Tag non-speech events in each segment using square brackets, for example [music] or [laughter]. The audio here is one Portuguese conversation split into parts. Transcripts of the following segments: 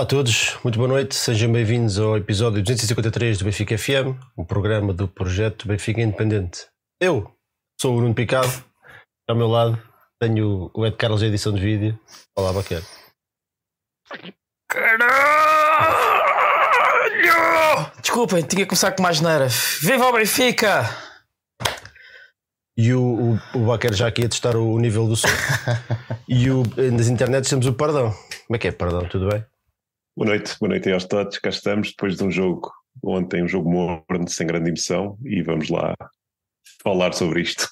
Olá a todos, muito boa noite, sejam bem-vindos ao episódio 253 do Benfica FM, um programa do projeto Benfica Independente. Eu sou o Bruno Picado, ao meu lado tenho o Ed Carlos, edição de vídeo. Olá, Baquer. Caralho! Desculpem, tinha que começar com mais neira. Viva o Benfica! E o, o, o Baquer já aqui a testar o, nível do som. [laughs] e o, nas internets temos o Pardão. Como é que é, Pardão? Tudo bem? Boa noite, boa noite aos todos. Cá estamos depois de um jogo ontem, um jogo morno, sem grande emoção, e vamos lá falar sobre isto.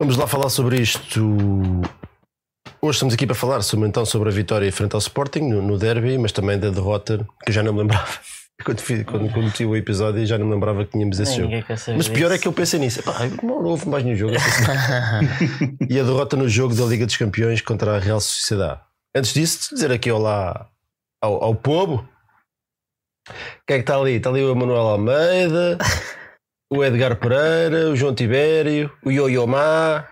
vamos lá falar sobre isto. Hoje estamos aqui para falar sobre, então sobre a vitória frente ao Sporting no, no derby, mas também da derrota que eu já não me lembrava. [laughs] Quando, fiz, quando, quando meti o episódio já não me lembrava que tínhamos esse jogo. Mas pior é que eu pensei nisso. Pá, não houve mais nenhum jogo. [laughs] e a derrota no jogo da Liga dos Campeões contra a Real Sociedade. Antes disso, dizer aqui olá ao, ao povo. Quem é que está ali? Está ali o Manuel Almeida, o Edgar Pereira, o João Tibério, o Yo-Yo Má,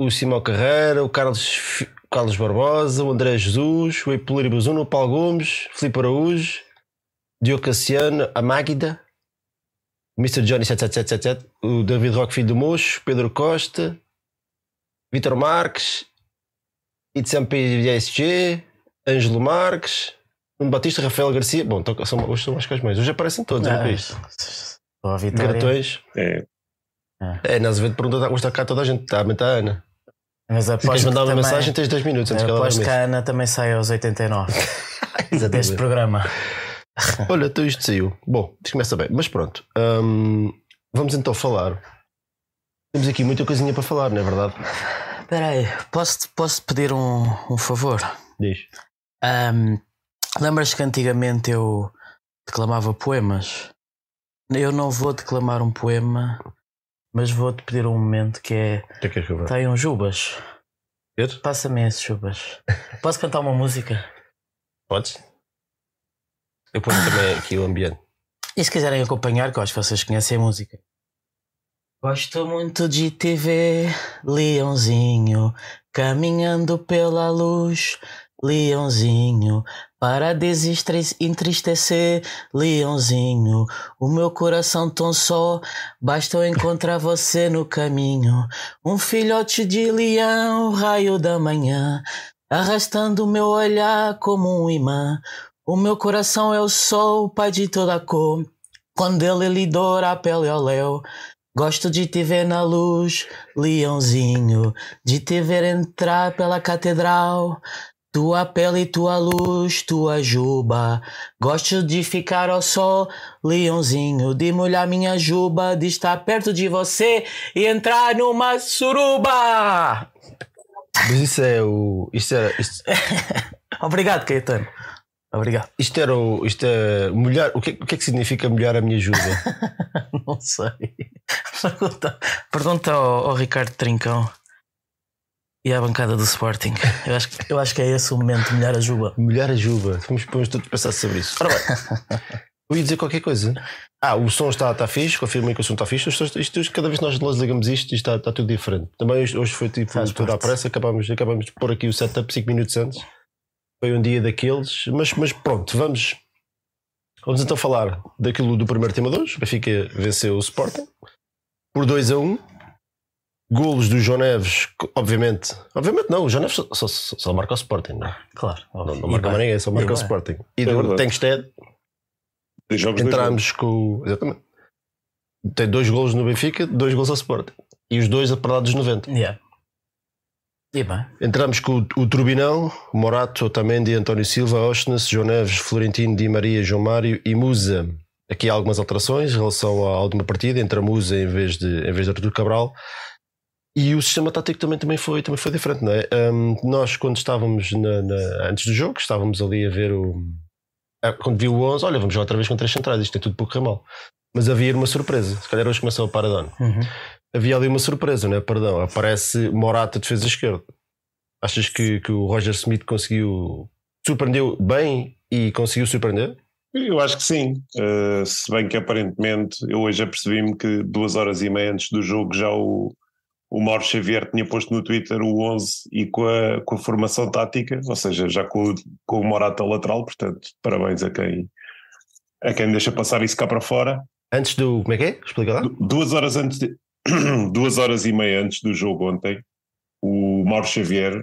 o Simão Carreira, o Carlos, Carlos Barbosa, o André Jesus, o Hipólito Bazuno, o Paulo Gomes, Filipe Araújo, Diocassiano, a Máguida, o Mr. Johnny 7777, o David Roque Filho do Mocho, Pedro Costa, Vitor Marques, Itzam PSG, Ângelo Marques, Nuno Batista, Rafael Garcia. Bom, então, são, hoje são mais coisas mais. Hoje aparecem todos, é isso. Gratões. É. É, na vezes pergunta onde está cá toda a gente. Está, está a Ana. Mas Se queres mandar uma também, mensagem, tens 10 minutos antes que ela Aposto que a Ana também sai aos 89 [laughs] deste programa. [laughs] Olha, então isto saiu. Bom, isto começa bem. Mas pronto. hum, vamos então falar. Temos aqui muita coisinha para falar, não é verdade? Espera aí, posso, posso pedir um, um favor? Diz. Um, Lembras que antigamente eu declamava poemas? Eu não vou declamar um poema, mas vou-te pedir um momento que é. O que é que é eu? Tem um Jubas. Passa-me esse Jubas. [laughs] Posso cantar uma música? Podes? Eu ponho também aqui o ambiente. E se quiserem acompanhar, que eu acho que vocês conhecem a música. Gosto muito de te ver, leãozinho, caminhando pela luz, leãozinho, para desentristecer, leãozinho, o meu coração tão só, basta eu encontrar você no caminho, um filhote de leão, raio da manhã, arrastando o meu olhar como um imã, o meu coração é o sol, pai de toda cor, quando ele lhe doura a pele ao léu, Gosto de te ver na luz, leãozinho, de te ver entrar pela catedral. Tua pele e tua luz, tua juba. Gosto de ficar ao sol, leãozinho, de molhar minha juba, de estar perto de você e entrar numa suruba. Mas isso é o. Isto era. Isto, [laughs] Obrigado, Caetano. Obrigado. isto era o. Isto é. Molhar. O que, o que é que significa molhar a minha juba? [laughs] Não sei. Pergunta, pergunta ao, ao Ricardo Trincão e à bancada do Sporting. Eu acho, que- eu acho que é esse o momento de molhar a juba. molhar a juba. Vamos pôr todos pensar sobre isso. Ora bem. [laughs] Eu ia dizer qualquer coisa. Ah, o som está, está fixe, confirmem que o som está fixe. Isto, isto- cada vez que nós desligamos isto, isto está, está tudo diferente. Também hoje, hoje foi tipo Faz tudo à pressa, acabamos, acabamos de pôr aqui o setup 5 minutos antes. Foi um dia daqueles, mas, mas pronto, vamos. Vamos então falar daquilo do primeiro tema de hoje. O Benfica venceu o Sporting por 2 a 1. Golos do João Neves, obviamente. Obviamente não, o João Neves só, só, só- só marca o Sporting, não é? Claro. Não, não marca mais ninguém, só marca o. Sporting. E É do jogos, dois entramos com. Exatamente. Tem dois golos no Benfica, dois golos ao Sporting. E os dois a partir dos 90. Yeah. Entramos com o, o Turbinão, Morato, Otamendi, António Silva, Osnes, João Neves, Florentino, Di Maria, João Mário e Musa. Aqui há algumas alterações em relação à última partida, entra Musa em vez de, em vez de Artur Cabral. E o sistema tático também, também, foi, também foi diferente, não é? Hum, nós, quando estávamos na- na- antes do jogo, estávamos ali a ver o. Quando viu o 11, olha, vamos jogar outra vez com três centrais, isto é tudo por correr mal. Mas havia uma surpresa, se calhar hoje começou o Paradão. Uhum. Havia ali uma surpresa, não é? Perdão, aparece Morata, defesa esquerda. Achas que, que o Roger Smith conseguiu. surpreendeu bem e conseguiu surpreender? Eu acho que sim. Uh, se bem que aparentemente eu hoje apercebi-me que duas horas e meia antes do jogo já o, o Mauro Xavier tinha posto no Twitter o 11 e com a, com a formação tática, ou seja, já com, o- com o Morata lateral, portanto, parabéns a quem, a quem deixa passar isso cá para fora. Antes do. Como é que é? Explica lá. Du- Duas horas antes, de- [clears throat] duas horas e meia antes do jogo ontem, o Mauro Xavier,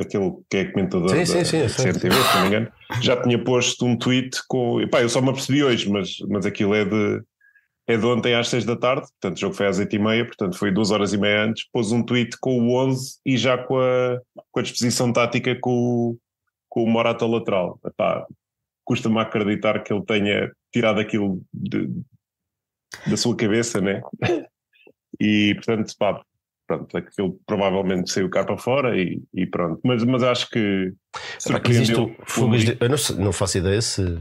aquele que é comentador Sim, da, sim, sim, da. CMTV, se não me engano, já tinha posto um tweet com. Epá, eu só me apercebi hoje, mas, mas aquilo é de, é de ontem às seis da tarde, portanto o jogo foi às oito e meia, portanto foi duas horas e meia antes, pôs um tweet com o 11 e já com a, com a disposição tática com o, com o Morata lateral. Epá, custa-me acreditar que ele tenha tirado aquilo de- da sua cabeça, né? E portanto, pá, pronto, aquilo provavelmente saiu cá para fora e, e pronto. Mas, mas acho que Epá, que existe surpreendeu. fugas de- Eu não, sei- não faço ideia se.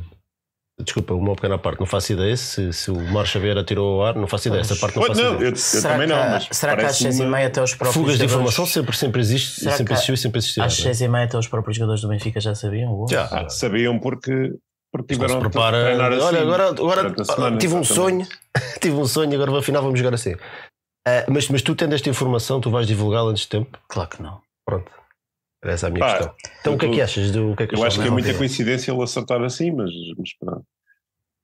Desculpa, uma pequena parte, não faço ideia se, se o Mar Xavier atirou ao ar, não faço ideia, essa parte não Pois faço não, ideia. eu, eu será também que, não, mas será que às seis e uma- meia até os próprios Fugas de informação sempre, sempre existe, Será sempre existiu e sempre existirá. Às é? seis e meia até os próprios jogadores do Benfica já sabiam? Uou. Já. Ah, sabiam porque, porque Não se tiveram prepara. a treinar assim. Olha, agora, agora semana, tive um exatamente. sonho, [laughs] tive um sonho, agora afinal vamos jogar assim. Ah, mas, mas tu tendo esta informação, tu vais divulgá-la antes de tempo? Claro que não. Pronto. Era essa a minha Pá, questão. Então o que é que achas do o que é que Eu acho que é muita coincidência ele acertar assim, mas, mas pronto.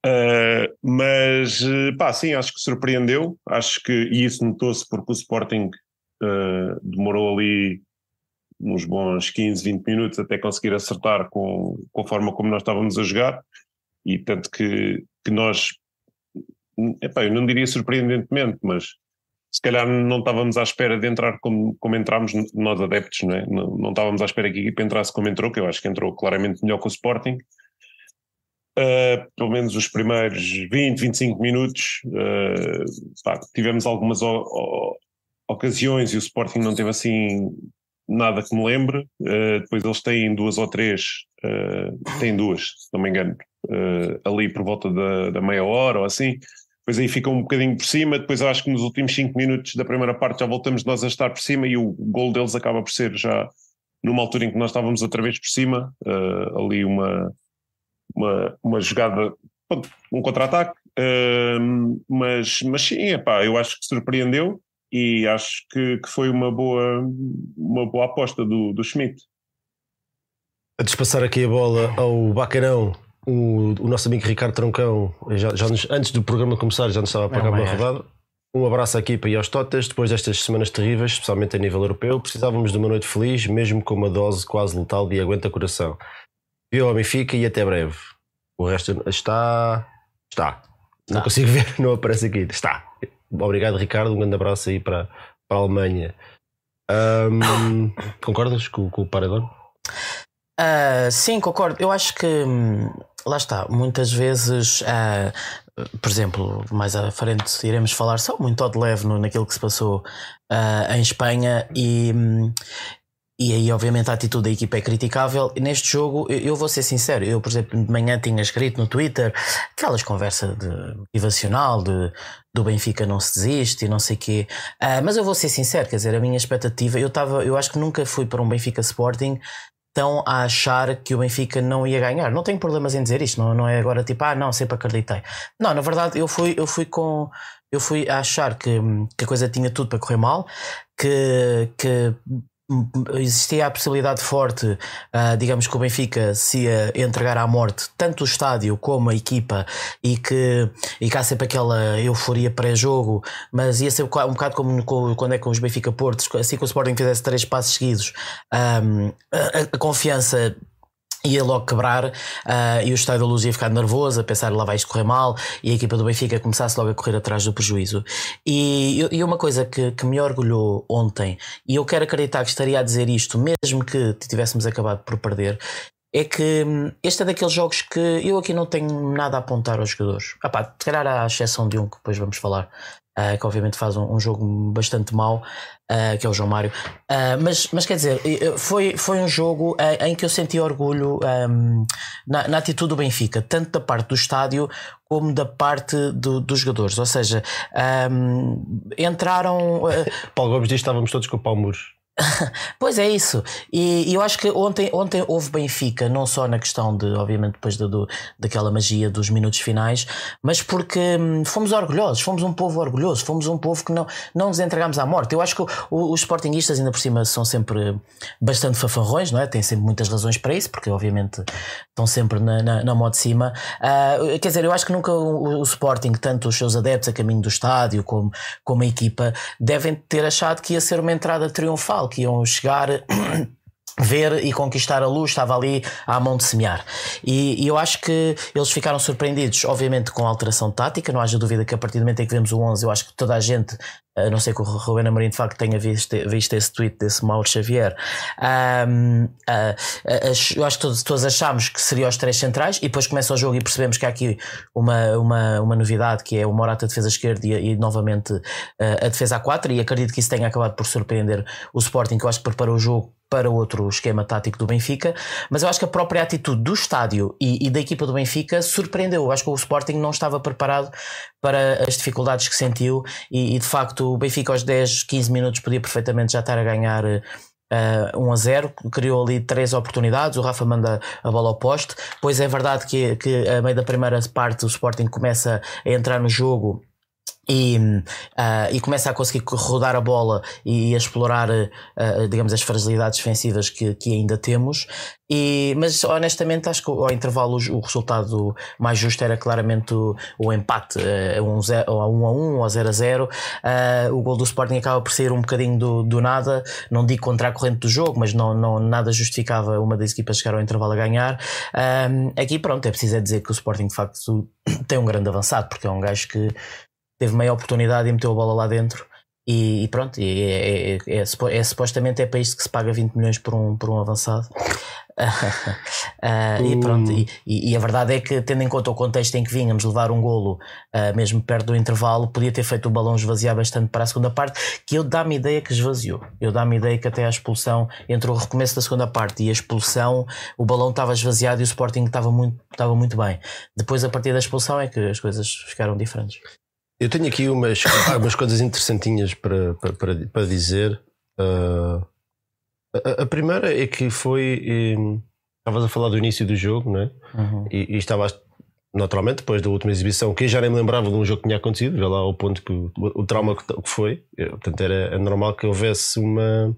Ah, mas pá, sim, acho que surpreendeu. Acho que e isso notou-se porque o Sporting ah, demorou ali uns bons 15, 20 minutos até conseguir acertar com, com a forma como nós estávamos a jogar. E tanto que, que nós, epá, eu não diria surpreendentemente, mas se calhar não estávamos à espera de entrar como, como entramos nós adeptos, não é? Não, não estávamos à espera que a equipa entrasse como entrou, que eu acho que entrou claramente melhor que o Sporting. Uh, pelo menos os primeiros 20, 25 minutos, uh, pá, tivemos algumas ocasiões e o Sporting não teve assim nada que me lembre. Uh, depois eles têm duas ou três, têm duas, se não me engano, ali por volta da, da meia hora ou assim. Depois aí ficam um bocadinho por cima. Depois acho que nos últimos cinco minutos da primeira parte já voltamos nós a estar por cima e o gol deles acaba por ser já numa altura em que nós estávamos outra vez por cima. uh, ali uma uma, uma jogada, um contra-ataque, hum, mas, mas sim, epá, eu acho que surpreendeu e acho que, que foi uma boa, uma boa aposta do, do Schmidt. Antes de passar aqui a bola ao Bacarão, o, o nosso amigo Ricardo Troncão, já, já nos- antes do programa começar, já nos estava a pagar Não, uma é. rodada. Um abraço aqui para ir aos Totas. Depois destas semanas terríveis, especialmente a nível europeu, precisávamos de uma noite feliz, mesmo com uma dose quase letal de aguenta coração. Viu ao Benfica e até breve. O resto está. Está. Não Está. consigo ver, não aparece aqui. Está. Obrigado, Ricardo. Um grande abraço aí para, para a Alemanha. Ahm, [coughs] concordas com, com o Paredão? Ah, sim, concordo. Eu acho que hum, lá está, muitas vezes, ah, por exemplo, mais à frente iremos falar só muito de leve no, naquilo que se passou ah, em Espanha e. e aí, obviamente, a atitude da equipa é criticável. Neste jogo, eu, vou ser sincero, eu, por exemplo, de manhã tinha escrito no Twitter aquelas conversas de motivacional de, do Benfica não se desiste e não sei o quê. Ah, mas eu vou ser sincero, quer dizer, a minha expectativa, eu estava, eu acho que nunca fui para um Benfica Sporting tão a achar que o Benfica não ia ganhar. Não tenho problemas em dizer isto, não, não é agora tipo, ah, não, sempre acreditei. Não, na verdade, eu fui, eu fui com. Eu fui a achar que, que a coisa tinha tudo para correr mal, que, que existia a possibilidade forte, ah, digamos que o Benfica se ia entregar à morte tanto o estádio como a equipa e que, e que há sempre aquela euforia pré-jogo, mas ia ser um bocado um como com- quando é com os Benfica Portos, assim que o Sporting fizesse três passos seguidos, ahm, a, a confiança ia logo quebrar ah, e o Estádio da Luz ia ficar nervoso, a pensar lá vai isto correr mal e a equipa do Benfica começasse logo a correr atrás do prejuízo. E, e uma coisa que, que me orgulhou ontem, e eu quero acreditar que estaria a dizer isto, mesmo que tivéssemos acabado por perder, é que hum, este é daqueles jogos que eu aqui não tenho nada a apontar aos jogadores. Ah se calhar à exceção de um que depois vamos falar, ah, que obviamente faz um, um jogo bastante mau, ah, que é o João Mário. Ah, mas, mas quer dizer, foi, foi um jogo em que eu senti orgulho ahm, na, na atitude do Benfica, tanto da parte do estádio como da parte do- dos jogadores. Ou seja, ahm, entraram. [laughs] Paulo Gomes diz que estávamos todos com o pau muros. [laughs] pois é isso. E, e, eu acho que ontem, ontem houve Benfica, não só na questão de, obviamente, depois do, do daquela magia dos minutos finais, mas porque hum, fomos orgulhosos, fomos um povo orgulhoso, fomos um povo que não, não nos entregamos à morte. Eu acho que o, o, os sportinguistas, ainda por cima, são sempre bastante fafarrões, não é? Têm sempre muitas razões para isso, porque obviamente estão sempre na, na, na mão de cima. Uh, quer dizer, eu acho que nunca o, o, Sporting, tanto os seus adeptos a caminho do estádio como, como a equipa, devem ter achado que ia ser uma entrada triunfal que iam chegar. [clears throat] ver e conquistar a luz estava ali à mão de semear. E, e, eu acho que eles ficaram surpreendidos, obviamente, com a alteração tática. Não haja dúvida que a partir do momento em que vemos o 11, eu acho que toda a gente, a não ser que o Rubén Amorim de facto tenha visto, visto esse tweet desse Mauro Xavier, um, uh, eu acho que todos, todos achámos que seriam os três centrais e depois começa o jogo e percebemos que há aqui uma, uma, uma novidade que é o Morata a defesa esquerda e, e novamente uh, a defesa a 4 e acredito que isso tenha acabado por surpreender o Sporting, que eu acho que preparou o jogo para outro esquema tático do Benfica, mas eu acho que a própria atitude do estádio e, e, da equipa do Benfica surpreendeu. Eu acho que o Sporting não estava preparado para as dificuldades que sentiu e, e de facto o Benfica aos 10, 15 minutos podia perfeitamente já estar a ganhar. Uh, 1 a 0, criou ali três oportunidades. O Rafa manda a bola ao poste. Pois é verdade que, que a meio da primeira parte o Sporting começa a entrar no jogo e, uh, e começa a conseguir rodar a bola e, a explorar, uh, digamos, as fragilidades defensivas que, que ainda temos. E, mas honestamente acho que ao intervalo o resultado mais justo era claramente o, o empate, uh, um, zero, a 1 a 1 ou 0 a 0. o gol do Sporting acaba por sair um bocadinho do, do nada, não digo contra a corrente do jogo, mas não, não, nada justificava uma das equipas chegar ao intervalo a ganhar. aqui pronto, é preciso é dizer que o Sporting de facto [coughs] tem um grande avançado, porque é um gajo que teve meia oportunidade e meteu a bola lá dentro. E, e pronto, e é, é, é, é, supostamente é para isto que se paga 20 milhões por um, por um avançado. uh, [laughs] e pronto, e, e, a verdade é que, tendo em conta o contexto em que vínhamos levar um golo, uh, mesmo perto do intervalo, podia ter feito o balão esvaziar bastante para a segunda parte, que eu dá-me ideia que esvaziou. Eu dá-me ideia que até a expulsão, entre o recomeço da segunda parte e a expulsão, o balão estava esvaziado e o Sporting estava muito, estava muito bem. Depois, a partir da expulsão, é que as coisas ficaram diferentes. Eu tenho aqui umas, [coughs] algumas coisas interessantinhas para, para, para dizer. Uh, a, a, primeira é que foi. Um, estavas a falar do início do jogo, não é? Uhum. E, e estavas, naturalmente, depois da última exibição, que eu já nem me lembrava de um jogo que tinha acontecido, vê lá o ponto que o, o trauma que, que foi. Eu, portanto, era, é normal que houvesse uma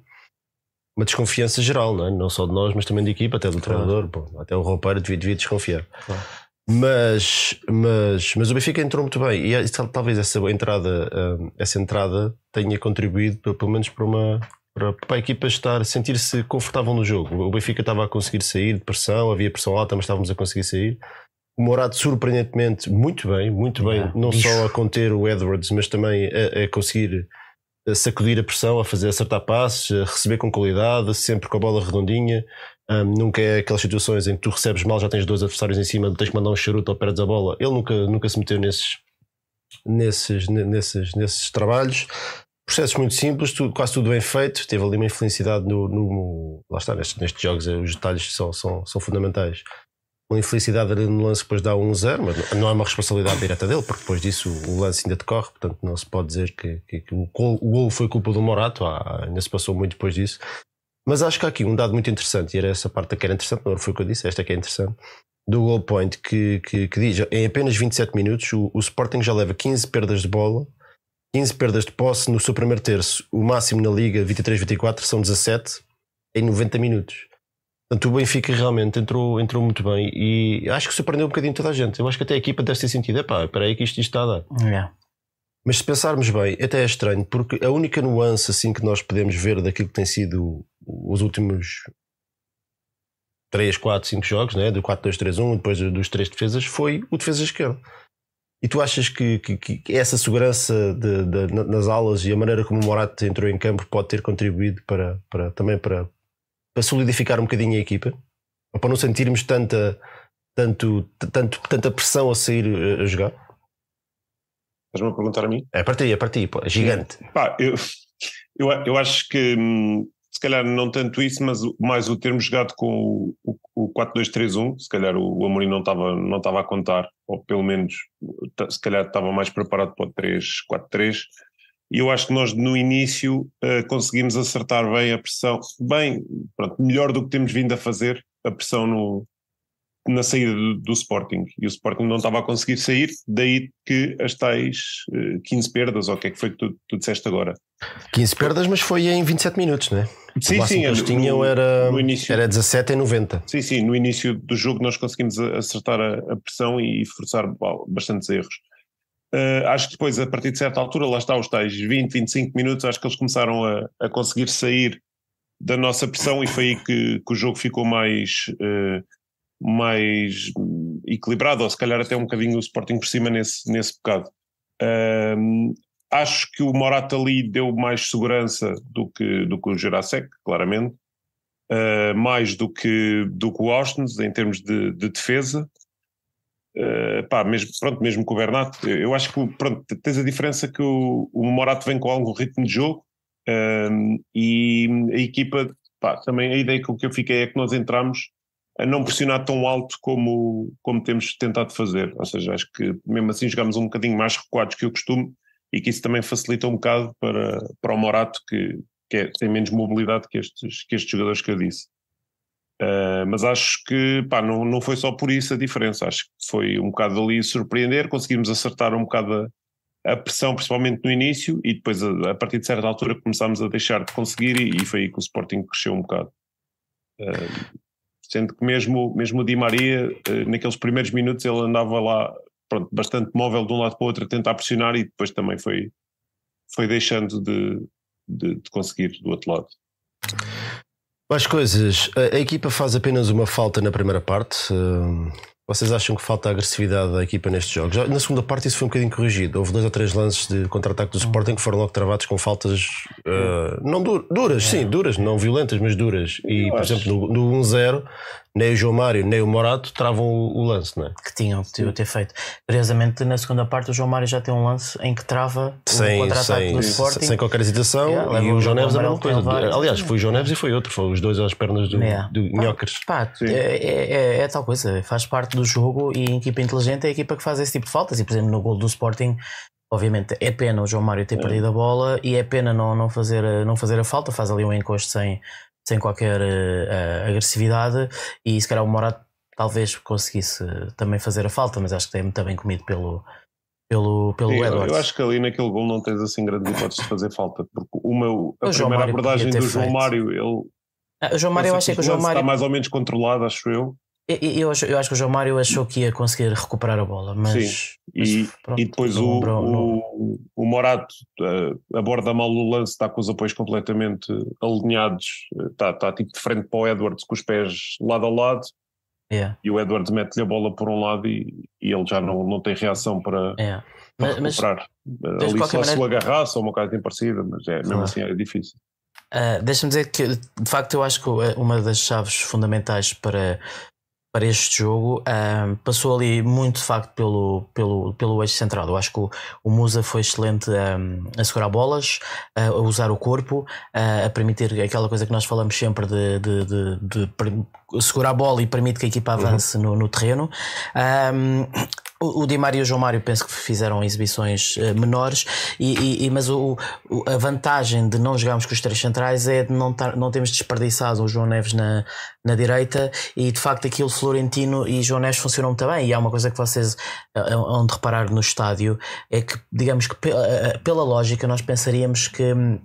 uma desconfiança geral, não, é? não só de nós, mas também da equipa, até do claro. treinador, bom, até o roupeiro devia, devia desconfiar. Claro. Mas, mas, mas o Benfica entrou muito bem e é, talvez essa entrada, hum, essa entrada tenha contribuído pelo menos para uma para, para a equipa estar sentir-se confortável no jogo. O Benfica estava a conseguir sair de pressão, havia pressão alta, mas estávamos a conseguir sair. O Morado surpreendentemente muito bem, muito bem, não bicho. só a conter o Edwards, mas também a, a conseguir sacudir a pressão, a fazer acertar passes, a receber com qualidade, sempre com a bola redondinha. Um, nunca é aquelas situações em que tu recebes mal, já tens dois adversários em cima, tens que mandar um charuto ou perdes a bola. Ele nunca, nunca se meteu nesses, nesses, nesses, nesses trabalhos. Processos muito simples, tudo, quase tudo bem feito. Teve ali uma infelicidade no. no lá está, nestes, nestes jogos, eh, os detalhes são, são, são fundamentais. Uma infelicidade ali no lance depois dá 1-0, mas não é uma responsabilidade direta dele, porque depois disso o lance ainda decorre, portanto não se pode dizer que, que, que o, gol, o gol foi culpa do Morato, ah, ainda se passou muito depois disso. Mas acho que há aqui um dado muito interessante, e era essa parte que era interessante, não foi o que eu disse, esta que é interessante, do goal point, que, que, que diz em apenas 27 minutos o, o, Sporting já leva 15 perdas de bola, 15 perdas de posse no seu primeiro terço, o máximo na Liga 23-24 são 17 em 90 minutos. Portanto, o Benfica realmente entrou, entrou muito bem e acho que surpreendeu um bocadinho toda a gente. Eu acho que até a equipa deve ter sentido, epá, espera aí que isto, isto está a dar. Yeah. Mas se pensarmos bem, até é estranho, porque a única nuance assim que nós podemos ver daquilo que tem sido os últimos 3, 4, 5 jogos, né? do 4-2-3-1, depois dos três defesas, foi o defesa esquerdo. E tu achas que, que, que essa segurança de, de, nas alas e a maneira como o Morato entrou em campo pode ter contribuído para, para também para, para solidificar um bocadinho a equipa? Ou para não sentirmos tanta, tanto, tanto, tanta pressão a sair a jogar? Estás-me a perguntar a mim? É para ti, é para ti, pô, é gigante. Pá, eu, eu, eu acho que hum, se calhar não tanto isso, mas mais o termos jogado com o, o, o 4-2-3-1, se calhar o, o Amorim não estava não a contar, ou pelo menos se calhar estava mais preparado para o 3-4-3, e eu acho que nós no início uh, conseguimos acertar bem a pressão, bem, pronto, melhor do que temos vindo a fazer, a pressão no, na saída do, do, Sporting. E o Sporting não estava a conseguir sair, daí que as tais uh, eh, 15 perdas, ou o que é que foi que tu, tu disseste agora? 15 perdas, mas foi em 27 minutos, não é? Sim, sim. Que eles tinham era, no início, era 17 em 90. Sim, sim. No início do jogo nós conseguimos acertar a, a pressão e forçar bastantes erros. Uh, acho que depois, a partir de certa altura, lá está os tais 20, 25 minutos, acho que eles começaram a, a conseguir sair da nossa pressão e foi aí que, que o jogo ficou mais, uh, mais equilibrado, ou se calhar até um bocadinho o Sporting por cima nesse, nesse bocado. Uh, acho que o Morata ali deu mais segurança do que, do que o Jurasek, claramente, uh, mais do que, do que o Austin em termos de, de defesa. Uh, pá, mesmo, pronto, mesmo com o Bernat, eu acho que pronto, tens a diferença que o, o Morato vem com algum ritmo de jogo e a equipa, pá, também a ideia que eu fiquei é que nós entramos a não pressionar tão alto como, como temos tentado fazer, ou seja, acho que mesmo assim jogamos um bocadinho mais recuados que o costume e que isso também facilita um bocado para, para o Morato que, que é, tem menos mobilidade que estes, que estes jogadores que eu disse. Uh, mas acho que pá, não, não foi só por isso a diferença, acho que foi um bocado ali surpreender, conseguimos acertar um bocado a, a pressão, principalmente no início, e depois a, a, partir de certa altura começámos a deixar de conseguir e, e foi aí que o Sporting cresceu um bocado. Uh, sendo que mesmo, mesmo o Di Maria, uh, naqueles primeiros minutos ele andava lá pronto, bastante móvel de um lado para o outro a tentar pressionar e depois também foi, foi deixando de, de, de conseguir do outro lado. Mais coisas. A, a, equipa faz apenas uma falta na primeira parte. Uh, vocês acham que falta agressividade da equipa nestes jogos? Já, na segunda parte isso foi um bocadinho corrigido. Houve dois ou três lances de contra-ataque do Sporting que foram logo travados com faltas uh, não duras, sim, duras, não violentas, mas duras. E, por exemplo, no, no 1-0 nem o João Mário nem o Morato travam o, o lance, não é? Que tinham, tinham ter feito. Curiosamente, na segunda parte, o João Mário já tem um lance em que trava sem, o contra-ataque do Sporting. Sem qualquer hesitação. Yeah, e o João Neves a mesma coisa. Aliás, foi o João Neves e foi outro, foi os dois às pernas do, yeah. do Nhocas. Pá, é, é, é, é, tal coisa, faz parte do jogo e a equipa inteligente é a equipa que faz esse tipo de faltas. E, por exemplo, no gol do Sporting. Obviamente é pena o João Mário ter é. perdido a bola e é pena não, não, fazer, não fazer a falta, faz ali um encosto sem, sem qualquer uh, agressividade e se calhar o Morato talvez conseguisse também fazer a falta, mas acho que tem muito bem comido pelo, pelo, pelo Sim, Edwards. Eu acho que ali naquele gol não tens assim grandes hipóteses de fazer falta, porque uma, a o primeira abordagem do João Mário, ele. Ah, o João Mário, eu acho que o João Mário. Está mais ou menos controlado, acho eu. Eu, eu, acho, eu acho que o João Mário achou que ia conseguir recuperar a bola, mas. Sim. E, mas, pronto, e depois o, o, o, Morato uh, aborda mal o lance, está com os apoios completamente alinhados, está, está tipo de frente para o Edwards com os pés lado a lado. Yeah. E o Edwards mete-lhe a bola por um lado e, e ele já não, não tem reação para, yeah. para mas, recuperar. Mas, Ali só maneira... se o agarrasse ou uma coisa assim parecida, mas é, mesmo assim é difícil. Uh, Deixa-me dizer que, de facto, eu acho que uma das chaves fundamentais para para este jogo um, passou ali muito de facto pelo, pelo, pelo eixo central. Eu acho que o, o Musa foi excelente um, a segurar bolas, a usar o corpo, a permitir aquela coisa que nós falamos sempre de, de, de, de segurar a bola e permite que a equipa avance uhum. no, no, terreno. Um, o, Di Maria e o João Mário penso que fizeram exibições uh, menores, e, e mas o, o, a vantagem de não jogarmos com os três centrais é de não, tar, não termos desperdiçado o João Neves na, na direita e de facto aquilo Florentino e João Neves funcionam muito bem. E há uma coisa que vocês uh, de reparar no estádio: é que, digamos que pela, pela lógica, nós pensaríamos que hum,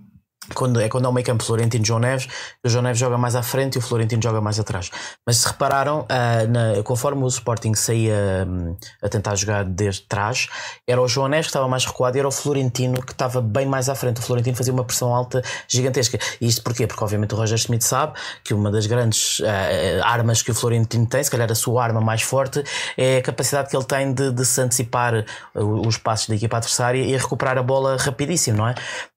quando, é quando é o meio campo Florentino João Neves, o João Neves joga mais à frente e o Florentino joga mais atrás. Mas se repararam, uh, na, conforme o Sporting saía um, a tentar jogar desde trás, era o João Neves que estava mais recuado e era o Florentino que estava bem mais à frente. O Florentino fazia uma pressão alta gigantesca. E isto porquê? Porque obviamente o Roger Schmidt sabe que uma das grandes uh, armas que o Florentino tem, se calhar a sua arma mais forte, é a capacidade que ele tem de, de se antecipar os passos da equipa adversária e recuperar a bola rapidíssimo, não é?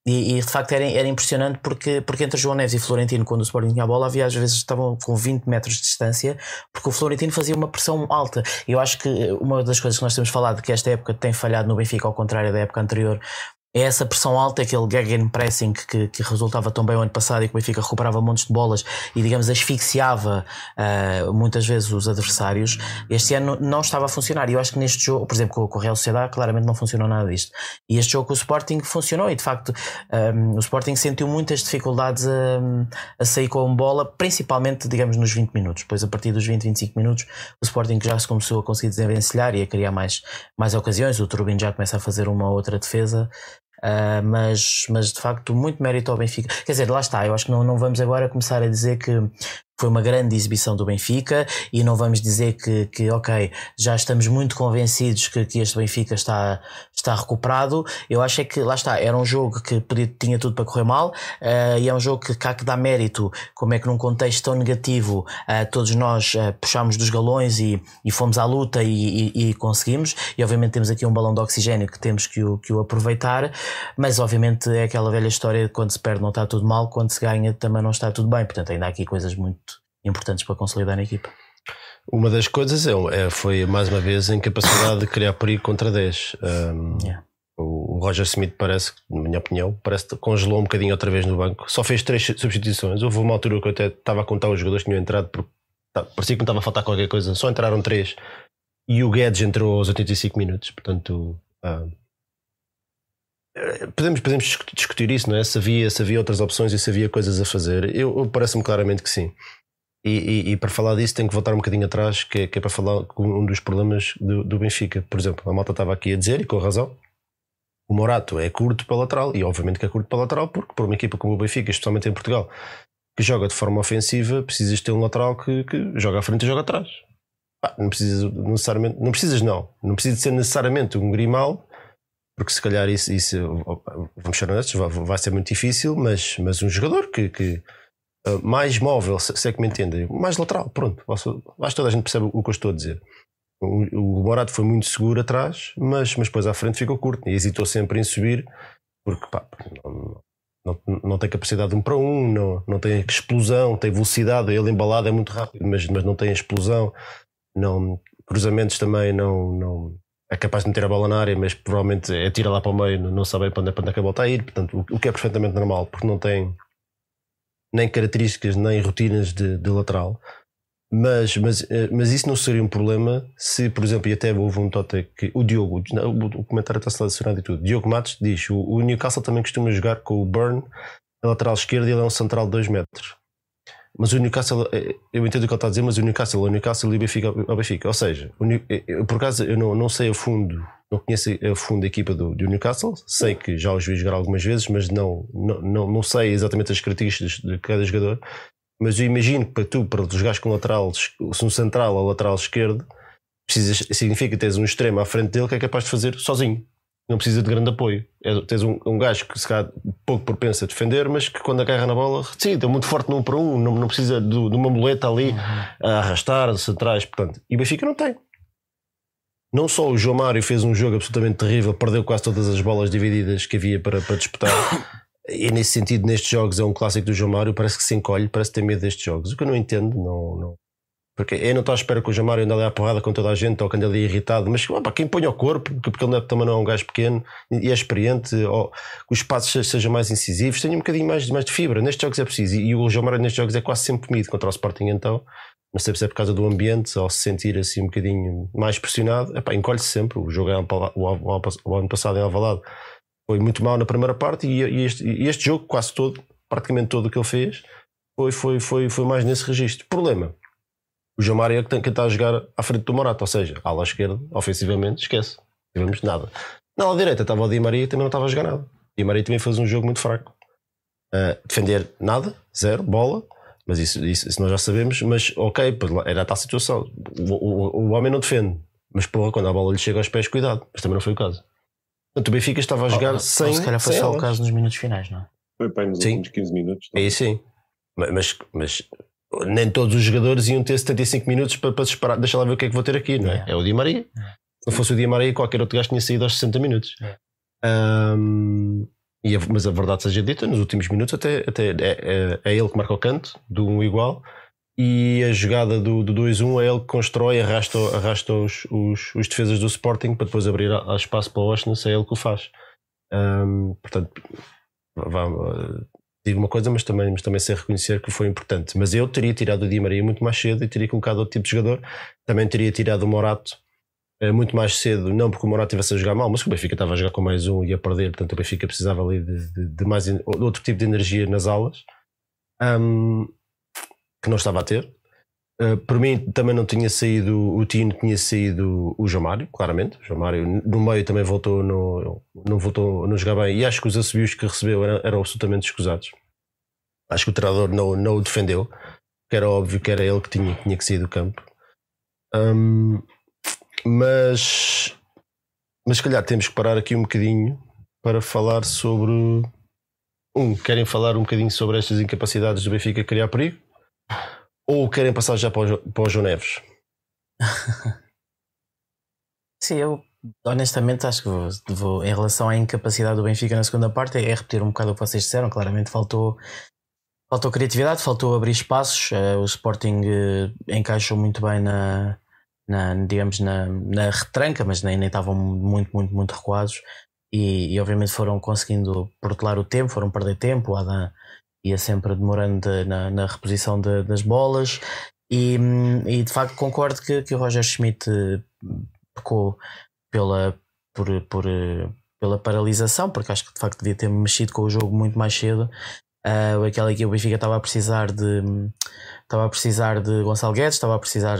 E, e, de facto era, era impressionante porque, porque entre João Neves e Florentino, quando o Sporting tinha a bola, havia às vezes estavam com 20 metros de distância, porque o Florentino fazia uma pressão alta. E eu acho que uma das coisas que nós temos falado que esta época tem falhado no Benfica, ao contrário da época anterior, é essa pressão alta, aquele gegenpressing que, que resultava tão bem o ano passado e que o Benfica recuperava montes de bolas e, digamos, asfixiava uh, muitas vezes os adversários. Este ano não estava a funcionar. E eu acho que neste jogo, por exemplo, com o Real Sociedade, claramente não funcionou nada disto. E este jogo com o Sporting funcionou e, de facto, um, o Sporting sentiu muitas dificuldades a, a sair com a bola, principalmente, digamos, nos 20 minutos. Depois, a partir dos 20, 25 minutos, o Sporting já se começou a conseguir desenvencilhar e a criar mais, mais ocasiões. O Turbin já começa a fazer uma outra defesa. Uh, mas, mas de facto, muito mérito ao Benfica. Quer dizer, lá está, eu acho que não, não vamos agora começar a dizer que foi uma grande exibição do Benfica e não vamos dizer que, que ok, já estamos muito convencidos que, que este Benfica está, está recuperado. Eu acho é que, lá está, era um jogo que podia, tinha tudo para correr mal uh, e é um jogo que cá que dá mérito, como é que num contexto tão negativo uh, todos nós uh, puxámos dos galões e, e fomos à luta e, e, e, conseguimos. E obviamente temos aqui um balão de oxigênio que temos que o, que o aproveitar, mas obviamente é aquela velha história de quando se perde não está tudo mal, quando se ganha também não está tudo bem. Portanto, ainda há aqui coisas muito importantes para consolidar a equipa. Uma das coisas é, é, foi mais uma vez a incapacidade de criar perigo contra 10. Um, yeah. O Roger Smith parece, na minha opinião, parece que congelou um bocadinho outra vez no banco. Só fez três substituições. Houve uma altura que eu até estava a contar os jogadores que tinham entrado, porque parecia que me estava a faltar qualquer coisa. Só entraram três. E o Guedes entrou aos 85 minutos. Portanto, um, podemos, podemos discutir isso, não é? Se havia, se havia outras opções e se havia coisas a fazer. Eu, eu parece-me claramente que sim. E, e, e, para falar disso tenho que voltar um bocadinho atrás, que é, que é para falar um dos problemas do, do, Benfica. Por exemplo, a malta estava aqui a dizer, e com razão, o Morato é curto para lateral, e obviamente que é curto para lateral, porque por uma equipa como o Benfica, especialmente em Portugal, que joga de forma ofensiva, precisas ter um lateral que, que joga à frente e joga atrás. não precisas necessariamente, não precisas não, não precisa ser necessariamente um Grimal, porque se calhar isso, isso vamos ser honestos, vai, vai ser muito difícil, mas, mas um jogador que, que ah, mais móvel, se, é que me entendem, mais lateral, pronto. Acho que toda a gente percebe o que eu estou a dizer. O, o Morato foi muito seguro atrás, mas, mas depois à frente ficou curto. E hesitou sempre em subir, porque pá, não, não, não, tem capacidade de um para um, não, não tem explosão, tem velocidade, ele embalado é muito rápido, mas, mas não tem explosão, não, cruzamentos também não, não. É capaz de meter a bola na área, mas provavelmente é tira lá para o meio, não sabe para onde, é, para onde é que a bola está a ir, portanto, o, o que é perfeitamente normal, porque não tem nem características, nem rotinas de, de lateral. Mas, mas, eh, mas isso não seria um problema se, por exemplo, e até houve um tote que o Diogo, o comentário está selecionado e tudo. Diogo Matos diz: o, o Newcastle também costuma jogar com o Burn na lateral esquerda e ele é um central de 2 metros. Mas o Newcastle, eh, eu entendo o que ele está a dizer, mas o Newcastle, o Newcastle e o Benfica, o Benfica. Ou seja, eu, por acaso eu não, não sei a fundo não conheço a fundo a equipa do, do, Newcastle, sei que já os vi jogar algumas vezes, mas não, não, não, não sei exatamente as características de cada jogador. Mas eu imagino que para tu, para jogares com lateral, se um central ou lateral esquerdo, precisas, significa que tens um extremo à frente dele que é capaz de fazer sozinho. Não precisa de grande apoio. É, tens um, um gajo que se calhar pouco propenso a defender, mas que quando agarra na bola, sim, é muito forte num para um, não, não precisa de, de uma muleta ali uhum. a arrastar, centrais, portanto. E o Benfica não tem não só o João Mário fez um jogo absolutamente terrível, perdeu quase todas as bolas divididas que havia para, para disputar. E nesse sentido, nestes jogos é um clássico do João Mário, parece que se encolhe, parece ter medo destes jogos. O que eu não entendo, não, não. Porque eu não estou à espera que o João Mário ande ali à porrada com toda a gente ou que ande ali irritado, mas opa, quem põe ao corpo, porque ele também não é um gajo pequeno e é experiente, ou que os passos sejam mais incisivos, tenha um bocadinho mais, mais de fibra. Nestes jogos é preciso. E o João Mário nestes jogos é quase sempre comido contra o Sporting, então não sei se é por causa do ambiente ou se sentir assim um bocadinho mais pressionado, encolhe-se sempre. O jogo é o, ano passado em Alvalade foi muito mal na primeira parte e, este, e este jogo, quase todo, praticamente todo o que ele fez, foi, foi, foi, foi mais nesse registro. Problema: o João Mário é que, tem, que está a jogar à frente do Morato, ou seja, à ala esquerda, ofensivamente, esquece, não tivemos nada. Na ala direita estava o Di Maria também não estava a jogar nada. Di Maria também fez um jogo muito fraco. Uh, defender nada, zero, bola. Mas isso, isso, isso, nós já sabemos, mas ok, era a tal situação. O, o, o, homem não defende, mas porra, quando a bola lhe chega aos pés, cuidado. Mas também não foi o caso. Portanto, o Benfica estava a jogar oh, sem. Se calhar foi só o caso nos minutos finais, não é? Foi bem nos sim. últimos 15 minutos. Não? É sim. Mas, mas nem todos os jogadores iam ter 75 minutos para, para esperar. Deixa lá ver o que é que vou ter aqui, não é? É, é o Di Maria. É. Se não fosse o Di Maria, qualquer outro gajo tinha saído aos 60 minutos. É. Um, e a, mas a verdade seja dita, nos últimos minutos até, até é, é, é ele que marca o canto do 1 um igual e a jogada do, do 2-1 é ele que constrói, arrasta, arrasta os, os, os, defesas do Sporting para depois abrir a, a espaço para o Oshness, é ele que o faz. Um, portanto, vá, digo uma coisa, mas também, mas também sei reconhecer que foi importante. Mas eu teria tirado o Di Maria muito mais cedo e teria colocado outro tipo de jogador. Também teria tirado o Morato muito mais cedo, não porque o Morato estivesse a jogar mal, mas o Benfica estava a jogar com mais um e a perder, portanto o Benfica precisava ali de, de, de mais de outro tipo de energia nas aulas. Um, que não estava a ter. Uh, por mim também não tinha saído o Tino, tinha saído o João Mário, claramente. O João Mário no meio também voltou, no, não voltou a não jogar bem e acho que os assobios que recebeu eram, eram absolutamente escusados. Acho que o treinador não, não o defendeu, que era óbvio que era ele que tinha, tinha que sair do campo. Um, mas, mas se calhar temos que parar aqui um bocadinho para falar sobre. Um, querem falar um bocadinho sobre estas incapacidades do Benfica criar perigo? Ou querem passar já para o, para o João Neves? [laughs] Sim, eu honestamente acho que vou, vou, em relação à incapacidade do Benfica na segunda parte, é repetir um bocado o que vocês disseram. Claramente faltou, faltou criatividade, faltou abrir espaços. Uh, o Sporting uh, encaixou muito bem na, na digamos, na, na retranca, mas nem, nem estavam muito, muito, muito recuados. E, e, obviamente foram conseguindo protelar o tempo, foram perder tempo. O Adam ia sempre demorando de, na, na, reposição de, das bolas. E, e, de facto concordo que, que o Roger Schmidt eh, pecou pela, por, por, eh, pela paralisação, porque acho que de facto devia ter mexido com o jogo muito mais cedo. Uh, aquela que o Benfica estava a precisar de estava a precisar de Gonçalo Guedes, estava a precisar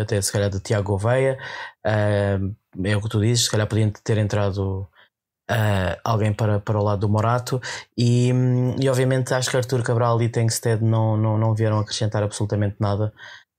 até se calhar de Tiago Gouveia. Uh, é o que tu dizes, se calhar podiam ter entrado uh, alguém para, para o lado do Morato e, e obviamente acho que Arthur Cabral e Tengsted não, não, não vieram acrescentar absolutamente nada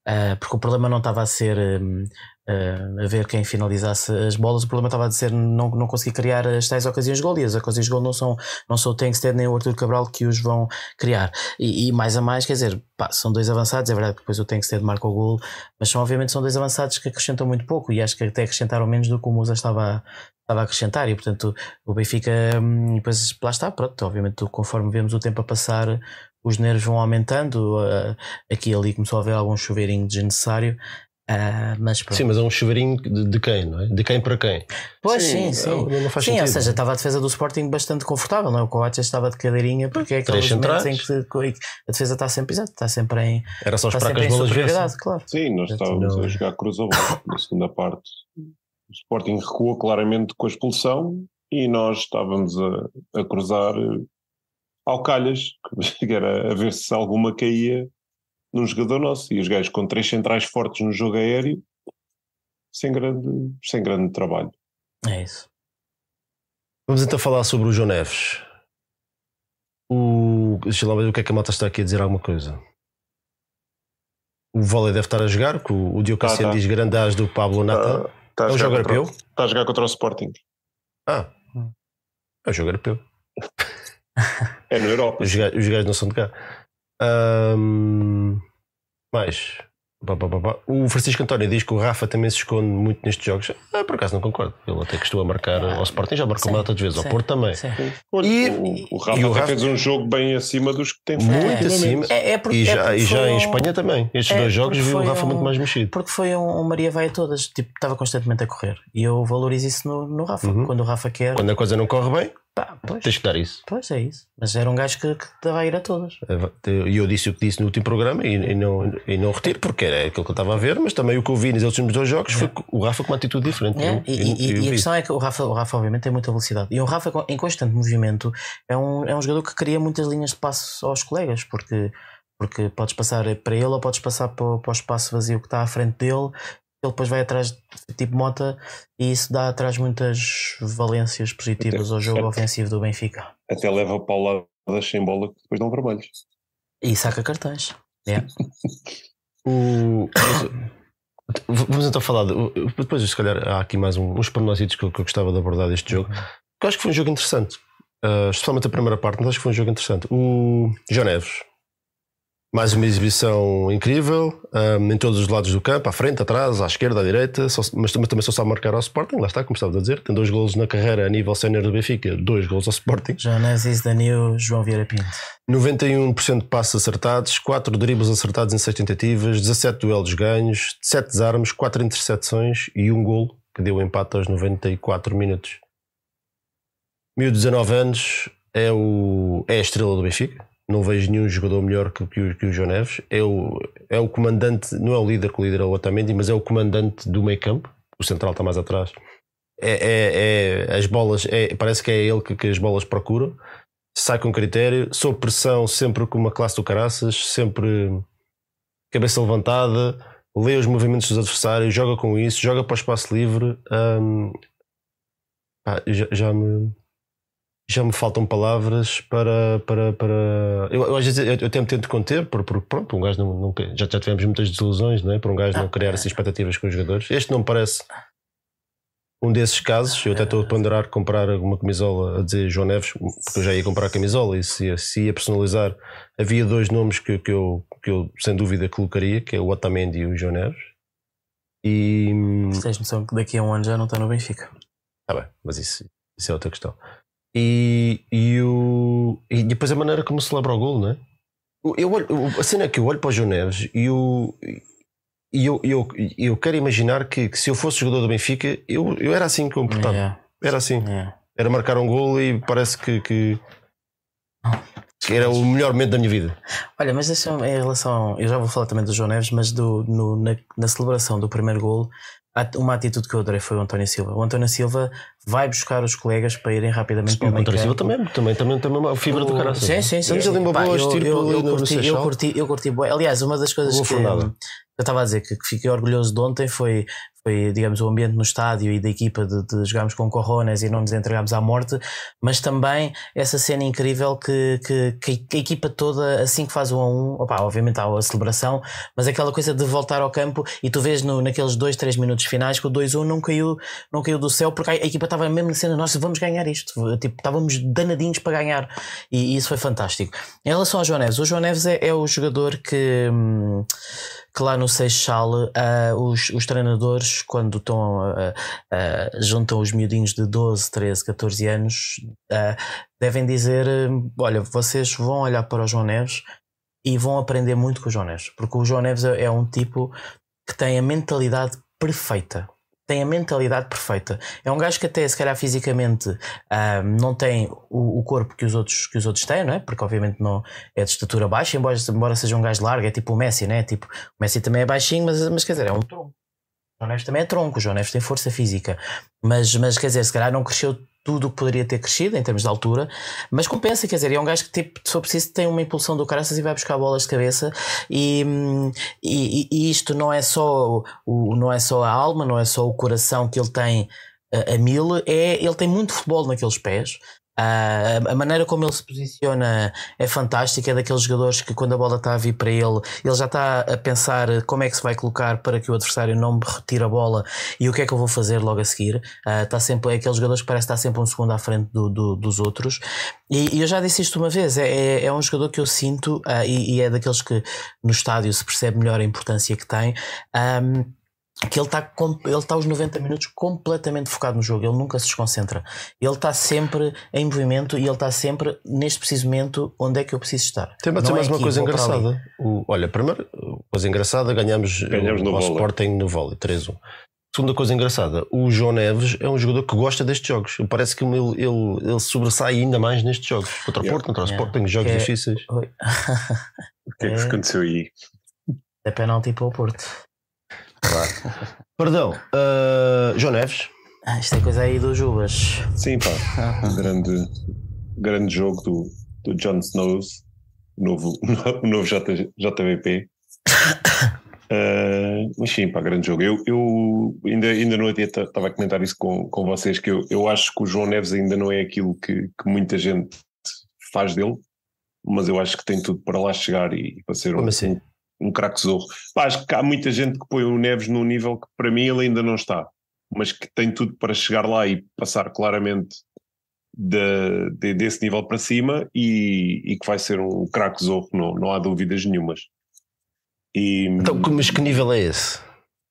uh, porque o problema não estava a ser um, a ver quem finalizasse as bolas, o problema estava a ser não, não conseguir criar as tais ocasiões de gol. E as ocasiões de gol não são, não são o Tengsted nem o Arthur Cabral que os vão criar. E, e mais a mais, quer dizer, pá, são dois avançados, é verdade que depois o Tengsted marca o gol, mas são obviamente são dois avançados que acrescentam muito pouco. E acho que até acrescentaram menos do que o Musa estava, estava a acrescentar. E portanto o Benfica hum, depois lá está, pronto, obviamente conforme vemos o tempo a passar os nervos vão aumentando. Uh, aqui e ali começou a haver algum chuveirinho desnecessário Uh, mas sim, mas é um chuveirinho de, de, quem, não é? De quem para quem? Pois sim, sim. sim. Não, não faz sim ou seja, estava a defesa do Sporting bastante confortável, não é? O Coates estava de cadeirinha porque é aqueles momentos em que a defesa está sempre, exato, está sempre em. Era só esperar que as bolas claro. Sim, nós estávamos não. a jogar cruz a bola na segunda parte. O Sporting recuou claramente com a expulsão e nós estávamos a, a cruzar eh, ao calhas, [laughs] que era a ver se alguma caía num jogador nosso. E os gajos com três centrais fortes no jogo aéreo, sem grande, sem grande trabalho. É isso. Vamos então falar sobre o João Neves. O... Deixa lá ver o que é que a malta está aqui a dizer alguma coisa. O vôlei deve estar a jogar, que o, o Diogo tá, tá. diz grandaz do Pablo Natan. Tá, tá é um jogo europeu? Está a jogar contra o Sporting. Ah, é um jogo europeu. é no Europa. Os gajos, os gajos não são de cá. Um, mais. O Francisco António diz que o Rafa também se esconde muito nestes jogos. Ah, por acaso não concordo. Ele até que estou a marcar ao Sporting, já marcou uma data de vezes, ao Porto também. E, o, o Rafa e o Rafa fez um jogo bem acima dos que tem feito. Muito acima. É, é porque, e já, é e já um... em Espanha também. Estes é dois jogos viu o Rafa um... muito mais mexido. Porque foi um, um Maria vai a todas. Tipo, estava constantemente a correr. E eu valorizo isso no, no Rafa. Uhum. Quando o Rafa quer. Quando a coisa não corre bem. Pá, pois. Tens que dar isso. Pois é isso. Mas era um gajo que, que estava a ir a todas. É, e eu disse o que disse no último programa e, e, não, e não retiro, porque era aquilo que eu estava a ver, mas também o que eu vi nos últimos dois jogos é. foi o Rafa com uma atitude diferente. É. Eu, e, eu, e, e a questão é que o Rafa, o Rafa, obviamente, tem muita velocidade. E o Rafa, em constante movimento, é um, é um jogador que cria muitas linhas de passo aos colegas, porque porque podes passar para ele ou podes passar para o espaço vazio que está à frente dele ele depois vai atrás tipo mota e isso dá atrás muitas valências positivas até, ao jogo até, ofensivo do Benfica. Até leva pauladas sem bola que depois dão vermelhos. E saca cartões. Yeah. [laughs] o... Vamos então falar. De... Depois, se calhar, há aqui mais um, uns pormenores que, eu, que eu gostava de abordar deste jogo. Uhum. Eu acho que foi um jogo interessante. Uh, especialmente a primeira parte, mas acho que foi um jogo interessante. O João Neves mais uma exibição incrível, um, em todos os lados do campo, à frente, atrás, à esquerda, à direita, só, mas, mas, também só sabe marcar ao Sporting, lá está, como estava a dizer, tem dois golos na carreira a nível sénior do Benfica, dois golos ao Sporting. Jonésis, Danilo, João Vieira Pinto. 91% de passos acertados, 4 dribles acertados em 6 tentativas, 17 duelos ganhos, 7 desarmes, 4 intercepções e um golo que deu empate aos 94 minutos. miúdo de 19 anos, é, o, é a estrela do Benfica. Não vejo nenhum jogador melhor que, que, o, que o João Neves. É o, é o comandante, não é o líder que é o Otamendi, mas é o comandante do meio campo. O central está mais atrás. É, é, é as bolas, é, parece que é ele que, que as bolas procuram. Sai com critério, sob pressão, sempre com uma classe do caraças, sempre cabeça levantada, lê os movimentos dos adversários, joga com isso, joga para o espaço livre. Já, já me já me faltam palavras para. para, para... Eu, eu às vezes eu, eu até me tento conter, porque, pronto, um gajo não, não, já, já tivemos muitas desilusões, não é? Para um gajo não criar assim, expectativas com os jogadores. Este não me parece um desses casos. Eu até estou a ponderar comprar alguma camisola a dizer João Neves, porque eu já ia comprar a camisola e se, se ia personalizar. Havia dois nomes que, que, eu, que eu sem dúvida colocaria, que é o Otamendi e o João Neves. E. Tens noção que daqui a um ano já não está no Benfica. Está bem, mas isso, isso é outra questão. E, e, o, e depois a maneira como celebra o gol, não é? Eu olho, a cena é que eu olho para o João Neves e, o, e eu, eu, eu quero imaginar que, que, se eu fosse jogador do Benfica, eu, eu era assim comportado. Yeah. Era assim. Yeah. Era marcar um gol e parece que, que, que, era o melhor momento da minha vida. Olha, mas deixa em relação. Eu já vou falar também do João Neves, mas do, no, na, na celebração do primeiro gol, uma atitude que eu adorei foi o António Silva. O António Silva vai buscar os colegas para irem rapidamente para o O António Silva também, também, também tem uma fibra o... do caralho. Sim, sim, sim. sim. ali uma boa eu, eu, eu, curti, eu, curti, eu curti. Aliás, uma das coisas que, eu estava a dizer que, que fiquei orgulhoso de ontem foi foi, digamos, o ambiente no estádio e da equipa de, de jogarmos com corrones e não nos entregarmos à morte, mas também essa cena incrível que, que, que a equipa toda, assim que faz 1 a 1, opa, obviamente há a celebração, mas aquela coisa de voltar ao campo e tu vês no, naqueles 2, 3 minutos finais que o 2-1 não caiu, não caiu do céu porque a, a equipa estava mesmo na cena, nós vamos ganhar isto, tipo, estávamos danadinhos para ganhar e, e, isso foi fantástico. Em relação ao João Neves, o João Neves é, é o jogador que. Hum, que lá no Seixal uh, os, os treinadores, quando estão uh, juntam os miudinhos de 12, 13, 14 anos, devem dizer: olha, vocês vão olhar para o João Neves e vão aprender muito com o João Neves, porque o João Neves é, é um tipo que tem a mentalidade perfeita tem a mentalidade perfeita. É um gajo que até se calhar fisicamente uh, não tem o, o, corpo que os, outros, que os outros têm, não é? Porque obviamente não é de estatura baixa, embora, embora seja um gajo largo, é tipo o Messi, né? Tipo, o Messi também é baixinho, mas, mas quer dizer, é um tronco. João Neves também é tronco, João Neves tem força física. Mas, mas quer dizer, se calhar não cresceu tudo o que poderia ter crescido em termos de altura, mas compensa, quer dizer, é um gajo que tipo, se for preciso tem uma impulsão do caraças e vai buscar bolas de cabeça e, e, e isto não é só o, não é só a alma, não é só o coração que ele tem a, a mil, é, ele tem muito futebol naqueles pés Uh, a maneira como ele se posiciona é fantástica. É daqueles jogadores que, quando a bola está a vir para ele, ele já está a pensar como é que se vai colocar para que o adversário não me retire a bola e o que é que eu vou fazer logo a seguir. Uh, está sempre, é aqueles jogadores que parece estar sempre um segundo à frente do, do, dos outros. E, e, eu já disse isto uma vez: é, é, é um jogador que eu sinto uh, e, e, é daqueles que no estádio se percebe melhor a importância que tem. Um, que ele está ele está os 90 minutos completamente focado no jogo, ele nunca se desconcentra. Ele está sempre em movimento e ele está sempre neste preciso momento onde é que eu preciso estar. Tem mais é uma coisa engraçada. O, olha, primeiro, coisa engraçada, ganhamos, ganhamos o, no Sporting no vôlei 3-1. Segunda coisa engraçada, o João Neves é um jogador que gosta destes jogos. Parece que ele, ele, ele sobressai ainda mais nestes jogos. Contra o yeah. Porto, contra o yeah. Sporting, jogos é... difíceis. o que é que é... aconteceu aí? É penalti para o Porto. [laughs] Perdão, uh, João Neves. Ah, isto é coisa aí do Jubas. Sim, pá. [laughs] grande, grande jogo do, do Jon Snows, novo, [laughs] o novo J, JVP. Uh, [coughs] mas sim, pá, grande jogo. Eu, eu ainda, ainda no dia estava a comentar isso com, com vocês, que eu, eu acho que o João Neves ainda não é aquilo que, que muita gente faz dele, mas eu acho que tem tudo para lá chegar e, e para ser um, assim? Um craque zorro. Pá, acho que há muita gente que põe o Neves num nível que para mim ele ainda não está, mas que tem tudo para chegar lá e passar claramente de, de, desse nível para cima e, e, que vai ser um craque zorro, não, não há dúvidas nenhumas. E, então, mas que nível é esse?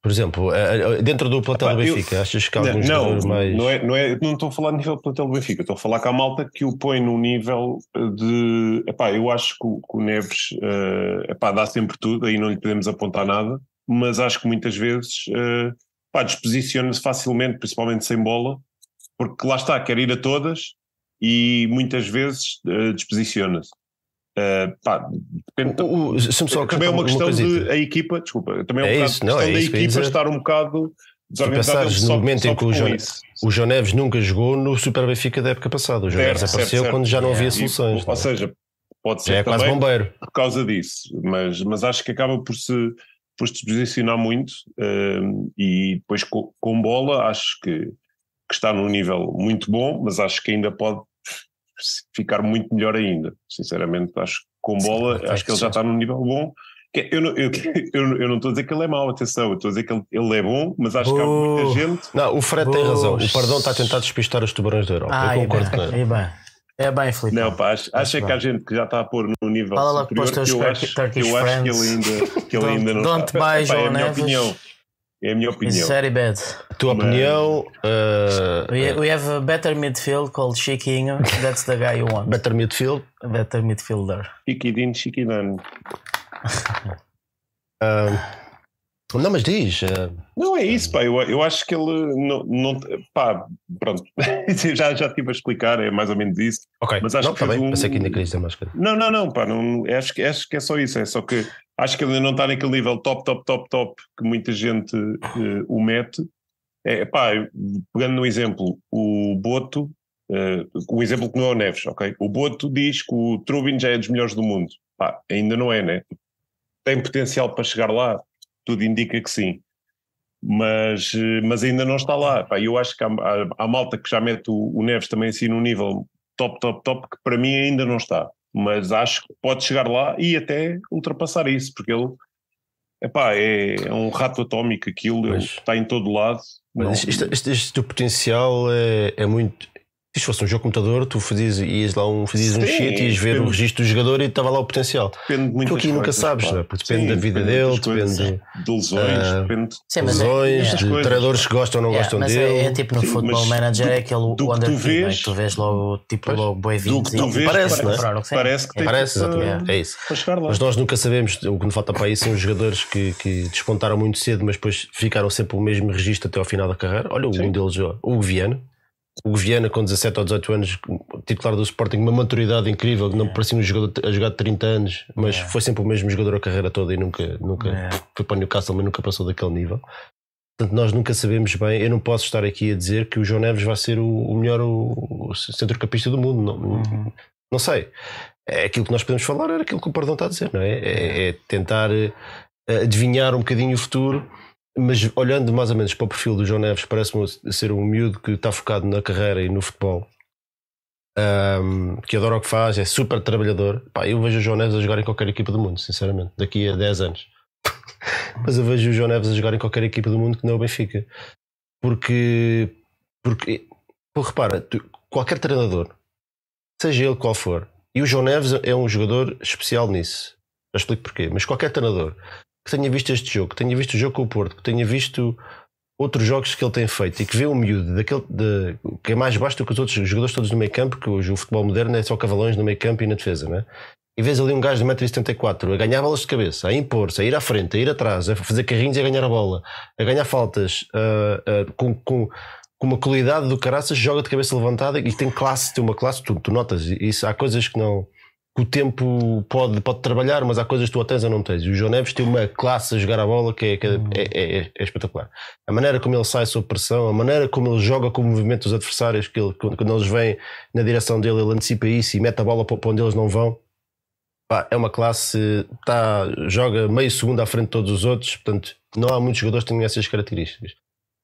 Por exemplo, eh, eh, dentro do plantel do Benfica, eu, achas que há alguns não, mais. Não, é, não, é, não estou a falar de nível do plantel do Benfica, estou a falar com a malta que o põe num nível de. Epá, eu acho que o, que o Neves uh, epá, dá sempre tudo, aí não lhe podemos apontar nada, mas acho que muitas vezes uh, desposiciona-se facilmente, principalmente sem bola, porque lá está, quer ir a todas e muitas vezes uh, desposiciona-se. Uh, pá, depende, O- o- só também é uma questão coisita. de a equipa, desculpa, também é, um É bocado isso, não, é da isso ia equipa estar um bocado desorganizada. pensares ele no momento em que o João- isso. O João Neves nunca jogou no Super Benfica da época passada. O João Certo, Neves certo, apareceu certo. quando já não havia Yeah. E, soluções. ou é? seja, pode ser é quase bombeiro. por causa disso, mas, mas acho que acaba por se, por se desposicionar muito hum, e depois com, com bola acho que, que está num nível muito bom, mas acho que ainda pode ficar muito melhor ainda. Sinceramente, acho que com Sim, bola, perfeito, acho que ele já sim. está num nível bom. Que Eu não, eu, [laughs] eu, eu não estou a dizer que ele é mau, atenção, eu estou a dizer que ele, ele é bom, mas acho que há muita gente. Não, o Fred tem razão. O. Pardão está a tentar despistar os tubarões da Europa. Ah, eu concordo bem, com ele. bem. É bem, Filipe. Não, pá, acho, acho é bem. que há gente que já está a pôr no nível Fala lá para os superior teus que eu acho, que eu acho que ele ainda, que ele ainda não don't está. buy Pá, é a minha opinião. É a minha It's opinião. very bad. Tua Mas- opinião. uh, We, we have a better midfield called Chiquinho. That's the guy you want. better midfield. A better midfielder. Chiquidinho, chiquidano. Uh, [laughs] não, mas diz. uh, Não é isso, pá. Eu, eu acho que ele não. não pá, pronto. [laughs] já, já estive a explicar, é mais ou menos isso. ok, Mas acho não, que tá bem. um- Pensei que ainda querias mais coisa. Não, não, não, pá. Não, acho, que, acho que é só isso. É só que acho que ele ainda não está naquele nível top, top, top, top que muita gente eh, o mete. É, pá, pegando no exemplo, o Boto, eh, o exemplo que não é o Neves, ok? O Boto diz que o Trubin já é dos melhores do mundo. Pá, ainda não é, né? Tem potencial para chegar lá, tudo indica que sim. Mas, eh, mas ainda não está lá. Pá, eu acho que há, há, há malta que já mete o, o Neves também assim num nível top, top, top, que para mim ainda não está. Mas acho que pode chegar lá e até ultrapassar isso, porque ele epá, é, é um rato atómico aquilo, ele Pois. está em todo lado. Mas Não- isto- este, este teu potencial é, é muito. Se isto fosse um jogo de computador, tu fazias, ias lá um, fazias um sheet, ias ver o depende. registro do jogador e estava lá o potencial. depende de muitas Tu aqui nunca coisas, sabes, não é? Porque depende Sim, da vida de dele, coisas. depende de lesões, Ah, depende Sim, mas é- lesões, yeah. de coisas. treinadores que gostam ou não Yeah, gostam mas dele. é, é tipo no Sim, Football Manager, do- é aquele do que Wonder tu Kid, não é? vês- que tu vês logo, tipo, Pois. logo boi que tu parece, parece, não é? parece que tem Parece, exatamente. É isso. Mas nós nunca sabemos, o que nos falta para aí são os jogadores que, que despontaram muito cedo, mas depois ficaram sempre o mesmo registro até ao final da carreira. Olha, um deles, o Viana. O Viana, com 17 ou 18 anos, titular do Sporting, uma maturidade incrível, não me parecia um jogador a jogar de 30 anos, mas Yeah. foi sempre o mesmo jogador a carreira toda e nunca, nunca Yeah. foi para o Newcastle, mas nunca passou daquele nível. Portanto, nós nunca sabemos bem. Eu não posso estar aqui a dizer que o João Neves vai ser o, o melhor centrocampista do mundo. Não, Uhum. não sei. É aquilo que nós podemos falar, era aquilo que o Pardão está a dizer, não é? É, é tentar eh, adivinhar um bocadinho o futuro, mas olhando mais ou menos para o perfil do João Neves, parece-me ser um miúdo que está focado na carreira e no futebol, ahm, que adora o que faz, é super trabalhador. Pá, eu vejo o João Neves a jogar em qualquer equipa do mundo, sinceramente, daqui a 10 anos. [laughs] mas eu vejo o João Neves a jogar em qualquer equipa do mundo que não é o Benfica. Porque, porque pô, repara, tu- qualquer treinador, seja ele qual for, e o João Neves é um jogador especial nisso. Já explico porquê. Mas qualquer treinador que tenha visto este jogo, que tenha visto o jogo com o Porto, que tenha visto outros jogos que ele tem feito e que vê o miúdo daquele, de, que é mais baixo do que os outros jogadores todos no meio campo, que hoje o futebol moderno é só cavalões no meio campo e na defesa, né? E vês ali um gajo de 1,74m a ganhar bolas de cabeça, a impor-se, a ir à frente, a ir atrás, a fazer carrinhos e a ganhar a bola, a ganhar faltas, ah, ah, com, com, com uma qualidade do caraças, joga de cabeça levantada e tem classe, tem uma classe, tu, tu notas isso. Há coisas que não. Que o tempo pode, pode trabalhar, mas há coisas que tu a tens ou não tens. E o João Neves tem uma classe a jogar a bola que é, que é, é, é- é espetacular. A maneira como ele sai sob pressão, a maneira como ele joga com o movimento dos adversários, que ele, quando, quando eles vêm na direção dele, ele antecipa isso e mete a bola para para onde eles não vão. Pá, é uma classe, tá, joga meio segundo à frente de todos os outros, portanto, não há muitos jogadores que tenham essas características.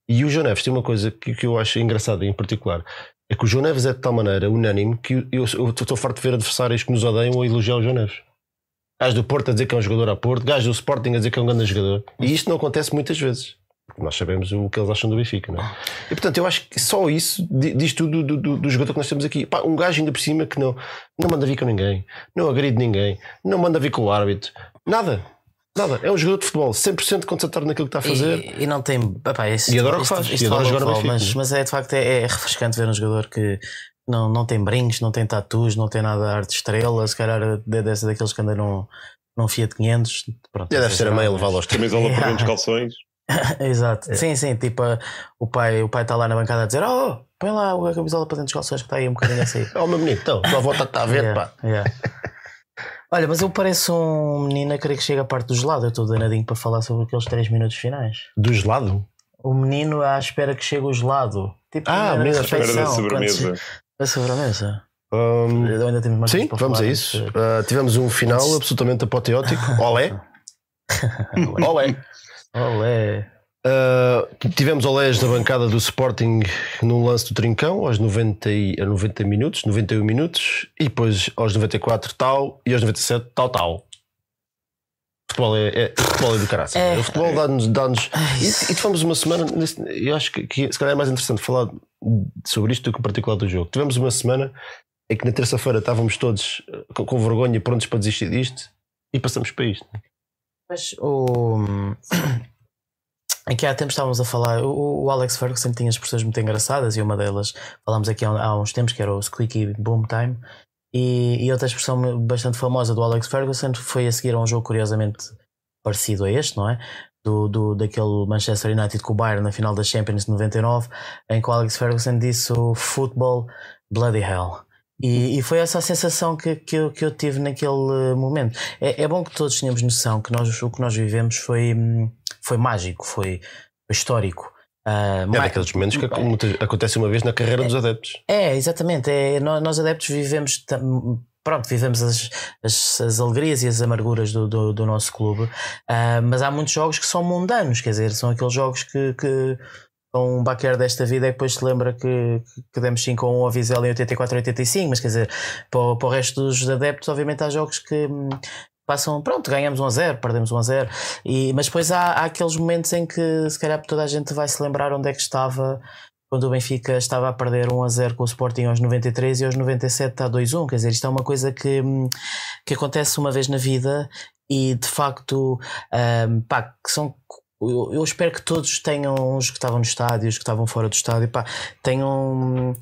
E o João Neves tem uma coisa que, que eu acho engraçada em particular: é que o João Neves é de tal maneira unânime que eu estou farto de ver adversários que nos odeiam a elogiar o João Neves. Gajo do Porto a dizer que é um jogador a Porto, gajo do Sporting a dizer que é um grande jogador. E isto não acontece muitas vezes. Porque nós sabemos o que eles acham do Benfica, não é? E portanto, eu acho que só isso di- diz tudo do, do, do jogador que nós temos aqui. Pá, um gajo ainda por cima que não, não manda vir com ninguém, não agride ninguém, não manda vir com o árbitro, nada. Nada. É um jogador de futebol, 100% concentrado naquilo que está a fazer. E, e não tem. Epá, isto, E adora o que isto- faz, isto e adora jogar Benfica, mas, mas é de facto é, é refrescante ver um jogador que não, não tem brincos, não tem tatus, não tem nada de arte estrela. Se calhar é desse daqueles que andam num, num Fiat 500. Pronto, Já deve ser a mãe levá-lo aos [laughs] Camisola por dentro dos calções. [laughs] Exato. Sim, sim, tipo, o pai o pai está lá na bancada a dizer: Oh, põe lá a camisola para dentro dos calções que está aí um bocadinho assim. [laughs] Oh, meu menino, então, tua avó está a ver, Yeah, pá. yeah. Olha, mas eu pareço um menino a querer que chegue a parte do gelado. Eu estou danadinho para falar sobre aqueles 3 minutos finais. Do gelado? O menino à espera que chegue o gelado. Tipo, Ah, menino à Espera da sobremesa. Da sobremesa. Hum, Ainda temos mais sim, para vamos a falar, isso. mas, Ah, tivemos um final absolutamente apoteótico. [laughs] [laughs] Olé. Olé. Olé. Uh, tivemos olés da bancada do Sporting num lance do Trincão aos 90, e, a 90 minutos, 91 minutos, e depois aos 94 tal e aos 97 tal tal. Futebol é, é, futebol é do caraças. É. O futebol dá-nos. Dá e, e tivemos uma semana. Eu acho que, que se calhar é mais interessante falar sobre isto do que em particular do jogo. Tivemos uma semana em que na terça-feira estávamos todos uh, com, com vergonha prontos para desistir disto e passamos para isto. Mas o. [clears throat] Aqui há tempos estávamos a falar, o, o Alex Ferguson tinha expressões muito engraçadas e uma delas falámos aqui há, há uns tempos que era o Squeaky Boom Time e, e outra expressão bastante famosa do Alex Ferguson foi a seguir a um jogo curiosamente parecido a este, não é? Do, do, daquele Manchester United com o Bayern na final da Champions de 99 em que o Alex Ferguson disse o football bloody hell e, e foi essa a sensação que, que, eu, que eu tive naquele momento é, é bom que todos tenhamos noção que nós, o que nós vivemos foi, hum, foi mágico, foi, foi histórico. Ah, É ma- daqueles momentos que acontece uma vez na carreira dos adeptos. é, exatamente. É, nós, nós adeptos vivemos. Pronto, vivemos as, as, as alegrias e as amarguras do, do, do nosso clube, Ah, mas há muitos jogos que são mundanos, quer dizer, são aqueles jogos que, que um baquer desta vida e depois se lembra que, que demos 5 a 1 ao Vizela em 84 85, mas quer dizer, para, o- para o resto dos adeptos, obviamente há jogos que hum, passam, pronto, ganhamos 1 a 0, perdemos 1 a 0, e, mas depois há, há aqueles momentos em que se calhar toda a gente vai se lembrar onde é que estava quando o Benfica estava a perder 1 a 0 com o Sporting aos 93 e aos 97 está 2 1. Quer dizer, isto é uma coisa que, hum, que acontece uma vez na vida e de facto, hum, pá, que são. Eu, espero que todos tenham, uns que estavam no estádio, os que estavam fora do estádio, pá, tenham.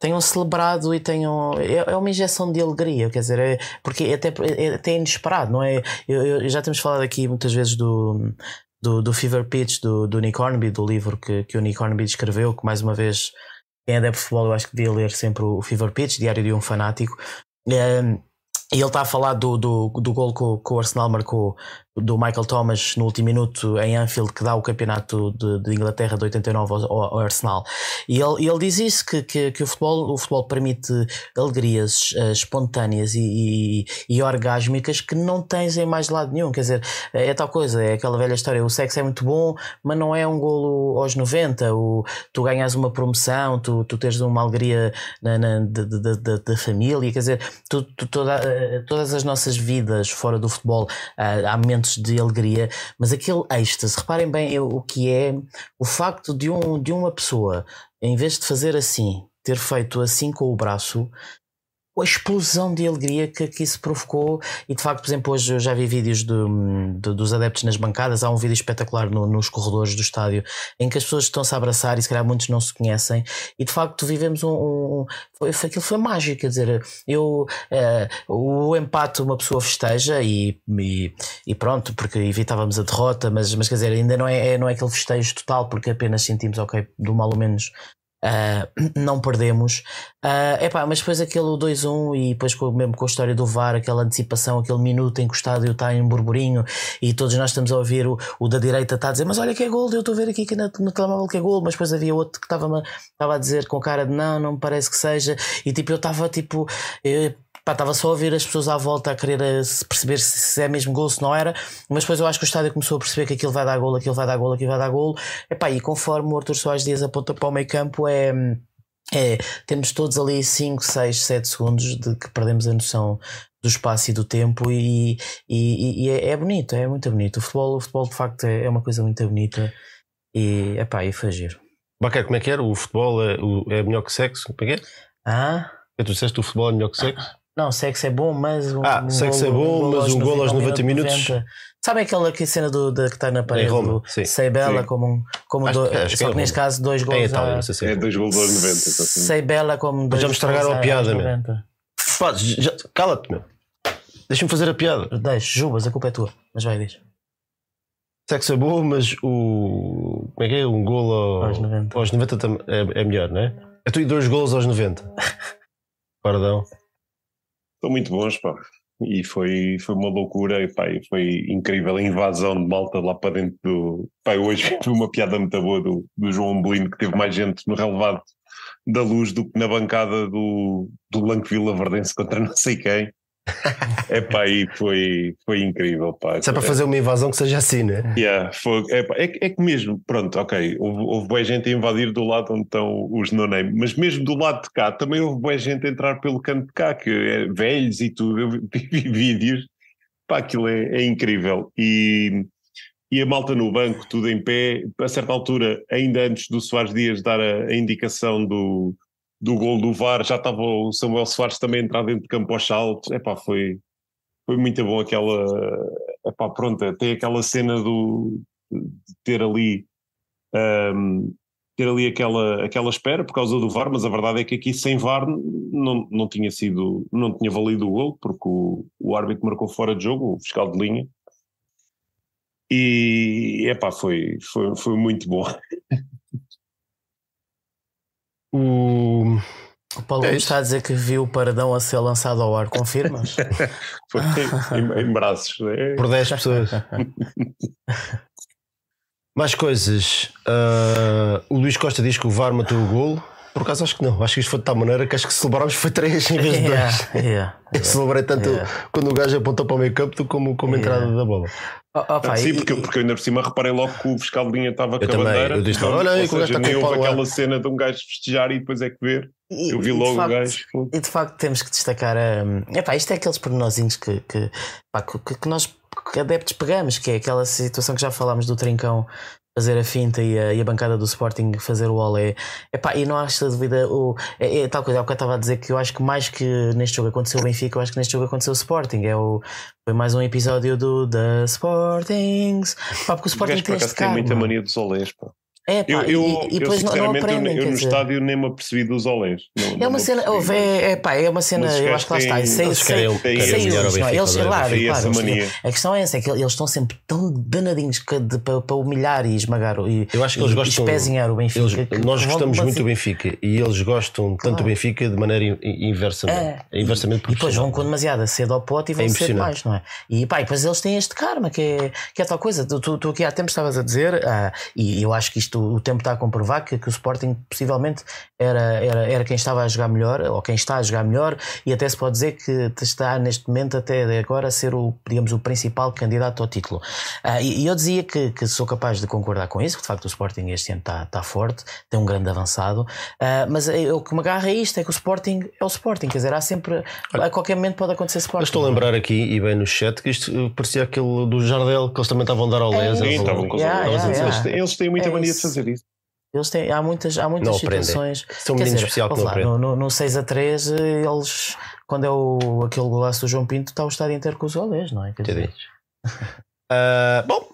Tenham celebrado e tenham. É, é uma injeção de alegria, quer dizer, é, porque é até, é até inesperado, não é? Eu, eu- já temos falado aqui muitas vezes do, do, do Fever Pitch do, do Nick Hornby, do livro que, que o Nick Hornby escreveu, que mais uma vez quem é de futebol eu acho que devia ler sempre o Fever Pitch, Diário de um Fanático. Um, e ele está a falar do, do, do gol que o, que o Arsenal marcou do Michael Thomas no último minuto em Anfield, que dá o campeonato de, de Inglaterra de 89 ao, ao- Arsenal. E ele, ele diz isso: que, que, que o, futebol, o futebol permite alegrias eh, espontâneas e, e, e orgásmicas que não tens em mais lado nenhum. Quer dizer, é tal coisa, é aquela velha história: o sexo é muito bom, mas não é um golo aos 90. O, tu ganhas uma promoção, tu, tu tens uma alegria na, na, da família, quer dizer, tu, tu- toda, eh, todas as nossas vidas fora do futebol ah, há momentos de alegria, mas aquele êxtase, reparem bem o que é o facto de, um, de uma pessoa, em vez de fazer assim, ter feito assim com o braço. A explosão de alegria que, que isso provocou, e de facto, por exemplo, hoje eu já vi vídeos de- de- dos adeptos nas bancadas. Há um vídeo espetacular no- nos corredores do estádio em que as pessoas estão-se a abraçar e se calhar muitos não se conhecem, e de facto vivemos um. um foi, foi- aquilo foi mágico, quer dizer, eu. eh, o empate uma pessoa festeja e, e, e pronto, porque evitávamos a derrota, mas, mas quer dizer, ainda não é, é- não é aquele festejo total, porque apenas sentimos, ok, do mal ou menos. Ah, [clears throat] não perdemos, Ah, epá, mas depois aquele 2-1 e depois com, mesmo com a história do VAR, aquela antecipação, aquele minuto em que o em burburinho e todos nós estamos a ouvir o, o da direita está a dizer, mas olha que é gol, eu estou a ver aqui que na- no que é gol, mas depois havia outro que estava a dizer com cara de não, não me parece que seja, e tipo eu estava tipo. eu- pá, Estava só a ouvir as pessoas à volta a querer perceber se, se é mesmo gol, se não era, mas depois eu acho que o estádio começou a perceber que aquilo vai dar gol, aquilo vai dar gol, aquilo vai dar gol. Epá, e conforme o Arthur Soares Dias aponta para o meio campo, é, é, temos todos ali 5, 6, 7 segundos de que perdemos a noção do espaço e do tempo e, e, e é, é bonito, é muito bonito. O futebol, o futebol de facto é, é uma coisa muito bonita e, epá, e foi giro. Baquer, como é que era? O futebol é, é melhor que sexo? Como é que é? Ah? Tu disseste que o futebol é melhor que sexo? Não, sexo é bom, mas um, Ah, um sexo é golo- bom, mas um golo aos 90 minuto minutos. 90. Sabe aquela que cena do, da, que está na parede? Roma, do sim. Sei Bela Sim. como, um- como Acho do, que- acho que só é que neste Roma. caso dois É em gols Itália, a- se É é. dois gols aos 90. exatamente. Sei Bela como dois já me estragaram a piada, meu. 90. Pá, já- Cala-te, meu. Deixa-me fazer a piada. Deixa, Jubas, a culpa é tua. Mas vai, diz. Sexo é bom, mas o. Como é que é? Um gol ao- Aos 90. aos 90 tam- é, é melhor, não é? É tu e dois golos aos 90. [laughs] Pardão. Estão muito bons, pá. E foi, foi uma loucura, e, pá, e foi incrível a invasão de malta lá para dentro do. Pá, hoje [laughs] vi uma piada muito boa do, do João Belino, que teve mais gente no relevado da luz do que na bancada do, do Lanque Vila Verdense contra não sei quem. [laughs] É pá, e foi, foi incrível, pá. Se é para fazer uma invasão que seja assim, né? Yeah, foi, é, é, que- é que mesmo, pronto, ok, houve, houve boa gente a invadir do lado onde estão os no-name, mas mesmo do lado de cá também houve boa gente a entrar pelo canto de cá, que é velhos e tudo, eu vi, [laughs] vi vídeos, pá, aquilo é, é incrível. E, e a malta no banco, tudo em pé, a certa altura, ainda antes do Soares Dias dar a, a indicação do, do gol do VAR, já estava o Samuel Soares também a entrar dentro de campo aos saltos, é pá, foi, foi muito bom aquela. Epá, pronto, tem aquela cena do, de ter ali. ahm, ter ali aquela, aquela espera por causa do VAR, mas a verdade é que aqui sem VAR não, não tinha sido, não tinha valido o gol, porque o, o árbitro marcou fora de jogo, o fiscal de linha. E epá, foi, foi, foi muito bom. [laughs] O... O Paulo É Gomes isso. está a dizer que viu o paradão a ser lançado ao ar. Confirmas? [laughs] Foi em, em braços. né? Por 10 pessoas. [laughs] Mais coisas. Ah, o Luís Costa diz que o VAR matou o golo. Por acaso acho que não. Acho que isto foi de tal maneira que acho que celebrámos foi 3 em vez de 2. Yeah, yeah. [laughs] Eu celebrei tanto Yeah. quando o gajo apontou para o meio campo como, como a Yeah. entrada da bola. Oh, oh, Sim, e- porque, e- porque eu ainda por cima reparei logo que o fiscal de linha estava com a também, bandeira. eu disse, Então, olha ou o seja, nem o houve pau lá. aquela cena de um gajo festejar e depois é que ver. e- Eu vi e de logo o facto- gajo. E de facto temos que destacar a. Epá, isto é aqueles pormenorzinhos que, que, pá, que, que nós que adeptos pegamos, que é aquela situação que já falámos do Trincão fazer a finta e a, e a bancada do Sporting fazer o olé. Epá, e não esta dúvida. O, é, é tal coisa, é o que eu estava a dizer que eu acho que mais que neste jogo aconteceu o Benfica, eu acho que neste jogo aconteceu o Sporting. É o, foi mais um episódio do The Sportings. Pá, porque o Sporting por tem este têm muita mania dos olés. Pá. É, pá, Eu, eu, e, e eu depois não, eu, aprendem. eu quer no dizer. estádio nem me apercebi dos olés. Não- É uma cena, ouve, é, é, pá, é uma cena, eu acho que lá está. têm- Sei, eles sei, querem- querem sei eles, não é? Benfica, Eles, é? claro, claro, mania. a questão é essa, é que eles estão sempre tão danadinhos que de- para, para humilhar e esmagar o- e, Eu acho que eles e gostam- espezinhar o Benfica. Eles- nós gostamos muito do Benfica e eles gostam tanto do Benfica de maneira in- in- inversamente. É. inversamente E depois vão com demasiada cedo ao pote e vão É ser mais, não é? E pá, e depois eles têm este karma que é, que é tal coisa. Tu, tu, tu aqui há tempo estavas a dizer, ah, e eu acho que isto o tempo está a comprovar que, que o Sporting possivelmente era, era, era quem estava a jogar melhor, ou quem está a jogar melhor, e até se pode dizer que está neste momento, até agora, a ser o, digamos, o principal candidato ao título. Ah, e, e eu dizia que, que sou capaz de concordar com isso, que de facto o Sporting este ano está, está forte, tem um grande avançado, ah, mas é- o que me agarra é isto: é que o Sporting é o Sporting, quer dizer, há sempre, a qualquer momento pode acontecer Sporting. Eu estou a lembrar aqui, e bem no chat, que isto uh, parecia aquele do Jardel, que eles também estavam a dar ao Les. Sim, eles- estavam com os Yeah, olés. yeah, Eles têm- Eles têm muita É mania de. Fazer isso. Eles têm, há muitas, há muitas Não aprendem. situações. São um menino especial que não lá, no, no, no 6 a 3, eles, quando é o, aquele golaço do João Pinto, está o estádio inteiro com os olés, não é? Quer dizer. [laughs] Ah, bom,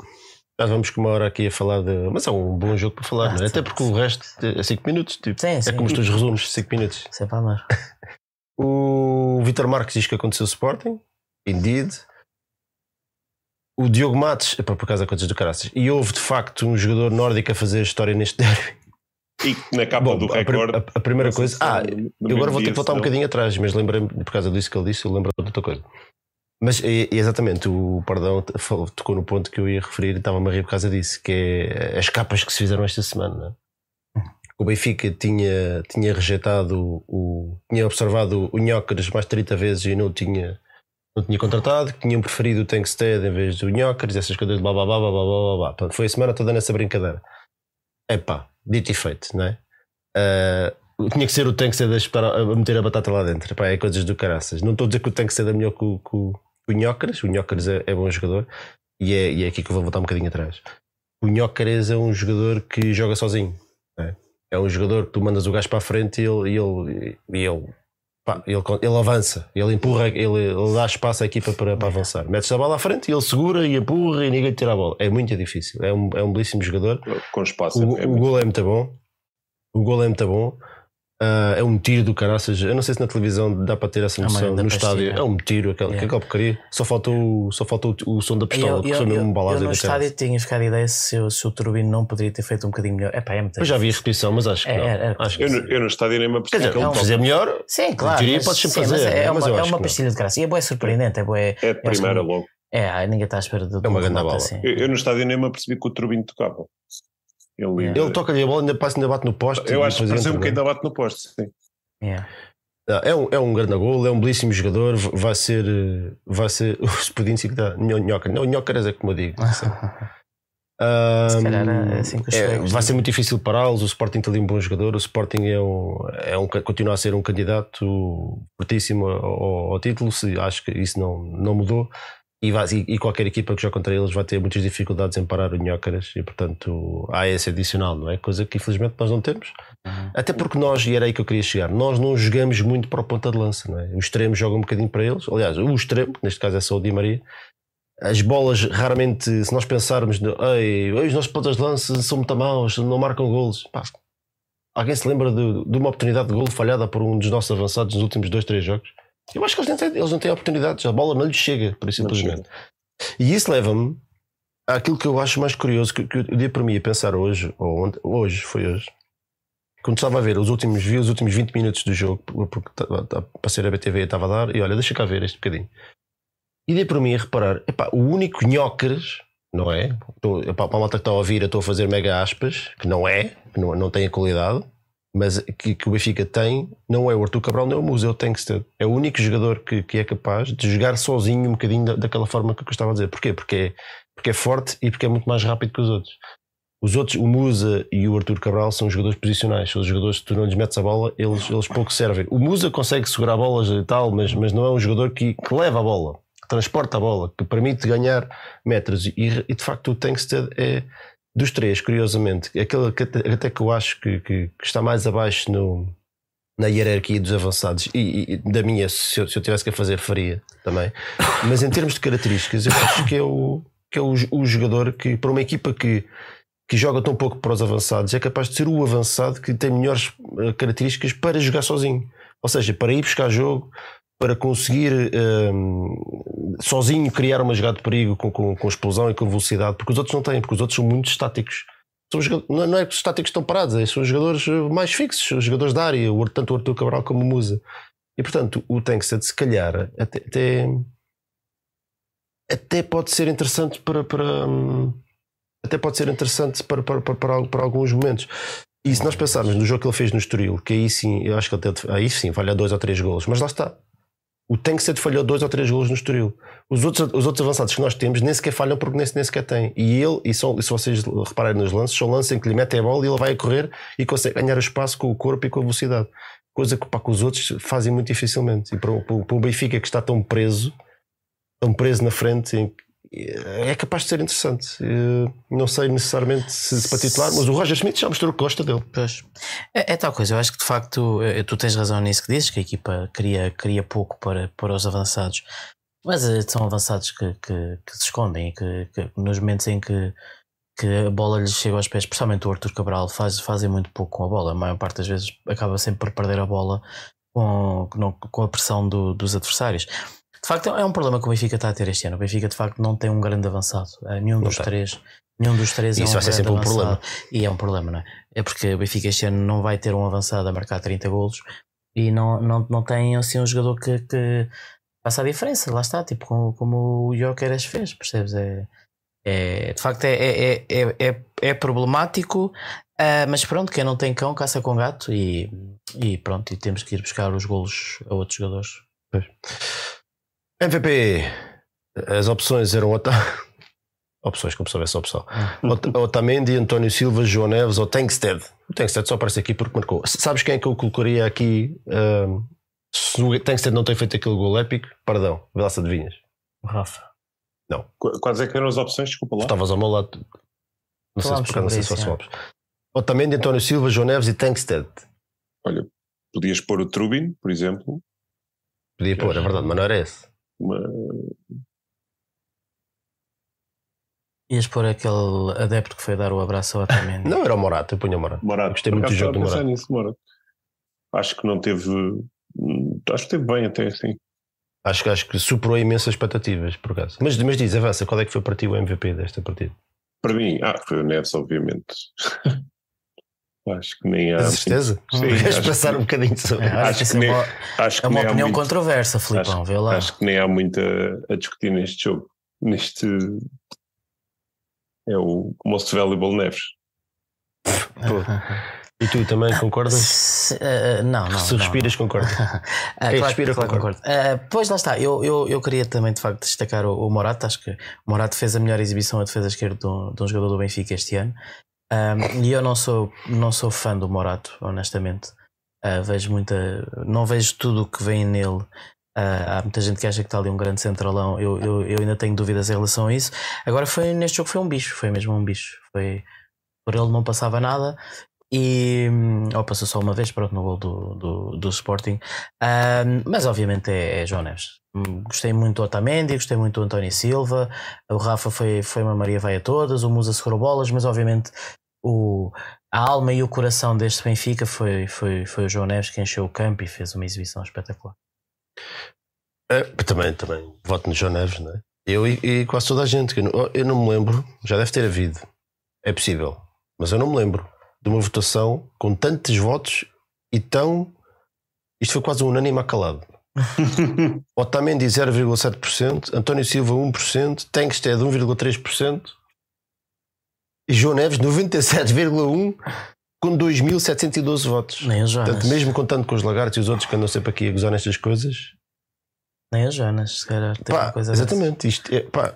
já vamos com uma hora aqui a falar de. Mas é um bom jogo para falar, Ah, não é? sim. Até porque o resto é 5 minutos. Tipo, Sim, é sim. como os teus resumos, 5 minutos. sempre a amar. [laughs] O Vitor Marques diz que aconteceu o Sporting. Indeed. O Diogo Matos, por causa de coisas do caraças. E houve de facto um jogador nórdico a fazer história neste derby. E na capa Bom, do recorde. a- a primeira coisa. se Ah, eu agora vou ter que voltar um não. bocadinho atrás, mas lembrei-me, por causa disso que ele disse, eu lembro de outra coisa. Mas é, é exatamente, o Pardão tocou no ponto que eu ia referir e estava-me a rir por causa disso, que é as capas que se fizeram esta semana. é? O Benfica tinha, tinha rejeitado o, tinha observado o Nhócaras mais de 30 vezes e não tinha, não tinha contratado, que tinham preferido o Tankstead em vez do Nhócaras, essas coisas, blá blá blá blá blá blá blá. Portanto, foi a semana toda nessa brincadeira. Epá, dito e feito, não é? Ah, tinha que ser o Tankstead a, espetar- a meter a batata lá dentro. Epá, é coisas do caraças. Não estou a dizer que o Tankstead é melhor que o, que o, que o Nhócaras, o Nhócaras é, é bom jogador e é, e é aqui que eu vou voltar um bocadinho atrás. O Nhócaras é um jogador que joga sozinho. não É? É um jogador que tu mandas o gajo para a frente e ele, e ele, e ele, pá, ele, ele avança, ele empurra, ele, ele dá espaço à equipa para, para avançar. Metes a bola à frente e ele segura e empurra e ninguém tira a bola. É muito difícil. É um, é um belíssimo jogador. Com espaço. O, é o gol é muito bom. O gol é muito bom. Ah, é um tiro do caraças. Eu não sei se na televisão dá para ter essa É uma noção. no estádio pastilha. é um tiro, aquela, Yeah. aquela porcaria. Só faltou, o- só faltou o, o som da pistola, eu, que eu, foi mesmo um balazo eu no do estádio tinha ficado a ideia se, o- se o Turbino não poderia ter feito um bocadinho melhor. Epá, é muito Eu já vi a repetição, mas acho que É, não. é, é. acho que Eu, eu no estádio nem me Quer apercebi dizer, que ele ele fazer melhor. Sim, claro. teoria mas, podes sim, mas fazer, é, mas uma, eu é acho uma que não. pastilha de graça. E é bué surpreendente. É, bué, é de primeira acho que- logo. é, ah, ninguém está à espera de, de É uma um grande bola. assim. Eu, eu no estádio nem me apercebi que o Turbino tocava. Ele, Yeah. Ele toca-lhe a bola, ainda passa, ainda bate no poste. eu acho que que é? ainda bate no poste. Sim. Yeah. Ah, É um, é um grande gol, é um belíssimo jogador. Vai ser. eh, Vai ser. [laughs] O Spodinski que dá. Nhócaras. Não, Nhócaras é como eu digo. [laughs] Se calhar é assim que É, vai ser muito difícil pará-los. O Sporting tem ali um bom jogador. O Sporting é um, é um, continua a ser um candidato fortíssimo ao, ao título. Se, acho que isso não, não mudou. E, vai- e- qualquer equipa que joga contra eles vai ter muitas dificuldades em parar o Nhócaras. E portanto há esse adicional, não é? Coisa que infelizmente nós não temos. Uhum. Até porque nós, e era aí que eu queria chegar, nós não jogamos muito para o ponta de lança, não é? Os extremos jogam um bocadinho para eles. Aliás, o extremo, neste caso é só o Di Maria. As bolas, raramente, se nós pensarmos, Ei, os nossos pontas de lança são muito maus, não marcam golos. Pá, alguém se lembra de, de uma oportunidade de golo falhada por um dos nossos avançados nos últimos dois, três jogos? Eu acho que eles não têm, eles não têm oportunidades, a bola não lhes chega, por simplesmente. E isso leva-me àquilo que eu acho mais curioso, que, que eu dei para mim a pensar hoje, ou ontem, hoje, foi hoje, quando estava a ver os últimos, vi os últimos 20 minutos do jogo, porque ser a BTV estava a dar, e olha, deixa cá ver este bocadinho. E dei para mim a reparar, epá, o único nhócares, não é? Estou, epá, para a malta que está a ouvir, eu estou a fazer mega aspas, que não é, que não, não tem a qualidade, mas que, que o Benfica tem, não é o Artur Cabral, nem o Museu Tankstead. É o único jogador que, que é capaz de jogar sozinho um bocadinho da- daquela forma que eu estava a dizer. Porquê? Porque é, porque é forte e porque é muito mais rápido que os outros. Os outros, o Musa e o Artur Cabral, são jogadores posicionais. São os jogadores que tu não lhes metes a bola, eles, eles pouco servem. O Musa consegue segurar bolas e tal, mas, mas não é um jogador que, que leva a bola, que transporta a bola, que permite ganhar metros. E, e de facto o Tankstead é dos três, curiosamente, aquele que até, até que eu acho que, que- que está mais abaixo no, na hierarquia dos avançados e, e da minha, se eu, se eu tivesse que fazer, faria também. Mas em termos de características, eu acho que é o, que é o, o jogador que, para uma equipa que, que joga tão pouco para os avançados, é capaz de ser o avançado que tem melhores eh, características para jogar sozinho. Ou seja, para ir buscar jogo, para conseguir hum, sozinho criar uma jogada de perigo com, com, com explosão e com velocidade, porque os outros não têm, porque os outros são muito estáticos. São não, é que os estáticos estão parados, é, são jogadores eh, mais fixos, os jogadores da área, tanto o Artur Cabral como o Musa. E portanto, o Tankstead, se calhar, até, até, até pode ser interessante para. para até pode ser interessante para, para, para, para, para alguns momentos. E se nós pensarmos no jogo que ele fez no Estoril, que aí sim, eu acho que teve, aí sim falha dois ou três golos, mas lá está. O Tankstead falhou dois ou três golos no Estoril. Os outros, os outros avançados que nós temos nem sequer falham porque nem, nem sequer têm. E ele, e, são, e se vocês repararem nos lances, são lances em que lhe metem a bola e ele vai a correr e consegue ganhar espaço com o corpo e com a velocidade. Coisa que, pá, que os outros fazem muito dificilmente. E para, o- o- para o Benfica que está tão preso, tão preso na frente, em- é capaz de ser interessante. Eh, Não sei necessariamente se, para titular, mas o Roger Smith já mostrou que gosta dele. Pois. É, é tal coisa, eu acho que de facto eh, tu tens razão nisso que dizes, que a equipa queria, queria pouco para, para os avançados, mas eh, são avançados que, que, que se escondem que, que nos momentos em que, que a bola lhes chega aos pés, especialmente o Arthur Cabral, faz, fazem muito pouco com a bola. A maior parte das vezes acaba sempre por perder a bola com- com a pressão do- dos adversários. De facto, é um problema que o Benfica está a ter este ano. O Benfica, de facto, não tem um grande avançado. Eh, Nenhum Não dos tem. três. Nenhum dos três Isso é um vai ser sempre um avançado. problema. E é um problema, não é? É porque o Benfica este ano não vai ter um avançado a marcar 30 golos e não, não, não tem assim um jogador que, que faça a diferença. Lá está, tipo como, como o Jokeres fez, percebes? É, é, de facto, é, é, é, é, é- é problemático, ah, mas pronto, quem não tem cão caça com gato e, e pronto, e temos que ir buscar os golos a outros jogadores. MVP. As opções eram Ota... [laughs] opções, como se houvesse opção. Ot- Otamendi, António Silva, João Neves ou Tankstead. O Tankstead só aparece aqui porque marcou. Sabes quem é que eu colocaria aqui? ahm, se o Tankstead não tem feito aquele gol épico, perdão, Vilaça de Vinhas. Rafa. Qu- Quais é que eram as opções? Desculpa lá. Estavas ao meu lado. Não sei se não sei se sobre fosse isso, opções. Otamendi, António Silva, João Neves e Tankstead. Olha, podias pôr o Trubin, por exemplo. Podia pôr, é verdade, mas não era esse. Uma- Ias pôr aquele adepto que foi dar o abraço ao Otamendi. Não era o Morato, eu punha o Morato. Morato. Gostei muito do jogo do Morato. nisso, Morato. Acho que não teve. hum, Acho que teve bem até assim. Acho, que- acho que superou imensas expectativas, por acaso. Mas, mas diz, avança, qual é que foi para ti o MVP desta partida? Para mim, ah, foi o Neves, obviamente. [laughs] acho que nem há. Tens certeza? Sim, Queres pensar que- um bocadinho sobre É, acho Acho que é nem- uma, Acho que é uma opinião muito- controversa, Filipão. Vê lá. Acho que nem há muito a, a discutir neste jogo. Neste. É o Most Valuable Neves. E tu também concordas? [laughs] Se- eh, não, não. Se não, respiras, concordas. [laughs] Ah, Quem claro, respira, claro concordo. Ah, pois lá está, eu, eu, eu queria também de facto destacar o, o Morato. Acho que o Morato fez a melhor exibição a defesa esquerda de um, de um jogador do Benfica este ano. Ah, e eu não sou, não sou fã do Morato, honestamente. Ah, vejo muita. Não vejo tudo o que vem nele. Ah, há muita gente que acha que está ali um grande centralão. Eu, eu, eu ainda tenho dúvidas em relação a isso. Agora foi neste jogo foi um bicho, foi mesmo um bicho. Foi, por ele não passava nada. E hum, ou passou só uma vez pronto, no gol do, do, do Sporting. Mas obviamente é, é João Neves. Hum, Gostei muito do Otamendi, gostei muito do António Silva. O Rafa foi, foi uma Maria vai a todas, o Musa segurou bolas, mas obviamente o, a alma e o coração deste Benfica foi, foi, foi o João Neves que encheu o campo e fez uma exibição espetacular. É, também, também. Voto no João Neves, não é? Eu e, e quase toda a gente. que Eu não, eu não me lembro, já deve ter havido. É possível. Mas eu não me lembro de uma votação com tantos votos e tão. Isto foi quase um unânime acalado. [laughs] Otamendi 0,7%, António Silva 1%, Tankstead 1,3% e João Neves 97,1% com 2.712 votos. Nem o Jonas. Portanto, mesmo contando com os lagartos e os outros que andam sempre aqui a gozar nestas coisas, Nem o Jonas, se calhar. tem Pá, dessa. exatamente. Isto é, pá,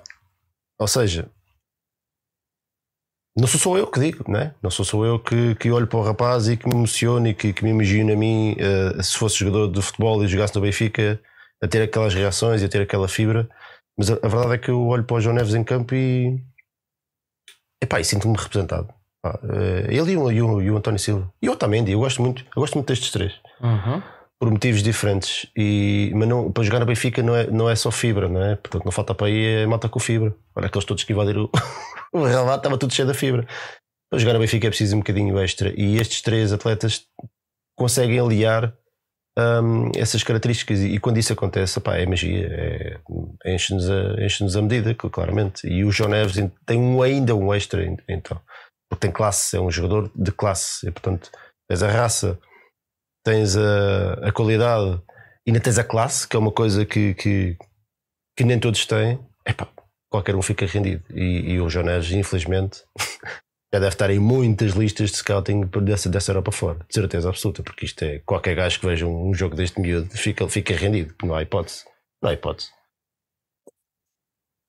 ou seja, não sou só eu que digo, né? não sou só eu que, que olho para o rapaz e que me emociono e que, que me imagino a mim, eh, se fosse jogador de futebol e jogasse no Benfica, a ter aquelas reações e a ter aquela fibra. Mas a, a verdade é que eu olho para o João Neves em campo e, epá, e sinto-me representado. Eh, ele e o, e, o, e o António Silva. E eu também, eu gosto muito, eu gosto muito destes três Uhum. por motivos diferentes. E, mas não, para jogar no Benfica não é, não é só fibra, não é? Portanto, não falta para aí é malta com fibra. Olha, aqueles todos que invadiram o, [laughs] o Real Madrid, estava tudo cheio da fibra. Para jogar no Benfica é preciso um bocadinho extra. E estes três atletas conseguem aliar hum, essas características. E, e quando isso acontece, pá, é magia. É, enche-nos, a, enche-nos a medida, claramente. E o João Neves tem um, ainda um extra, então. Porque tem classe, é um jogador de classe. E, portanto, tens a raça tens a, a qualidade ainda tens a classe, que é uma coisa que, que, que nem todos têm, epá, qualquer um fica rendido. E, e o Neves, infelizmente, [laughs] já deve estar em muitas listas de scouting dessa, dessa Europa fora, de certeza absoluta, porque isto é qualquer gajo que veja um, um jogo deste miúdo fica, fica rendido, não há hipótese. Não há hipótese.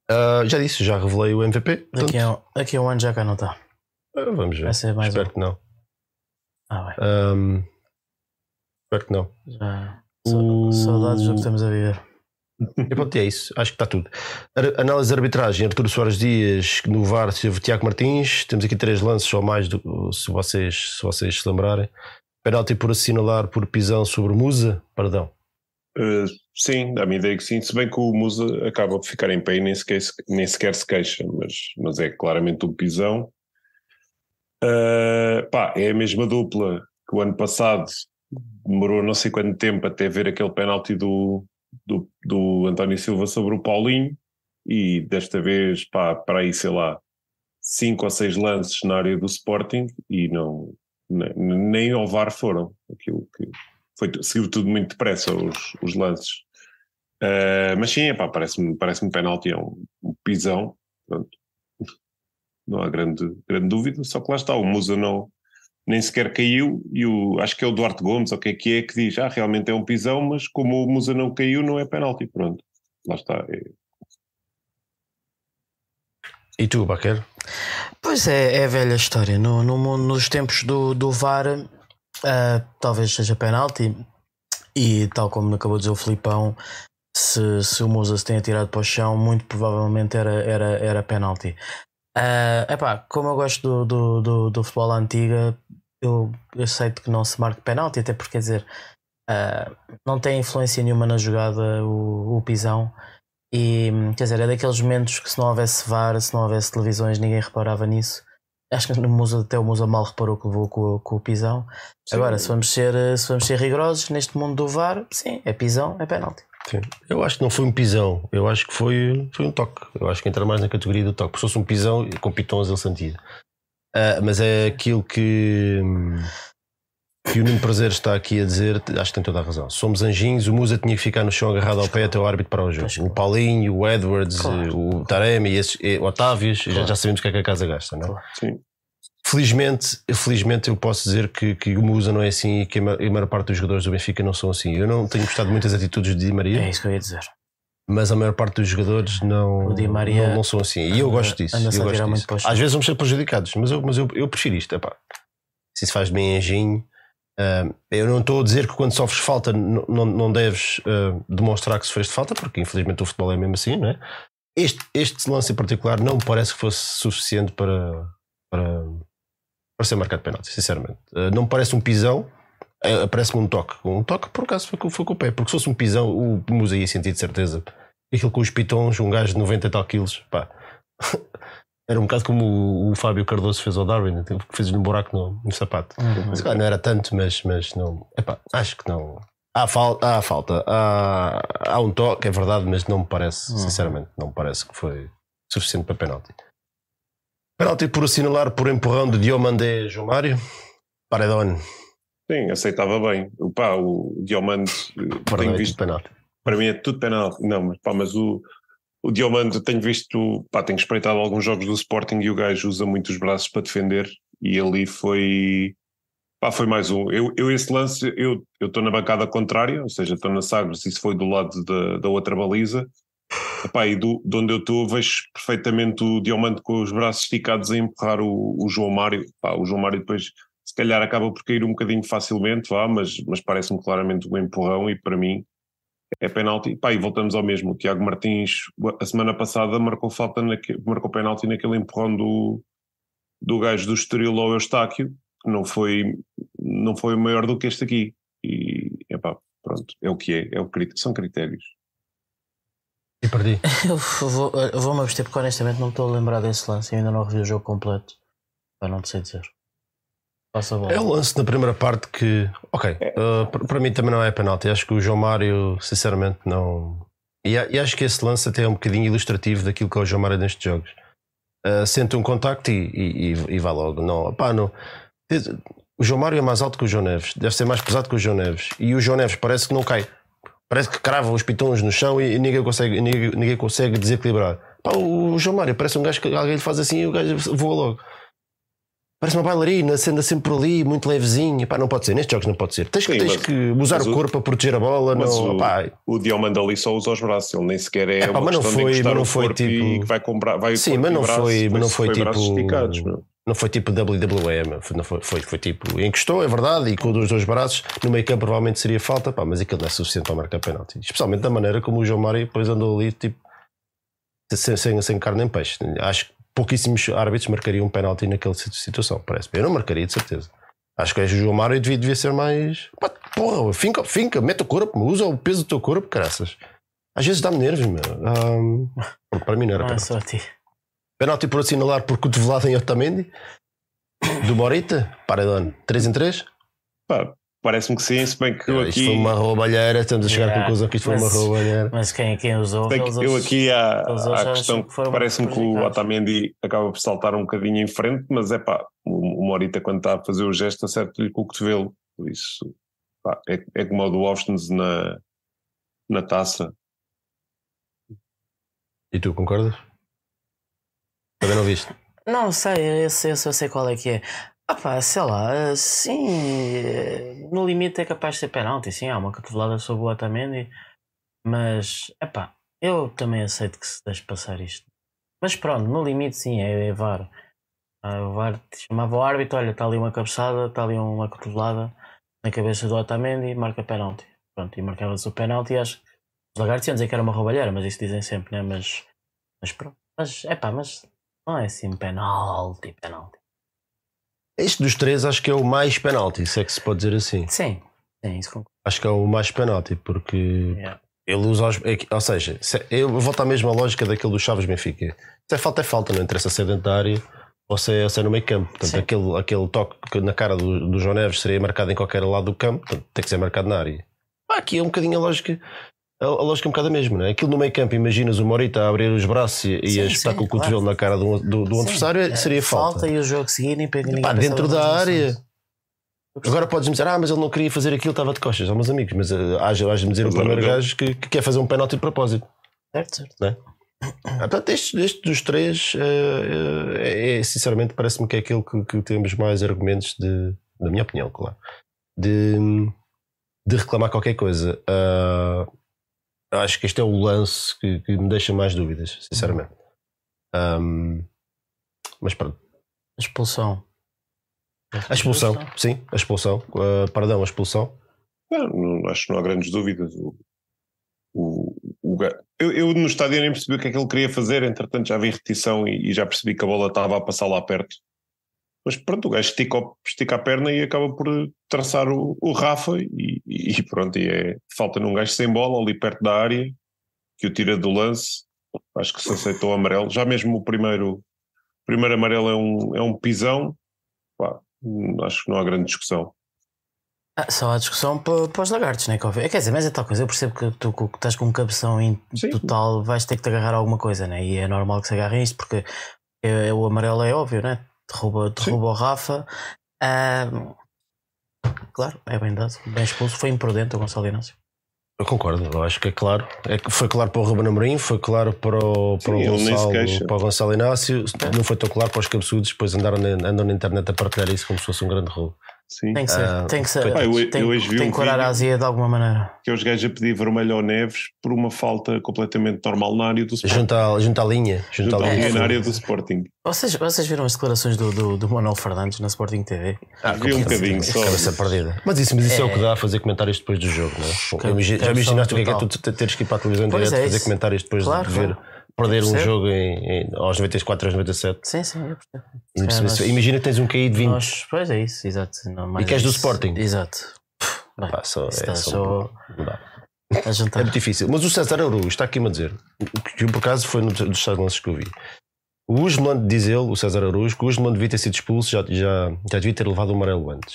Ah, já disse, já revelei o MVP. portanto, Daqui, a, um- daqui a um ano já cá não está. ah, vamos ver. Espero um. que não. Ah. Ahm, espero que não. Já. O- Saudades do que estamos a viver. E pronto, é isso. Acho que está tudo. Análise de arbitragem: Arturo Soares Dias, no VAR, teve Tiago Martins. Temos aqui três lances, ou mais, do, se, vocês, se vocês se lembrarem. Penalti por assinalar por pisão sobre Musa. Perdão. Uh, sim, dá-me ideia que sim, se bem que o Musa acaba por ficar em pé e nem sequer, se- nem sequer se queixa, mas, mas é claramente um pisão. Uh, pá, é a mesma dupla que o ano passado demorou não sei quanto tempo até ver aquele penalti do, do, do António Silva sobre o Paulinho e desta vez, pá, para aí, sei lá, cinco ou seis lances na área do Sporting e não, nem, ao VAR foram aquilo que foi, seguiu tudo muito depressa os, os lances. Uh, mas sim, parece-me parece penalti, é um, um pisão, não há grande, grande dúvida, só que lá está, o Musa não, nem sequer caiu e o, acho que é o Duarte Gomes, ou o que é que é, que diz, ah, realmente é um pisão, mas como o Musa não caiu, não é penalti, pronto. Lá está. É, E tu, Baquer? Pois é, é a velha história. No, no mundo- nos tempos do, do VAR, ah, talvez seja penalti. E tal como acabou de dizer o Filipão, se, se o Musa se tenha tirado para o chão, muito provavelmente era, era, era penalti. Ah, epá, como eu gosto do, do, do, do futebol antiga, eu, aceito que não se marque penalti, até porque quer dizer, ah, não tem influência nenhuma na jogada o, o pisão. E quer dizer, é daqueles momentos que se não houvesse VAR, se não houvesse televisões, ninguém reparava nisso. Acho que o Musa, até o Musa mal reparou que levou com, o- com o pisão. Sim. Agora, se vamos, ser, se vamos ser rigorosos neste mundo do VAR, sim, é pisão, é penalti. Sim. Eu acho que não foi um pisão, eu acho que foi, foi um toque. Eu acho que entra mais na categoria do toque. Porque se fosse um pisão, com pitons ele sentia. Ah, mas é aquilo que, que o Nuno Prazer está aqui a dizer, acho que tem toda a razão. Somos anjinhos, o Musa tinha que ficar no chão agarrado ao pé até o árbitro para o jogo. O Paulinho, o Edwards, Claro. o Taremi, esses, e o Otávio, já, Claro. já sabemos o que é que a casa gasta, não é? Sim. Felizmente, felizmente eu posso dizer que, que o Musa não é assim e que a maior parte dos jogadores do Benfica não são assim. Eu não tenho gostado muito das atitudes de Di Maria, É isso que eu ia dizer. Mas a maior parte dos jogadores não, Maria não, não são assim. E eu gosto disso. eu gosto disso. Às vezes vamos ser prejudicados, mas eu, mas eu, eu prefiro isto. Epá. Se isso faz bem anjinho. ah, eu não estou a dizer que quando sofres falta não, não, não deves ah, demonstrar que sofreste falta, porque infelizmente o futebol é mesmo assim, não é? Este, este lance em particular não me parece que fosse suficiente para, para, para ser marcado penalti, sinceramente. Ah, não me parece um pisão, ah, parece-me um toque. Um toque, por acaso, foi com, foi com o pé, porque se fosse um pisão, o Musa ia sentir de certeza. Aquilo com os pitons, um gajo de 90 e tal quilos, pá. [laughs] Era um bocado como o, o Fábio Cardoso fez ao Darwin, que fez-lhe um buraco no, no sapato. Uhum. Mas, claro, não era tanto, mas, mas não. Epá, acho que não. Há, fal, há falta, há, há um toque, é verdade, mas não me parece, Uhum. sinceramente, não me parece que foi suficiente para penalti. Penalti por assinalar por empurrão de Diomandé João Mário. Paredone, Sim, aceitava bem. O, pá, o Diomande, eh, tenho Paredone visto, penalti. para mim é tudo penal. Não, mas, pá, mas o, o Diomande, tenho visto, pá, tenho espreitado alguns jogos do Sporting e o gajo usa muito os braços para defender e ali foi, pá, foi mais um. Eu, eu esse lance, eu estou na bancada contrária, ou seja, estou na Sagres, isso foi do lado da, da outra baliza. Epá, e do, de onde eu estou vejo perfeitamente o Diomante com os braços esticados a empurrar o, o João Mário. Pá, o João Mário depois se calhar acaba por cair um bocadinho facilmente, vá, mas, mas parece-me claramente um empurrão e para mim é penalti. Pá, e voltamos ao mesmo. O Tiago Martins, a semana passada, marcou falta, naque, marcou penalti naquele empurrão do, do gajo do Estoril ao Eustáquio, que não foi, não foi maior do que este aqui. E, epá, pronto, é o que é, é o são critérios. E perdi. [laughs] Eu vou- eu vou-me abster porque honestamente não estou a lembrar desse lance e ainda não revi o jogo completo. Para não te sei dizer. Passa a bola. É o lance na primeira parte que, ok, uh, para mim também não é penalti. Acho que o João Mário, sinceramente, não. E, e acho que esse lance até é um bocadinho ilustrativo daquilo que é o João Mário nestes jogos. Uh, sente um contacto e, e, e- e vai logo. Não, pá, não. O João Mário é mais alto que o João Neves, deve ser mais pesado que o João Neves. E o João Neves parece que não cai. Parece que crava os pitons no chão e, e ninguém, consegue, ninguém, ninguém consegue desequilibrar. Pá, o, o João Mário parece um gajo que alguém lhe faz assim e o gajo voa logo. Parece uma bailarina, sendo sempre por ali, muito levezinho. Pá, não pode ser. Nestes jogos não pode ser. Tens, que- Sim, tens mas- que usar o o- corpo para proteger a bola. mas Não, o- pá, O ali só usa os braços, ele nem sequer é, É pá, mas não foi- mas não foi tipo- e que vai comprar, vai Sim, mas não braço, foi- mas não foi braços tipo- não foi tipo WWE. Foi, não foi, foi, foi tipo. Encostou, é verdade, e com os dois braços. No meio campo provavelmente seria falta, pá, mas aquilo não é suficiente para marcar penalti. Especialmente da maneira como o João Mário depois andou ali, tipo. Sem, sem, sem carne nem peixe. Acho que pouquíssimos árbitros marcariam um penalti naquela situ- situação, parece. Eu não marcaria, de certeza. Acho que o João Mário devia, devia ser mais. Pá, porra, finca, finca, mete o corpo, usa o peso do teu corpo, caraças. Às vezes dá-me nervos, meu. Ahm, para mim não era Não é penalti. só a ti. Penalti por assinalar por cotovelada em Otamendi. Do Morita. Paredone. 3 em 3. Pá, Parece-me que sim, se bem que eu Isto aqui. foi uma roubalheira. Estamos a chegar à Yeah, conclusão que isto foi uma mas- roubalheira. Mas quem, quem usou. Que eu aqui há, há a questão que que parece-me que o. Otamendi acaba por saltar um bocadinho em frente, mas é pá, o, o Morita quando está a fazer o gesto acerta-lhe com o cotovelo. Por isso, pá, é, é como o do Austin na, na taça. E tu concordas? Também não viste? Não sei, esse, esse eu sei qual é que é. Ah pá, sei lá, sim, no limite é capaz de ser penalti, sim, há uma cotovelada sobre o Otamendi, mas, é pá, eu também aceito que se deixe passar isto. Mas pronto, no limite sim, é, é VAR. Ah, o VAR chamava o árbitro, olha, está ali uma cabeçada, está ali uma cotovelada na cabeça do Otamendi, marca penalti. Pronto, e marcava-se o penalti acho que os lagartos iam dizer que era uma roubalheira, mas isso dizem sempre, né? Mas, mas pronto, mas, é pá, mas não é assim penalti, penalti. Este dos três acho que é o mais penalti, se é que se pode dizer assim. Sim, sim, isso concordo. Acho que é o mais penalti, porque Yeah. ele usa os. é Ou seja, se- eu volto à mesma lógica daquele do Chaves Benfica. Se é falta, é falta, não interessa ser dentro da área. ou se é, ou se é no meio campo. Portanto, Sim. aquele, aquele toque que na cara do, do João Neves seria marcado em qualquer lado do campo, portanto, tem que ser marcado na área. Ah, aqui é um bocadinho a lógica. A, a lógica é um bocado a mesma, não é? Aquilo no meio campo, imaginas o Morita a abrir os braços e, e Sim, a espetar sim, com o cotovelo claro. na cara do, do, do Sim, adversário, é, seria falta. e o jogo seguir nem ninguém Pá, dentro da área. Agora podes-me dizer, ah, mas ele não queria fazer aquilo, estava de costas. Oh, meus amigos, mas uh, has-me dizer o primeiro gajo que, que quer fazer um penalti de propósito. Certo, certo. Ah, Portanto, estes, estes dos três, eh, eh, é, sinceramente, parece-me que é aquele que, que temos mais argumentos de, na minha opinião, claro, de, de reclamar qualquer coisa. Ah, acho que este é o lance que, que me deixa mais dúvidas, sinceramente. Ahm, mas pronto. A expulsão. A expulsão, sim, a expulsão. Ah, perdão, a expulsão. Não, não- acho que não há grandes dúvidas. O, o, o eu, eu no estádio nem percebi o que é que ele queria fazer, entretanto já vi repetição e, e já percebi que a bola estava a passar lá perto. Mas pronto, o gajo estica, estica a perna e acaba por traçar o, o Rafa e, e pronto, e é falta num gajo sem bola ali perto da área que o tira do lance. Acho que se aceitou o amarelo. Já mesmo o primeiro, o primeiro amarelo é um, é um pisão. Pá, hum, acho que não há grande discussão. Ah, só há discussão para, para os lagartos, né? Cofé? É, Quer dizer, mas é tal coisa. Eu percebo que tu que estás com um cabeção em Sim. total, vais ter que te agarrar a alguma coisa, né? E é normal que se agarrem isto, porque é, é- o amarelo é óbvio, né? Derruba, derruba o Rafa. Ah, claro, é bem dado. Bem expulso. Foi imprudente o Gonçalo Inácio. Eu concordo, eu acho que é claro. É que foi claro para o Ruben Amorim, foi claro para o, para, o Sim, se Gonçalo, para o Gonçalo Inácio, não foi tão claro para os cabeçudos, depois andaram andam na internet a partilhar isso como se fosse um grande roubo. Sim. Tem que ser. Ah, tem que ser. Eu- tem, eu hoje vi tem um que curar a azia de alguma maneira. que é os gajos a pedir vermelho ao Neves por uma falta completamente normal na área do Sporting. Junto à, junto à linha. Junto Junto à linha. linha na é, área é. do Sporting. Vocês, vocês viram as declarações do, do, do Manuel Fernandes na Sporting TV? Ah, Vi um bocadinho só. Cabeça perdida. Mas isso, mas isso é. É. o que dá a fazer comentários depois do jogo, não é? Que- Já que imaginaste o que é que é tu te- teres que ir para a televisão direto é fazer comentários depois Claro, de ver claro. Perder um jogo em, em- aos 94, aos 97. Sim, sim, eu percebo. E nós- Imagina que tens um KI de 20. Nós, pois é isso, exato. Não, mais que és é do. Sporting. Exato. Bem, Pá, só, isso é está só um-. É muito difícil. Mas o César Araújo está aqui-me a dizer, que por acaso foi no dos lances que eu vi. O Usman, diz ele, o César Araújo, que o Usman devia ter sido expulso, já, já, já devia ter levado o amarelo antes.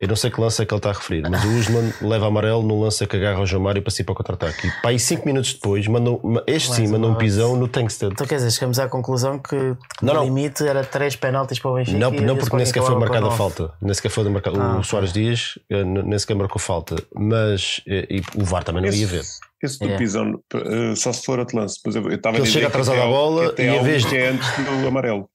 Eu não sei que lance é que ele está a referir, mas o Usman [laughs] leva amarelo no lance que agarra o João Mário para sair para o contra-ataque. E pá, aí 5 minutos depois, mandou, este sim, mandou um pisão no Tankstead. Então quer dizer, chegamos à conclusão que, que Não, o não. limite era 3 penaltis para o Benfica. Não, e não porque nem sequer foi marcada a falta. Nem sequer foi marcado. Ah, o. Soares Dias eh, nem sequer marcou falta. Mas eh, e o VAR também não ia ver. Esse do É. pisão, eh, só se for outro lance. Eu eu estava a ele chega atrasado à bola e um vez que de- é antes do amarelo.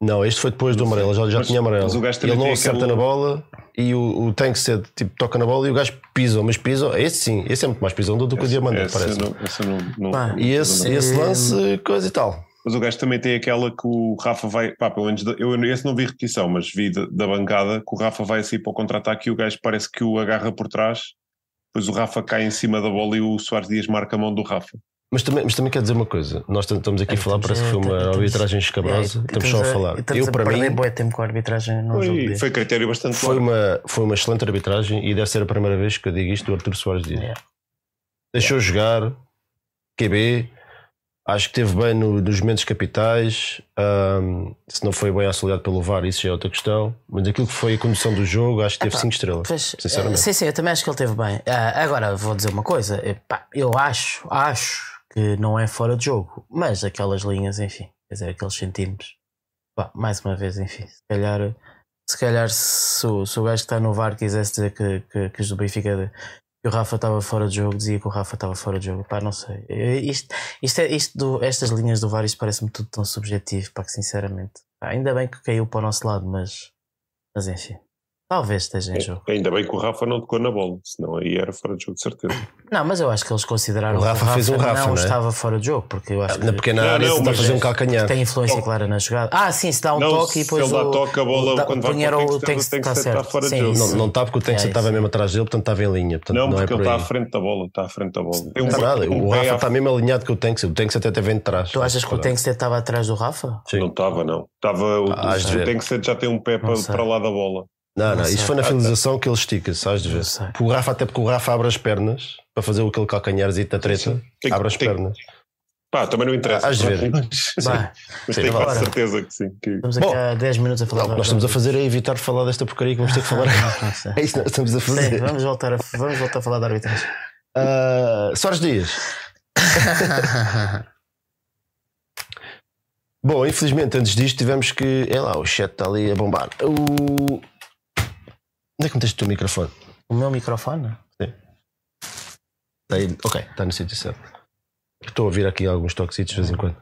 Não, este foi depois do amarelo, já, já Mas- tinha amarelo. ele não acerta na bola e o, o Tankstead tipo, toca na bola e o gajo pisa, mas pisa, esse sim, esse é muito mais pisão do que o Diamante, Essa parece. não- essa não- não- Pá, E esse, esse lance, coisa e tal. Mas o gajo também tem aquela que o Rafa vai. Pá, pelo menos eu esse não vi repetição, mas vi da, da bancada que o Rafa vai assim para o contra-ataque e o gajo parece que o agarra por trás. Depois o Rafa cai em cima da bola e o Soares Dias marca a mão do Rafa. Mas também, mas também quer dizer uma coisa: nós tam- estamos aqui a É, falar, estamos parece que foi a- uma estamos- arbitragem É, escabrosa, e estamos só a falar. Estamos Eu, a para perder mim, bué tempo com a arbitragem num Foi, foi critério bastante foi claro. uma, foi uma excelente arbitragem e deve ser a primeira vez que eu digo isto do Arthur Soares Dias. É. Deixou jogar, QB, acho que teve bem no- nos momentos capitais. ahm, se não foi bem auxiliado pelo VAR, isso já é outra questão. Mas aquilo que foi a condução do jogo, acho que teve Epá, 5 estrelas. Pois, sinceramente. eh, sim, sim, eu também acho que ele teve bem. Ah, agora vou dizer uma coisa: epá, eu acho, acho que não é fora de jogo, mas aquelas linhas, enfim, quer dizer, aqueles centímetros, pá, mais uma vez, enfim, se calhar, se calhar se, o- se o gajo que está no VAR quisesse dizer que, que, que os do Benfica que o Rafa estava fora de jogo, dizia que o Rafa estava fora de jogo, pá, não sei. Isto, isto, é, isto do, estas linhas do VAR, isto parece-me tudo tão subjetivo, pá, que sinceramente, pá, ainda bem que caiu para o nosso lado, mas, mas enfim. Talvez esteja em jogo. Ainda bem que o Rafa não tocou na bola, senão aí era fora de jogo de certeza. Não, mas eu acho que eles consideraram O Rafa que o fez um Rafa, não, não é? estava fora de jogo, porque eu acho Na que pequena Não, área, não, está a fazer um é- calcanhar. tem influência clara na jogada. Ah, sim, se dá um Não, toque e se depois ele dá o, toque, a bola, o, quando vai para o tem que estar está certo. fora de jogo. Não, não está porque o Tankstead É estava mesmo atrás dele, portanto estava em linha. Portanto, Não, não, porque é ele está à frente da bola, está à frente da bola. É um um o Rafa está mesmo alinhado com o Tankstead. O Tankstead até vem de trás. Tu achas que o Tankstead estava atrás do Rafa? Sim. Não estava, não. Estava, o, Ah. Tankstead já tem um pé para lá da bola. Não, Não não, isso foi na finalização que ele estica, sabes de ver. Porque o Rafa, até porque o Rafa abre as pernas para fazer aquele calcanharzinho da treta, Tem abre as tem- pernas. Pá, também não interessa. Hás de ver. Mas, Sim, tenho quase certeza que sim. Que... Estamos aqui Bom, há 10 minutos a falar. Não, o que nós estamos a fazer é evitar falar desta porcaria que vamos ter que falar. Sei. [laughs] É isso que nós estamos a Sim, fazer. vamos voltar a, vamos voltar a falar da arbitragem. Ah, Soares Dias. [laughs] Bom, infelizmente, antes disto tivemos que. É lá, o chat está ali a bombar. O... Onde é que meteste o teu microfone? o meu microfone? Está aí. Ok, está no sítio certo. Estou a ouvir aqui alguns toquecitos de vez em quando.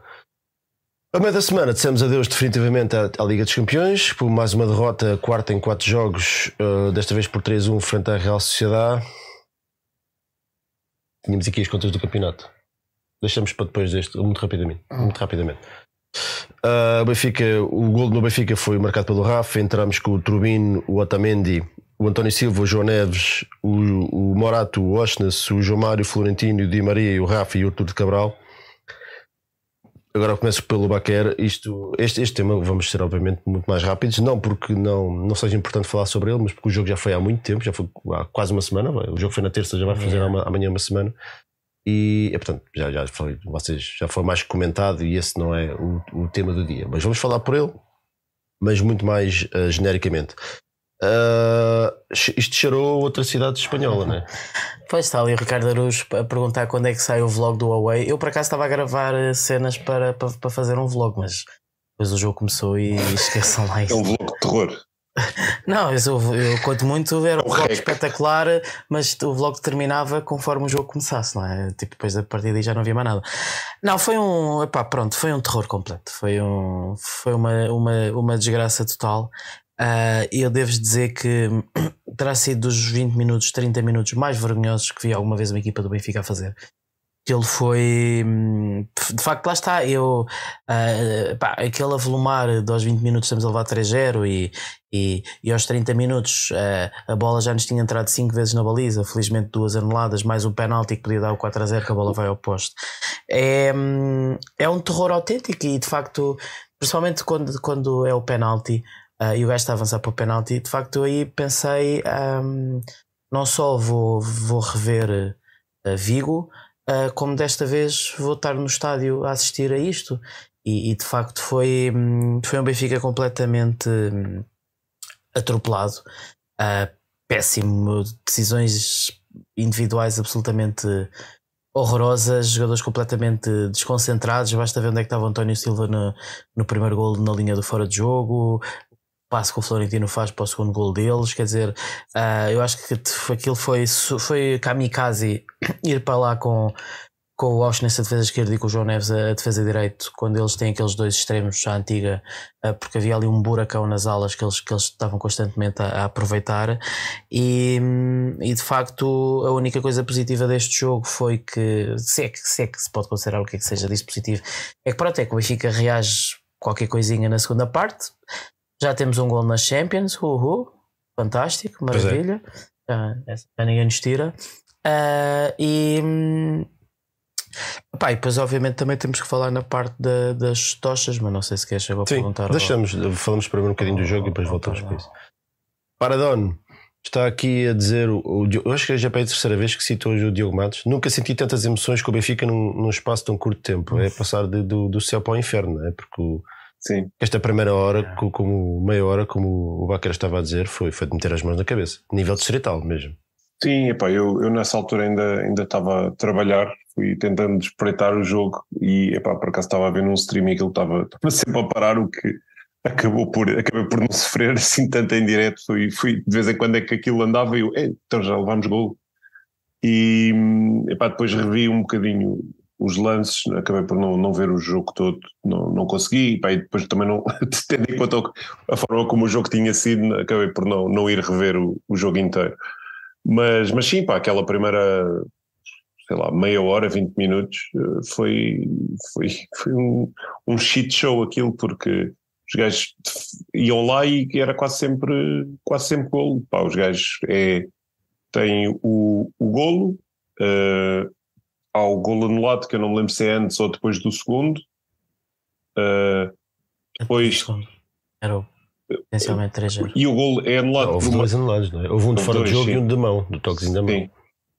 A meio da semana dissemos adeus definitivamente à, à Liga dos Campeões, por mais uma derrota, quarta em quatro jogos, uh, desta vez por 3-1 frente à Real Sociedade. Tínhamos aqui as contas do campeonato. Deixamos para depois deste, muito rapidamente. Muito rapidamente. Uh, o Benfica, o gol no Benfica foi marcado pelo Rafa. Entramos com o Turbino, o Otamendi, o António Silva, o João Neves, o, o Morato, o Osnes, o João Mário, o Florentino, o Di Maria, o Rafa e o Artur de Cabral. Agora começo pelo Baquer. Isto, este, este tema vamos ser, obviamente, muito mais rápidos. Não porque não, não seja importante falar sobre ele, mas porque o jogo já foi há muito tempo, já foi há quase uma semana. O jogo foi na terça, já vai fazer amanhã uma semana. E, é, portanto, já, já, foi, vocês, já foi mais comentado e esse não é o, o tema do dia. Mas vamos falar por ele, mas muito mais ah, genericamente. Ah, isto cheirou outra cidade espanhola, não é? Pois está ali o Ricardo Aruz a perguntar quando é que sai o vlog do Huawei. Eu por acaso estava a gravar eh, cenas para, para, para fazer um vlog, mas depois o jogo começou e [laughs] esqueçam lá É isso. um vlog de terror. [laughs] Não, eu, eu conto muito, era um Um vlog espetacular, mas o vlog terminava conforme o jogo começasse, não é? Tipo, depois da partida aí já não havia mais nada. Não, foi um. Epá, pronto, foi um terror completo. Foi, um, foi uma, uma, uma desgraça total. E eu devo dizer que [coughs] terá sido dos 20 minutos, 30 minutos mais vergonhosos que vi alguma vez uma equipa do Benfica a fazer. Ele foi. hum, De facto, lá está. Eu. ah, pá, aquele avolumar de aos 20 minutos estamos a levar 3-0 e, e, e aos 30 minutos ah, a bola já nos tinha entrado 5 vezes na baliza, felizmente duas anuladas, mais um penalti que podia dar o 4 a 0 que a bola vai ao poste. É, hum, é um terror autêntico e de facto, principalmente quando, quando é o penalti ah, e o gajo está a avançar para o penalti, de facto eu aí pensei hum, não só vou, vou rever ah, Vigo, ah, como desta vez vou estar no estádio a assistir a isto. E, e, de facto foi, hum, foi um Benfica completamente hum, atropelado, péssimo, decisões individuais absolutamente horrorosas, jogadores completamente desconcentrados. Basta ver onde é que estava o António Silva no, no primeiro gol na linha do fora de jogo. Passo que o Florentino faz para o segundo gol deles, quer dizer, ah, eu acho que aquilo foi, foi kamikaze [coughs] ir para lá com, com o Osh nessa defesa esquerda e com o João Neves a, defesa direito, quando eles têm aqueles dois extremos à antiga, ah, porque havia ali um buracão nas alas que eles, que eles estavam constantemente a, a aproveitar. E, e de facto, a única coisa positiva deste jogo foi que, se é que se, é que se pode considerar o que é que seja disso positivo, é que pronto, é que o Benfica reage qualquer coisinha na segunda parte. Já temos um gol nas Champions, uhul, fantástico, Pois é. maravilha. Já, essa já ninguém nos tira. Ah, e, pá, e depois, obviamente, também temos que falar na parte da- das tochas, mas não sei se queres agora Sim, perguntar. deixamos, falamos primeiro um bocadinho do jogo e depois voltamos para isso. Paradone está aqui a dizer, o, eu acho que já é a terceira vez que cito hoje o Diogo Matos. Nunca senti tantas emoções com o Benfica num, num espaço tão curto tempo. É passar de- do, do céu para o inferno, não é? Porque o- Sim. esta primeira hora, co- como meia hora, como o Baquer estava a dizer, foi, foi de meter as mãos na cabeça. Nível distrital mesmo. Sim, epá, eu, eu nessa altura ainda, ainda estava a trabalhar, fui tentando espreitar o jogo e epá, por acaso estava a ver num stream e aquilo estava, estava sempre a parar, o que acabou por, acabei por não sofrer [laughs] assim tanto em direto. Fui, fui, de vez em quando é que aquilo andava e eu, "Ei, então já levámos gol. E hum, epá, depois revi um bocadinho os lances, acabei por não, não ver o jogo todo, não, não consegui, epá, e depois também não, [laughs] tendo em conta a forma como o jogo tinha sido, acabei por não, não ir rever o, o jogo inteiro. Mas, mas sim, pá, aquela primeira, sei lá, meia hora, 20 minutos, eh, foi, foi, [laughs] foi um, um shit show aquilo, porque os gajos iam lá e era quase sempre, quase sempre golo. Pá, os gajos é, têm o, o golo, eh, há o golo anulado, que eu não me lembro se é antes ou depois do segundo. Eh, depois, Era o potencialmente 3 e o golo é anulado Houve por dois anulados, não é? Houve um de fora de dois, jogo e sim. um de mão, do toquezinho da mão. Sim.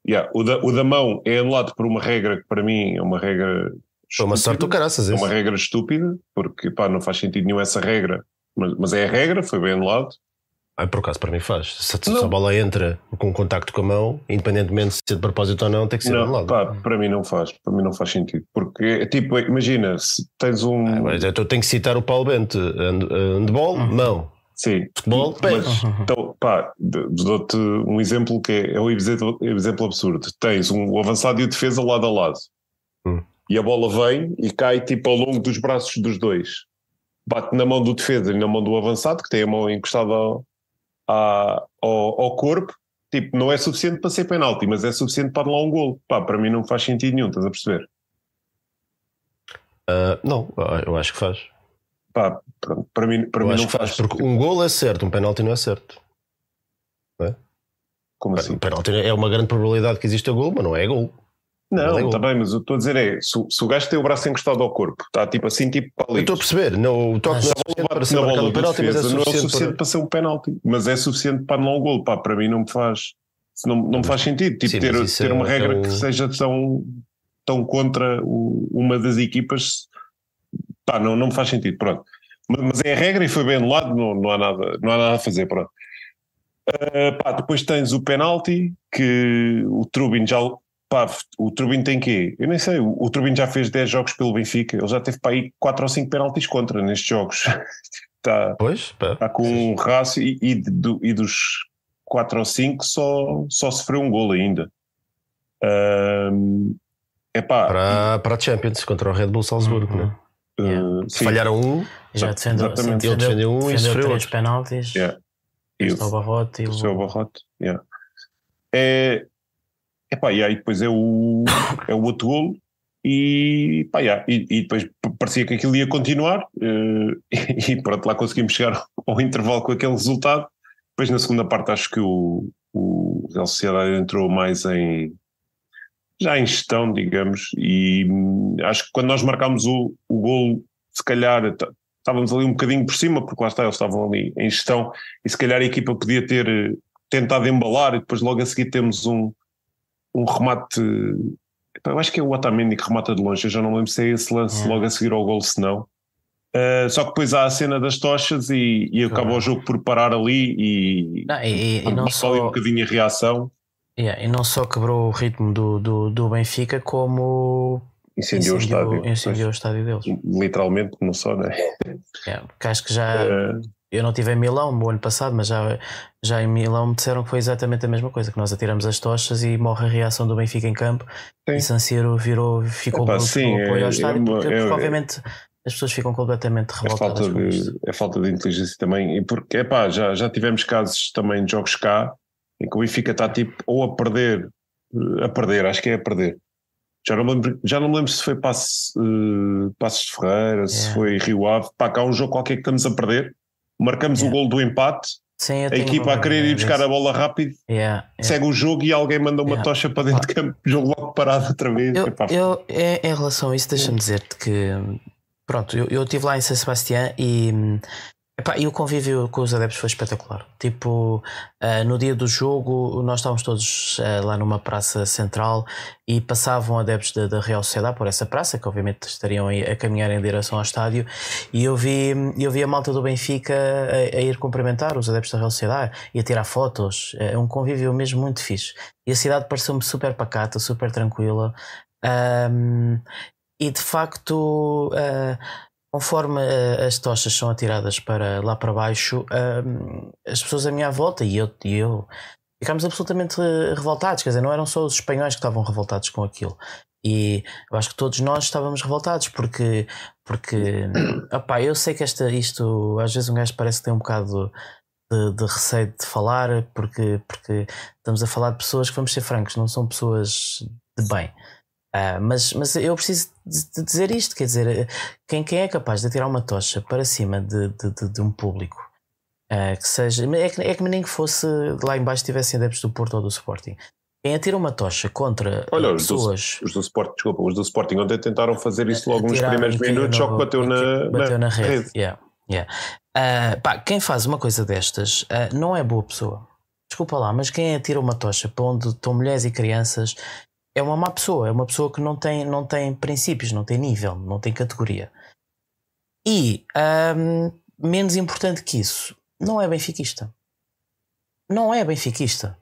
Yeah, o, da, o da mão é anulado por uma regra que para mim é uma regra Foi uma sorte do caraças. É uma regra estúpida, porque pá, não faz sentido nenhum essa regra. Mas, mas é a regra, foi bem anulado. Ai, por acaso, para mim faz. Se, se a bola entra com contacto com a mão, independentemente se é de propósito ou não, tem que ser Não, anulado. pá, para mim não faz, para mim não faz sentido. Porque, é tipo, imagina, se tens um. Ah, mas eu tenho que citar o Paulo Bento: hand- handball, Uhum. mão. sim, Futebol, pé. mas, então, pá, dou-te um exemplo que é, é um exemplo, exemplo absurdo. Tens um o avançado e o defesa lado a lado. Hum. E a bola vem e cai tipo ao longo dos braços dos dois. Bate na mão do defesa e na mão do avançado, que tem a mão encostada ao, à- ao, ao corpo. Tipo, não é suficiente para ser penalti, mas é suficiente para anular um golo. Pá, para mim não faz sentido nenhum, estás a perceber? Ah, não, ah, eu acho que faz. Pá, pronto, para mim, para eu mim acho não que faz, faz. porque um gol é certo, um penalti não é certo. Como assim? Um penalti é uma grande probabilidade que exista gol, mas não é gol. Não é está bem, mas o que estou a dizer é: se, o- se o gajo tem o braço encostado ao corpo, está tipo assim, tipo para Eu ali. estou a perceber, não, o toque não é para ser na bola penalti, mas é defesa, não é o suficiente para... para... ser um penalti, mas é suficiente para anular um gol. Pá, para mim não me faz, não, não me faz sentido tipo, Sim, ter, ter uma é- regra é um- que seja tão, tão contra o- uma das equipas. Pá, não, não me faz sentido, pronto. Mas, mas é a regra e foi bem anulado, não, não, há nada, não há nada a fazer, pronto. Ah, pá, depois tens o penalti que o Trubin já. Pá, o Trubin tem quê? Eu nem sei. O, o Trubin já fez 10 jogos pelo Benfica. Ele já teve para aí 4 ou 5 penaltis contra nestes jogos. Está, [laughs] Pois, pá. está com um rácio e, e, do- e dos 4 ou 5 só, só sofreu um gol ainda. Ahm, epá, Para, para a Champions contra o Red Bull Salzburgo, Uhum. né? ah, sim, Falharam um, Já defendeu, Exatamente. Ele defendeu um e defendeu sofreu três outro. penaltis. Yeah. e o Barrote e o Barrote. Yeah. É, e aí depois é o, é o outro golo e, pá, yeah, e, e depois parecia que aquilo ia continuar eh, [laughs] e pronto, lá conseguimos chegar ao intervalo com aquele resultado. Depois na segunda parte acho que o, o Real Sociedade entrou mais em já em gestão, digamos, e hum, acho que quando nós marcámos o, o golo, se calhar estávamos ali um bocadinho por cima, porque lá está, eles estavam ali em gestão, e se calhar a equipa podia ter eh, tentado embalar, e depois logo a seguir temos um, um remate. Eu acho que é o Otamendi que remata de longe, eu já não lembro se é esse lance É. logo a seguir ao gol, se não. Uh, só que depois há a cena das tochas e, e acaba Claro. o jogo por parar ali e, Não, e, e- e não ali um só, bocadinho a reação, yeah, e não só quebrou o ritmo do, do, do Benfica, como incendiou, o estádio. incendiou o estádio deles. Literalmente, não só, né? Yeah, porque acho que já. Uh, Eu não estive em Milão no ano passado, mas já, já em Milão me disseram que foi exatamente a mesma coisa: que nós atiramos as tochas e morre a reação do Benfica em campo Sim. e San Siro virou, ficou Epá, muito sim, apoio é- ao estádio, é uma- porque, é- porque obviamente as pessoas ficam completamente é revoltadas falta, com isto. de, é falta de inteligência também. E porque, epá, já, já tivemos casos também de jogos cá em que o Benfica está tipo ou a perder, a perder, acho que é a perder. Já não me lembro, já não me lembro se foi Passe, eh, Passos de Ferreira, se Yeah. foi Rio Ave. Pá, cá há um jogo qualquer que estamos a perder, marcamos Yeah. o gol do empate, Sim, a equipa a querer ir buscar a bola rápido, Yeah, yeah. segue o jogo e alguém manda uma tocha para dentro de campo, jogo logo parado outra vez. Eu, Epá, eu, em, em relação a isso, deixa-me dizer-te que pronto, eu, eu estive lá em San Sebastián e, epá, e o convívio com os adeptos foi espetacular. Tipo, ah, no dia do jogo, nós estávamos todos ah, lá numa praça central e passavam adeptos da, Real Sociedade por essa praça, que obviamente estariam a caminhar em direção ao estádio, e eu vi, eu vi a malta do Benfica a, a ir cumprimentar os adeptos da Real Sociedade e a tirar fotos. É um convívio mesmo muito fixe. E a cidade pareceu-me super pacata, super tranquila. Um, e de facto, uh, conforme uh, as tochas são atiradas para lá para baixo, um, as pessoas à minha volta e eu, e eu ficámos absolutamente uh, revoltados. Quer dizer, não eram só os espanhóis que estavam revoltados com aquilo. E eu acho que todos nós estávamos revoltados porque, porque [coughs] opá, eu sei que esta, isto às vezes um gajo parece que tem um bocado de, de receio de falar, porque, porque estamos a falar de pessoas que, vamos ser francos, não são pessoas de bem. Ah, mas, mas eu preciso de, dizer isto: quer dizer, quem, quem é capaz de tirar uma tocha para cima de, de, de- de um público ah, que seja. É que, é que nem que fosse lá embaixo tivessem adeptos do Porto ou do Sporting. Quem atira uma tocha contra Olha, ah, os do- pessoas. Os do Sporting, desculpa, os do Sporting ontem tentaram fazer isso logo nos primeiros minutos, no- só que bateu na, bateu na, rede. rede. Yeah, yeah. Ah, pá, quem faz uma coisa destas ah, não é boa pessoa. Desculpa lá, mas quem atira uma tocha para onde estão mulheres e crianças é uma má pessoa, é uma pessoa que não tem, não tem princípios, não tem nível, não tem categoria. E hum, menos importante que isso, não é benfiquista. Não é benfiquista.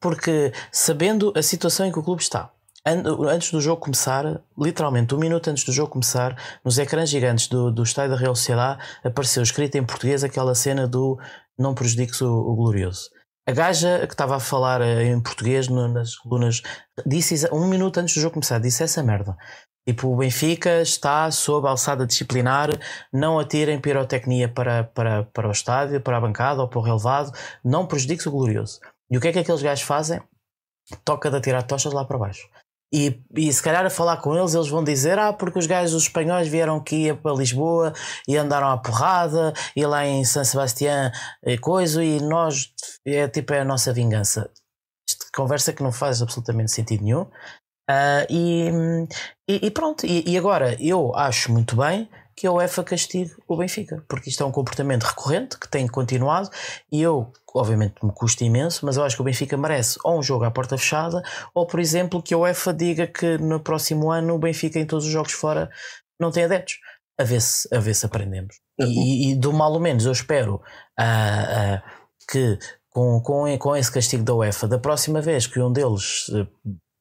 Porque sabendo a situação em que o clube está, antes do jogo começar, literalmente um minuto antes do jogo começar, nos ecrãs gigantes do, do estádio da Real Sociedade, apareceu escrita em português aquela cena do não prejudiques o, o glorioso. A gaja que estava a falar eh, em português nas colunas disse um minuto antes do jogo começar, disse essa merda. Tipo, o Benfica está sob a alçada disciplinar, não atirem pirotecnia para, para, para o estádio, para a bancada ou para o relevado, não prejudiques o glorioso. E o que é que aqueles gajos fazem? Toca de atirar tochas lá para baixo. E, e se calhar a falar com eles, eles vão dizer: Ah, porque os gajos, os espanhóis, vieram aqui para Lisboa e andaram à porrada, e lá em San Sebastián e eh, coisa, e nós, é tipo, é a nossa vingança. Isto, conversa que não faz absolutamente sentido nenhum. Uh, e, e, e, pronto, e, e, agora eu acho muito bem que a UEFA castigue o Benfica, porque isto é um comportamento recorrente que tem continuado e eu, obviamente, me custa imenso, mas eu acho que o Benfica merece ou um jogo à porta fechada, ou por exemplo, que a UEFA diga que no próximo ano o Benfica em todos os jogos fora não tem adeptos. A ver se, a ver se aprendemos. E, e do mal ou menos eu espero uh, uh, que com, com, com esse castigo da UEFA, da próxima vez que um deles uh,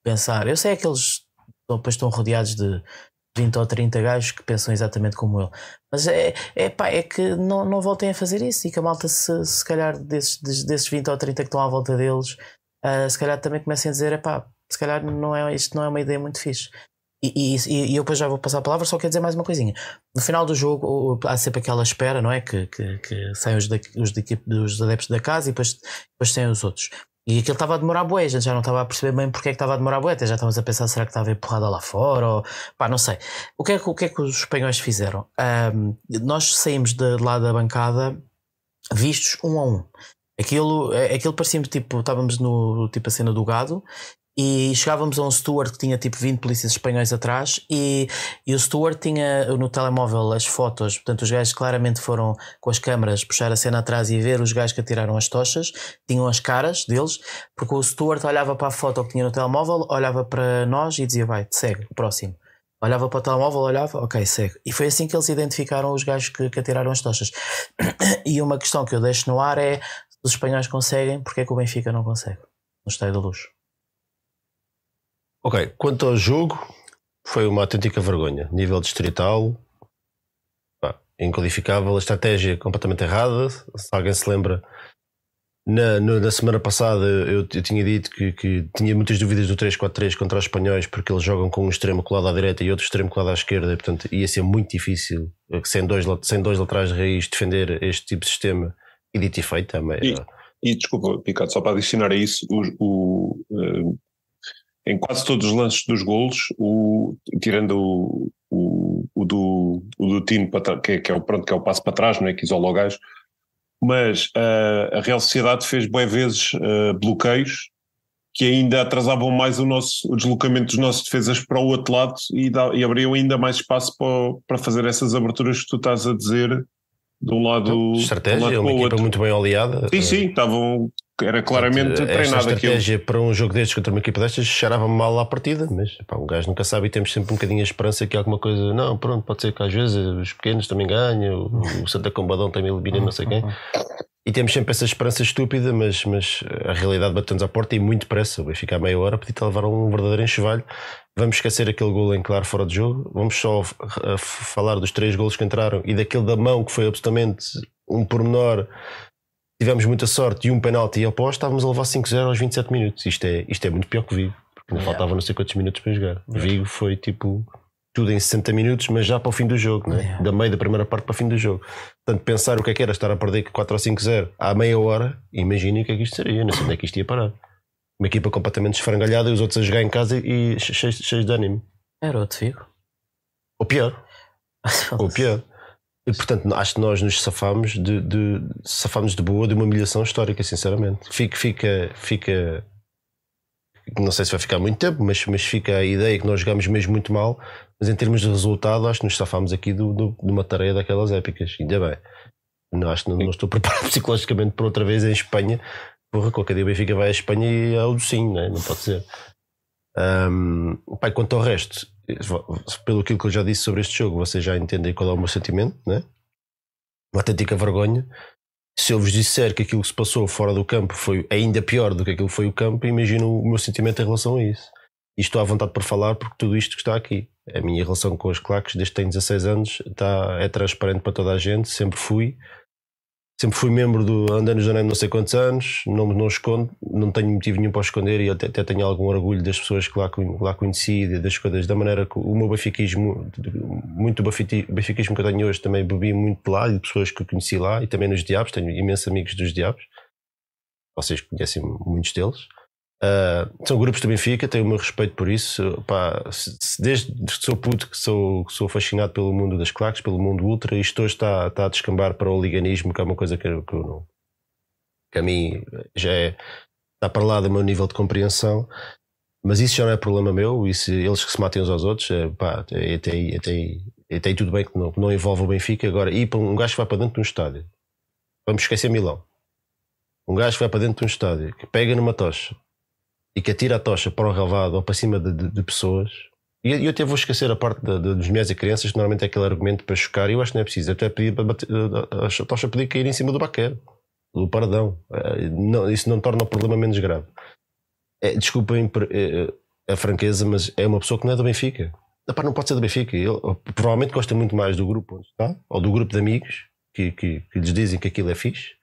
pensar, eu sei que eles depois estão rodeados de 20 ou 30 gajos que pensam exatamente como ele. Mas é, é, pá, é que não, não voltem a fazer isso e que a malta, se, se calhar, desses, desses 20 ou 30 que estão à volta deles, uh, se calhar também comecem a dizer: é pá, se calhar não é, isto não é uma ideia muito fixe. E, e, e, eu depois já vou passar a palavra, só quero dizer mais uma coisinha. No final do jogo há sempre aquela espera, não é? Que, que, que saem os, da, os, da, os adeptos da casa e depois, depois saem os outros. E aquilo estava a demorar bué, a gente já não estava a perceber bem porque é que estava a demorar bué, até já estávamos a pensar será que estava empurrada lá fora ou pá, não sei. O que é que, o que, é que os espanhóis fizeram? Um, nós saímos de lá da bancada vistos um a um. Aquilo, é, aquilo parecia tipo, estávamos no tipo a cena do gado e chegávamos a um steward que tinha tipo 20 polícias espanhóis atrás e, e o steward tinha no telemóvel as fotos, portanto os gajos claramente foram com as câmaras puxar a cena atrás e ver os gajos que atiraram as tochas, tinham as caras deles, porque o steward olhava para a foto que tinha no telemóvel, olhava para nós e dizia vai, segue, próximo. Olhava para o telemóvel, olhava, ok, segue. E foi assim que eles identificaram os gajos que, que atiraram as tochas. [coughs] E uma questão que eu deixo no ar é: os espanhóis conseguem, porque é que o Benfica não consegue? No Estádio da Luz. Ok, quanto ao jogo, foi uma autêntica vergonha. Nível distrital, pá, inqualificável, a estratégia completamente errada. Se alguém se lembra, na, na semana passada eu, eu tinha dito que, que, tinha muitas dúvidas do 3-4-3 contra os espanhóis, porque eles jogam com um extremo colado à direita e outro extremo colado à esquerda, e, portanto ia ser muito difícil, eh, sem dois, sem dois laterais de raiz, defender este tipo de sistema. E dito e feito também. E, e desculpa, Picado, só para adicionar a isso, o, o, uh, em quase todos os lances dos golos, o, tirando o, o, o do, o do Tino, que, é, que, é o, pronto, que é o passo para trás, não é? que isola o gajo, mas uh, a Real Sociedade fez boas vezes uh, bloqueios que ainda atrasavam mais o, nosso, o deslocamento dos nossos defesas para o outro lado e, dá, e abriam ainda mais espaço para, para fazer essas aberturas que tu estás a dizer de um lado. Estratégia, um lado uma equipa outro. muito bem oleada. Sim, sim, estavam era claramente Portanto, treinado esta estratégia aquilo. para um jogo destes contra uma equipa destas cheirava mal à partida, mas pá, um gajo nunca sabe e temos sempre um bocadinho a esperança que alguma coisa. Não, pronto, pode ser que às vezes os pequenos também ganham, o Santa Combadão também elimina não sei quem. E temos sempre essa esperança estúpida, mas, mas a realidade bateu-nos à porta e muito pressa. Vai ficar meia hora, podia levar um verdadeiro enxovalho. Vamos esquecer aquele gol em claro fora de jogo. Vamos só falar dos três golos que entraram e daquele da mão que foi absolutamente um pormenor tivemos muita sorte e um penalti oposto, estávamos a levar 5-0 aos 27 minutos. Isto é, isto é muito pior que Vigo, porque não yeah. faltava não sei quantos minutos para jogar. Yeah. Vigo foi tipo tudo em 60 minutos, mas já para o fim do jogo, né? Yeah. da meio da primeira parte para o fim do jogo. Portanto, pensar o que é que era estar a perder 4 ou 5-0 à meia hora, imaginem o que é que isto seria, não sei onde é que isto ia parar. Uma equipa completamente esfrangalhada e os outros a jogar em casa e cheios, cheios de ânimo. Era outro Vigo. Ou pior. [laughs] Ou pior. Portanto, acho que nós nos safamos de, de, safamos de boa de uma humilhação histórica, sinceramente. Fica, fica, fica. Não sei se vai ficar muito tempo, mas, mas fica a ideia que nós jogamos mesmo muito mal. Mas em termos de resultado, acho que nos safamos aqui do, do, de uma tarefa daquelas épicas. Ainda bem. Não, acho que não, não, estou [laughs] preparado psicologicamente para outra vez em Espanha. Porra, qualquer dia o Benfica vai à Espanha e é o docinho, né? não pode ser. Um, pá, quanto ao resto, pelo que eu já disse sobre este jogo, vocês já entendem qual é o meu sentimento, né? Uma autêntica vergonha. Se eu vos disser que aquilo que se passou fora do campo foi ainda pior do que aquilo que foi o campo, imagino o meu sentimento em relação a isso. E estou à vontade para falar porque tudo isto que está aqui. A minha relação com os claques, desde que tenho 16 anos, está, é transparente para toda a gente, sempre fui. Sempre fui membro do Andando Janeiro não sei quantos anos, não, não escondo, não tenho motivo nenhum para esconder e até, até tenho algum orgulho das pessoas que lá, lá conheci, das coisas, da maneira que o meu benfiquismo, muito benfiquismo que eu tenho hoje, também bebi muito de lá e de pessoas que conheci lá e também nos Diabos, tenho imensos amigos dos Diabos, vocês conhecem muitos deles. Uh, são grupos do Benfica, tenho o meu respeito por isso. Pá, desde que sou puto, que sou, que sou fascinado pelo mundo das claques, pelo mundo ultra, isto hoje está, está a descambar para o liganismo, que é uma coisa que, que, não, que a mim já é, está para lá do meu nível de compreensão. Mas isso já não é problema meu, isso, eles que se matem uns aos outros, é, pá, até, aí, até, aí, até aí tudo bem que não, não envolve o Benfica. Agora, ir para um gajo que vai para dentro de um estádio, vamos esquecer Milão. Um gajo que vai para dentro de um estádio, que pega numa tocha, e que atira a tocha para o relvado ou para cima de, de, de pessoas. E eu até vou esquecer a parte de, de, dos mulheres e crianças, que normalmente é aquele argumento para chocar, e eu acho que não é preciso. Até pedi para bater, a tocha podia cair em cima do baqueiro, do paradão. Eh, não, isso não torna o problema menos grave. É, desculpem eh, a franqueza, mas é uma pessoa que não é do Benfica. Não pode ser do Benfica. Ele provavelmente gosta muito mais do grupo onde está, ou do grupo de amigos que, que, que lhes dizem que aquilo é fixe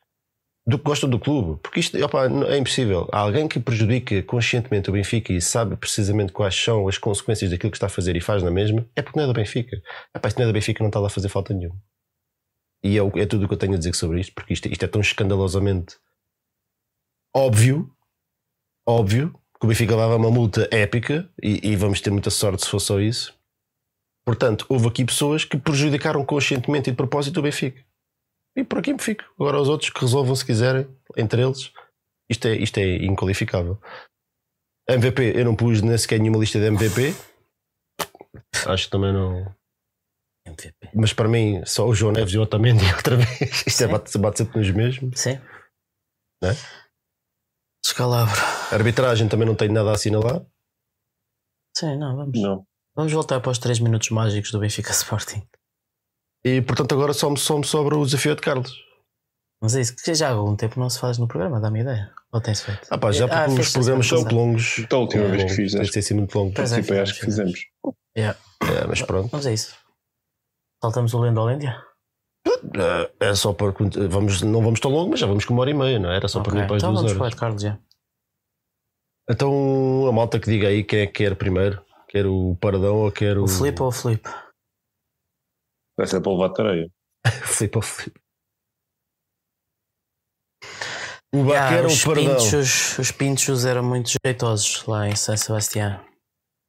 do que gostam do clube. Porque isto opa, é impossível. Há alguém que prejudica conscientemente o Benfica e sabe precisamente quais são as consequências daquilo que está a fazer e faz na mesma, é porque não é do Benfica. Epá, se não é do Benfica, não está lá a fazer falta nenhuma. E é, é tudo o que eu tenho a dizer sobre isto, porque isto, isto é tão escandalosamente óbvio, óbvio, que o Benfica leva uma multa épica e, e vamos ter muita sorte se for só isso. Portanto, houve aqui pessoas que prejudicaram conscientemente e de propósito o Benfica. E por aqui me fico. Agora os outros que resolvam se quiserem, entre eles. Isto é, isto é inqualificável. MVP, eu não pus nem sequer nenhuma lista de MVP. Acho que também não. MVP. Mas para mim, só o João Neves e o Otamendi outra vez. [laughs] Isto é bate, bate sempre nos mesmos. Sim. Não é? Descalabro. arbitragem também não tenho nada a assinalar. Sim, não, vamos. Não. Vamos voltar para os 3 minutos mágicos do Benfica Sporting. E portanto agora só me, só me sobra o desafio de Carlos. Mas é isso, que já há algum tempo não se faz no programa, dá-me ideia. Ou tem-se feito? Ah, pá, já porque ah, os programas são longos. Então, a última vez que fiz, acho que ser muito longo. Participei, é, acho que fizemos. Yeah. É, mas pronto. Mas é isso. Saltamos o Lendolândia? É, é só para. Vamos, não vamos tão longo, mas já vamos com uma hora e meia, não é? Era só okay. para ir para as então duas vamos horas. Carlos, já. Então a malta que diga aí quem é que quer primeiro. Quer o Paradão ou quer o. O Filipe ou o Filipe? Vai ser para levar tareia. flip of flip. O yeah, era os o perdão. Pinchos, os pinchos eram muito jeitosos lá em São Sebastião.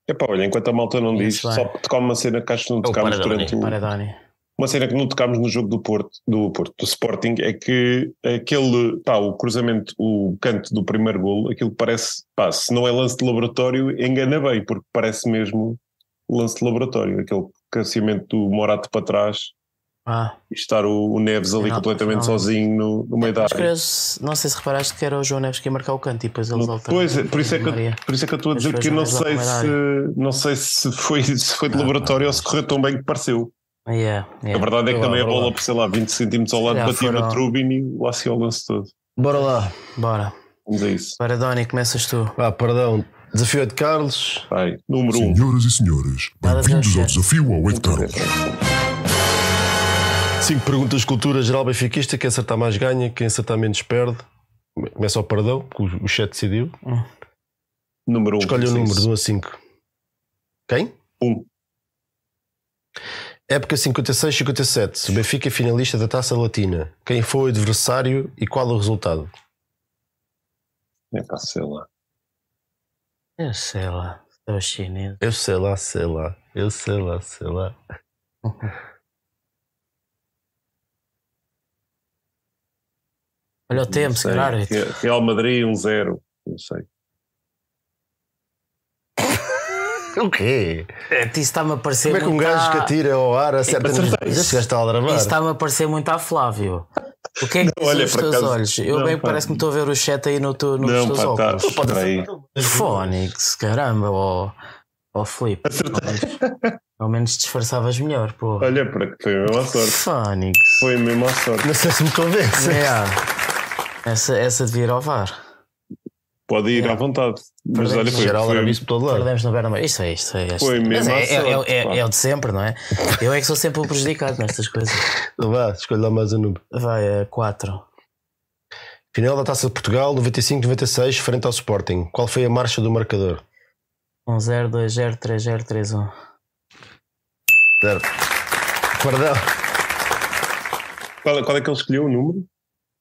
Epá, olha, enquanto a malta não diz, só tocar uma cena que acho que não tocámos durante o. Paradoni. Uma cena que não tocámos no jogo do Porto, do Porto, do Sporting, é que aquele, pá, o cruzamento, o canto do primeiro golo, aquilo parece, pá, se não é lance de laboratório, engana bem, porque parece mesmo lance de laboratório, aquele cabeceamento do Morato para trás, ah. E estar o, o Neves ali não, completamente não. sozinho no, no meio da área. Não sei se reparaste que era o João Neves que ia marcar o canto e depois eles alteraram. Pois, por isso, é que, eu, por isso é que eu estou a dizer que não sei, se, não sei se foi, se foi de laboratório ou se correu tão bem que pareceu. Yeah, yeah. A verdade é que também a bola, por sei lá, 20 cm ao lado, batia no Trubin e lá se o lance todo. Bora lá. Bora. Vamos a isso. Para Doni, começas tu. Ah, perdão. Desafio é de Carlos. Vai, número 1. Um. Senhoras e senhores, bem-vindos ao desafio ao Ed Carlos. Cinco perguntas de cultura geral benfiquista. Quem acertar mais ganha, quem acertar menos perde. Começa ao perdão, que o chat decidiu. Número 1. Um, Escolhe o número de 1 a 5. Quem? 1. Um. Época 56-57. O Benfica é finalista da Taça Latina. Quem foi o adversário e qual o resultado? É para sei lá. Eu sei lá. Sou chinês. Eu sei lá, sei lá. Eu sei lá, sei lá. [laughs] Olha o tempo, se calhar. Real Madrid 1-0, um não sei. [laughs] o quê? É, isso está-me a parecer. Como é que um gajo a... que atira ao ar acerta é, Esse gajo está a Isso está-me a parecer muito a Flávio. O que é que Não, olha, os teus acaso- olhos? Eu não, bem pá. parece que me estou a ver o chat aí no teu, nos Não, teus pá, tá, óculos. espera aí. Fónix, caramba, ó ó Filipe. Ao menos, ao menos disfarçavas melhor, pô. Olha, para que foi mesmo à sorte. Fónix. Foi mesmo à sorte. Não sei se me estou a ver. É. Essa, essa devia ir ao VAR. Pode ir É. à vontade. Mas olha, foi, Geral era foi, isso por todo lado. Perdemos no Bernabéu. Isto é isto. É, isto. Foi mesmo Mas é, à é, é, sorte, é- pá. é o de sempre, não é? Eu é que sou sempre o prejudicado nestas coisas. Então Vá, escolhe lá mais um número. Vai, a 4. Final da Taça de Portugal, 95-96, frente ao Sporting. Qual foi a marcha do marcador? 1-0, 2-0, 3-0, 3-1. Certo. Pardão. qual, qual é que ele escolheu o número?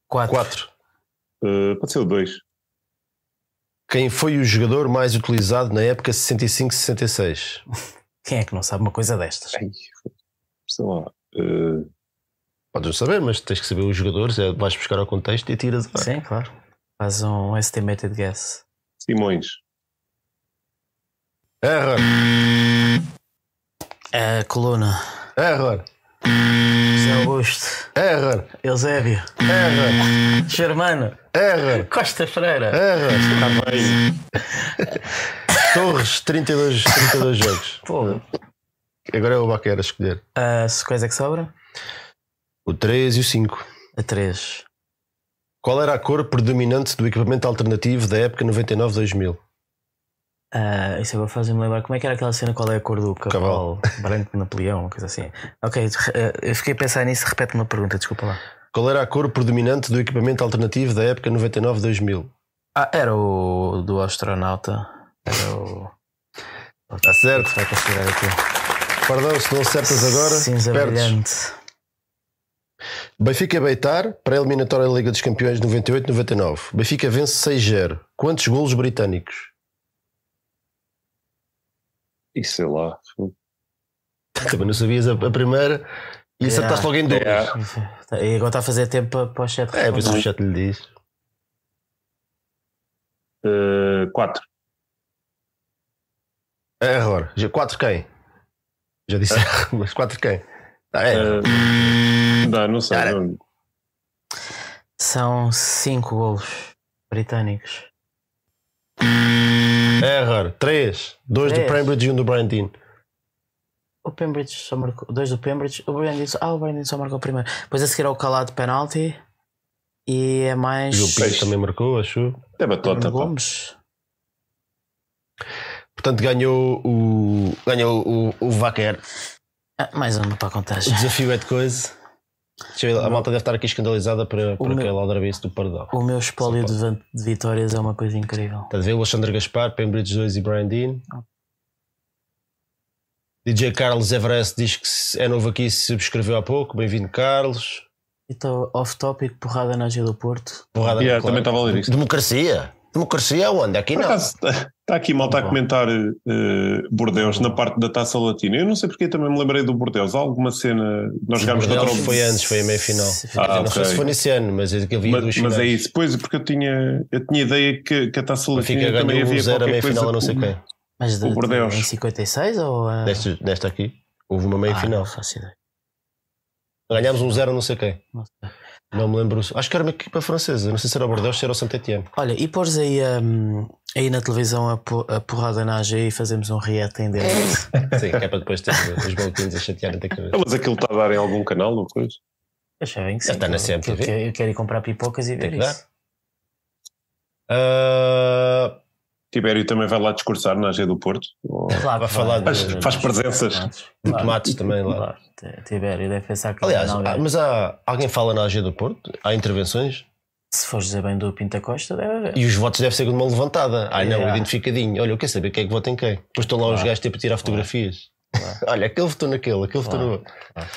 4. 4. Uh, pode ser o 2. Quem foi o jogador mais utilizado na época 65-66? [laughs] Quem é que não sabe uma coisa destas? Sei lá. uh, Podes não saber, mas tens que saber os jogadores, é, vais buscar ao contexto e tiras. lá. Sim, claro. Faz um estimated guess. Simões. Error. A coluna. Error. José Augusto. Error. Eusébio. Error. Germano. Error. Costa Freira. Error. Está bem. Torres, 32, 32 jogos. Pô, Agora é o Baquer a escolher. a coisa é que sobra? O 3 e o 5. A 3. Qual era a cor predominante do equipamento alternativo da época 99-2000? Ah, isso agora faz-me lembrar como é que era aquela cena, qual é a cor do cavalo, branco de Napoleão, uma coisa assim. Ok, eh, eu fiquei a pensar nisso, repete-me a pergunta, desculpa lá. Qual era a cor predominante do equipamento alternativo da época 99-2000? Ah, era o do astronauta. Era o. Está [laughs] certo. Vai considerar aqui. Perdão, se não acertas agora, Cinza perdes. brilhante. Benfica Beitar, pré-eliminatória da Liga dos Campeões 98-99. Benfica vence 6-0. Quantos golos britânicos? E sei lá. Também não sabias a, a primeira e Yeah. acertaste logo em dois. Yeah. E agora está a fazer tempo para, para o chat. É, pois o responder. chat lhe diz. Uh, 4. É error. Já 4 quem? Já disse erro, [laughs] mas 4 quem? Ah, é. Uh, não, não sei. Não. São 5 golos britânicos. É error. 3. 2 do Três. Cambridge e 1 um do Brian Dean. O Pembridge só marcou. Dois do Pembridge. O Brandon só, ah, o Brandon só marcou o primeiro. Depois a seguir ao calado penalti. E é mais. O João Pinto Seis. também marcou, achou. É batota. Pá. Gomes. Portanto, ganhou o. Ganhou o, o Vaquer. Ah, mais uma para a O contagem. desafio é de coisa. Deixa eu ver, a malta deve estar aqui escandalizada para, aquele aldrabice do Pardal. O meu espólio de, de vitórias é uma coisa incrível. Estás a ver o Alexandre Gaspar, Pembridge 2 e Brian Dean. DJ Carlos Everest diz que é novo aqui e se subscreveu há pouco. Bem-vindo, Carlos. Então, off-topic, porrada na G do Porto. Porrada Yeah, claro. também estava a ler isso. Democracia. Democracia onde? Aqui não. acaso, está aqui malta a Bom. comentar uh, Bordeus na parte da taça latina. Eu não sei porque também me lembrei do Bordeus. Há alguma cena. Nós jogámos contra o. foi antes, foi a meia final. Ah, não sei ok. se foi nesse ano, mas é que havia duas Mas, mas é finais. isso, pois, porque eu tinha, eu tinha ideia que, que a taça latina Benfica também havia 1-0 a meia coisa final a não sei quem. Mas de, O Bordeaux. em 56 ou. ah? Desta, desta aqui. Houve uma meia Ah, final. Não faço ideia. Ganhámos um 0 a não sei quem. Não sei. Não me lembro. Acho que era uma equipa francesa. Não sei se era o Bordeaux ou se era o Saint-Etienne. Olha, e pôres aí, hum, aí na televisão a, po- a porrada na AG e fazemos um react em dentro. [laughs] Sim, que é para depois ter os boletins a chatearem da cabeça. Mas aquilo está a dar em algum canal ou coisa? Achei bem que sim. está na CMTV. Eu, eu quero ir comprar pipocas e Tem ver isso. Ah, Tibério também vai lá discursar na AG do Porto? Ou- Claro, Vai falar de- faz vai. presenças. de Claro. tomates também lá. Tibério deve pensar que Aliás, não, ah, mas há, alguém fala na AG do Porto? Há intervenções? se fores dizer bem do Pinta Costa, deve haver. E os votos devem ser de uma levantada. Ai não, identificadinho. Olha, eu quero saber quem é que vota em quem. Depois estão lá os Claro. gajos tipo, a tirar fotografias. Claro. [laughs] Olha, aquele votou naquele, aquele votou no outro. Claro.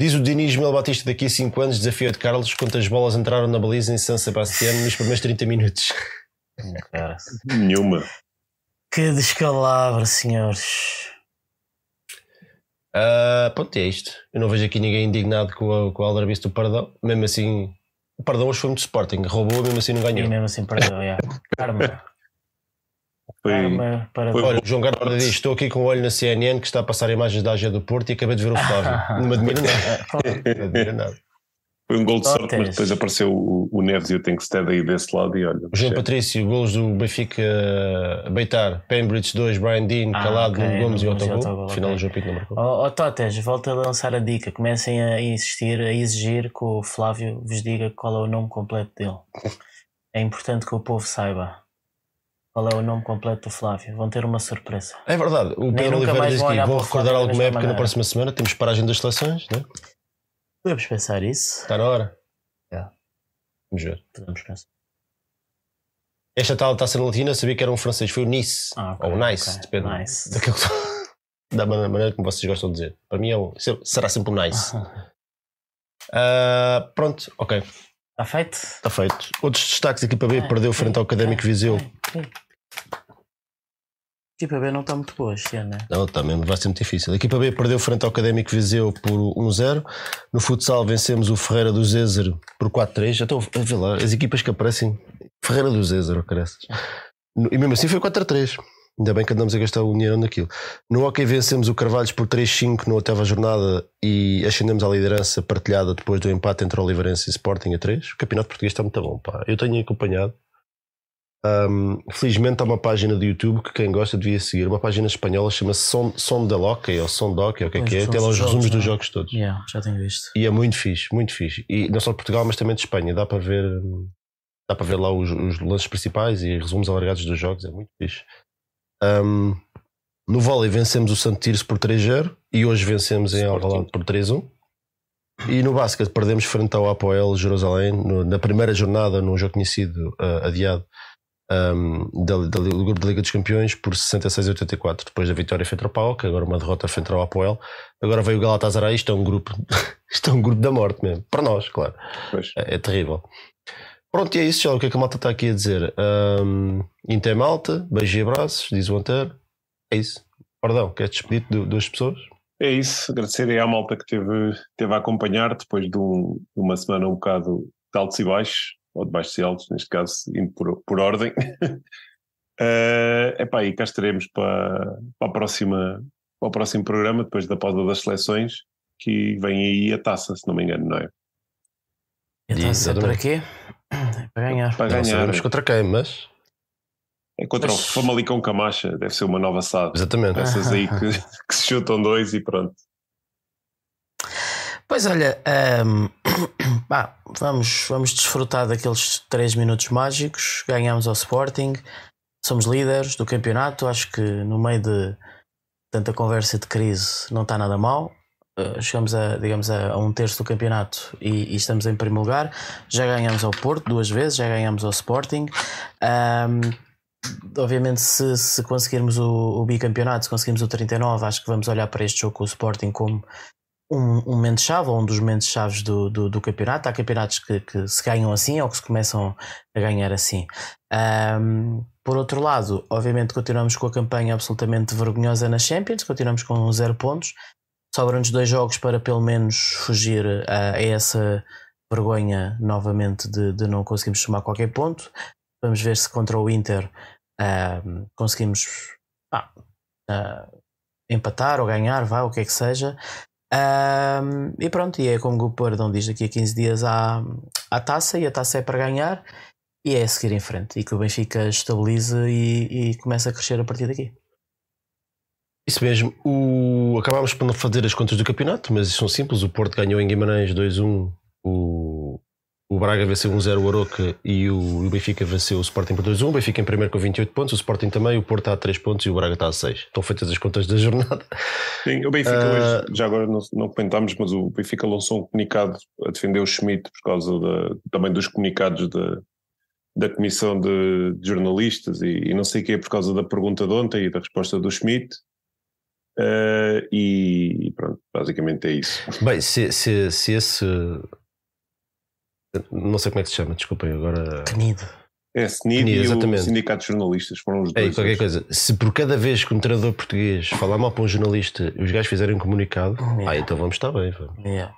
Diz o Diniz Mel Batista daqui a 5 anos, desafio de Carlos, quantas bolas entraram na baliza em San Sebastián nos primeiros 30 minutos. Cara. Nenhuma. Que descalabro, senhores. Ah, pronto, é isto. Eu não vejo aqui ninguém indignado com, a, com o aldrabice do Pardão. Mesmo assim, o Pardão hoje foi muito Sporting. Roubou, mesmo assim não E ganhou. mesmo assim perdeu, yeah. Karma. Foi, Karma para foi- Olha, o João Garda diz: Estou aqui com o olho na CNN que está a passar imagens da AG do Porto e acabei de ver o Flávio. [laughs] não me admira nada. Não me admira nada. Foi um gol de sorte, mas depois apareceu o, o Neves e o Tenkstead aí desse lado e olha. O João. Patrício, golos do Benfica a Beitar, Pembridge 2, Brian Dean, Ah, Calado, ok, Nuno Gomes e Otogol. Otogol, Final ok. o João Pinto não marcou. Ó oh, Totes, volta a lançar a dica. Comecem a insistir, a exigir que o Flávio vos diga qual é o nome completo dele. É importante que o povo saiba qual é o nome completo do Flávio. Vão ter uma surpresa. É verdade, o Pedro nunca Oliveira mais diz aqui: vou recordar alguma época na maneira. próxima semana. Temos paragem das seleções, né? Podemos pensar isso? está na hora. É. Vamos ver. Podemos pensar. Esta tal taça na Latina sabia que era um francês, foi o Nice. Ah, ok, ou o Nice, ok. depende Nice. daquilo [laughs] da maneira como vocês gostam de dizer. Para mim é será sempre um Nice. Ah, pronto, ok, Está feito? está feito. Outros destaques, a equipa B perdeu frente ao Académico Viseu. Equipa B não está muito boa este ano, né? Não, também vai ser muito difícil. A equipa B perdeu frente ao Académico Viseu por 1-0. No futsal vencemos o Ferreira do Zézer por 4-3. Já estou a ver lá as equipas que aparecem. Ferreira do Zézer, caraças. E mesmo assim foi 4-3. Ainda bem que andamos a gastar o dinheiro naquilo. No hockey vencemos o Carvalhos por 3-5 na oitava jornada e ascendemos à liderança partilhada depois do empate entre Oliveirense e Sporting a 3. O campeonato português está muito bom, pá. Eu tenho acompanhado. Um, felizmente há uma página do YouTube que quem gosta devia seguir. Uma página espanhola chama-se Som, Som ou Som do Hockey, ou o que é que é. Tem lá os jogos, resumos dos não é? jogos todos. Yeah, já tenho visto. E é muito fixe, muito fixe. E não só de Portugal, mas também de Espanha. Dá para ver, dá para ver lá os, os lances principais e resumos alargados dos jogos. É muito fixe. Um, no vôlei vencemos o Santo Tirso por 3-0 e hoje vencemos em. Alvalade por 3-1. E no basquete perdemos frente ao Apoel Jerusalém no- na primeira jornada num jogo conhecido uh, adiado um, da, da- do grupo da Liga dos Campeões por 66 a 84 depois da vitória frente ao PAOK, agora uma derrota frente ao Apoel. Agora veio o Galatasaray, isto é um grupo [laughs] isto é um grupo da morte mesmo, para nós, claro. É, é terrível. Pronto e é isso já, o que é que a malta está aqui a dizer? Um, Inter Malta, beijos e abraços diz o Antero, é isso. Perdão, queres despedir de duas pessoas? É isso, agradecer aí à malta que teve, teve a acompanhar depois de, um- de uma semana um bocado de altos e baixos, ou de baixos e altos, neste caso, indo por, por ordem. É [laughs] epá, e cá estaremos para, para, a próxima, para o próximo programa, depois da pausa das seleções, que vem aí a taça, se não me engano, não é? Então, se é para quê? É para ganhar. Para não ganhar. sabemos contra quem, mas É contra Mas- o Famalicão Camacha, deve ser uma nova SAD. exatamente Dessas aí [laughs] que, que se chutam dois e pronto. Pois olha, [coughs] pá, vamos, vamos desfrutar daqueles 3 minutos mágicos. Ganhamos ao Sporting, somos líderes do campeonato. Acho que no meio de tanta conversa de crise não está nada mal. Uh, chegamos a, digamos, a, a um terço do campeonato e, e estamos em primeiro lugar. Já ganhamos ao Porto duas vezes, já ganhamos ao Sporting. Ahm, obviamente, se, se conseguirmos o, o bicampeonato, se conseguirmos o 39, acho que vamos olhar para este jogo com o Sporting como um, um momento-chave ou um dos momentos-chaves do, do, do campeonato. Há campeonatos que, que se ganham assim ou que se começam a ganhar assim. Ahm, por outro lado, obviamente, continuamos com a campanha absolutamente vergonhosa na Champions, continuamos com zero pontos. Sobram-nos dois jogos para pelo menos fugir a, a essa vergonha novamente de, de não conseguirmos somar qualquer ponto. Vamos ver se contra o Inter conseguimos ah, empatar ou ganhar, vá, o que é que seja. Ahm, e pronto, e é como o Perdão diz, daqui a 15 dias há, há taça e a taça é para ganhar e é a seguir em frente e que o Benfica estabilize e, e comece a crescer a partir daqui. Isso mesmo. O... Acabámos por não fazer as contas do campeonato, mas são simples. O Porto ganhou em Guimarães 2-1. O... o Braga venceu 1-0 o Aroca e o... Benfica venceu o Sporting por 2-1. O Benfica em primeiro com 28 pontos, o Sporting também. O Porto está a 3 pontos e o Braga está a 6. Estão feitas as contas da jornada. Sim, o Benfica Ah. hoje, já agora não, não comentámos, mas o Benfica lançou um comunicado a defender o Schmidt por causa da- também dos comunicados da, da Comissão de, de Jornalistas e, e não sei o que por causa da pergunta de ontem e da resposta do Schmidt. Ah, e, e pronto, basicamente é isso. Bem, se, se, se esse. Não sei como é que se chama, desculpem agora. Tenido. É a SNID e Exatamente. o Sindicato de Jornalistas foram os dois. qualquer hoje. coisa, se por cada vez que um treinador português falar mal para um jornalista os gajos fizerem um comunicado, Yeah. ah, então vamos estar bem. vá. Yeah.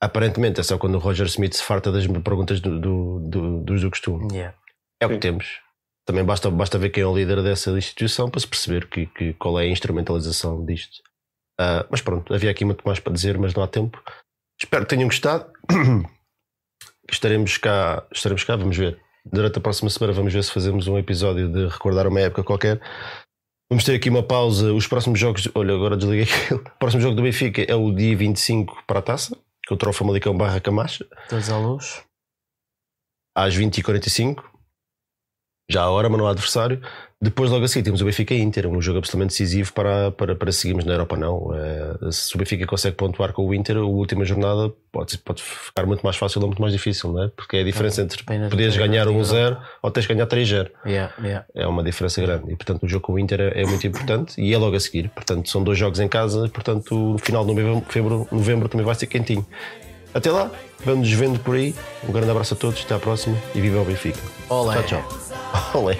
Aparentemente é só quando o Roger Smith se farta das perguntas do, do, do, dos do costume. Yeah. É o que Sim. temos. Também basta, basta ver quem é o líder dessa instituição para se perceber que, que, qual é a instrumentalização disto. Ah, mas pronto, havia aqui muito mais para dizer, mas não há tempo. Espero que tenham gostado. [clears throat] Estaremos cá, estaremos cá, vamos ver. Durante a próxima semana vamos ver se fazemos um episódio de recordar uma época qualquer. Vamos ter aqui uma pausa. Os próximos jogos. Olha, agora desliguei [laughs] aquilo. O próximo jogo do Benfica é o dia 25 para a taça, contra o Famalicão barra Camacha, Todos à luz. às 20h45. Já a hora, mas não há adversário. Depois, logo a seguir, temos o Benfica Inter, um jogo absolutamente decisivo para, para, para seguirmos na Europa. Não. É, se o Benfica consegue pontuar com o Inter, a última jornada pode, pode ficar muito mais fácil ou muito mais difícil, não é? Porque é a diferença entre Depende da poderes ganhar alternativa. 1-0 ou teres ganhar 3-0. Yeah, yeah. É uma diferença grande. E, portanto, o jogo com o Inter é, é muito importante e é logo a seguir. Portanto, são dois jogos em casa. Portanto, no final de novembro, novembro também vai ser quentinho. Até lá, vamos nos vendo por aí. Um grande abraço a todos, até à próxima e viva o Benfica. Olé. Tchau, tchau. Olé.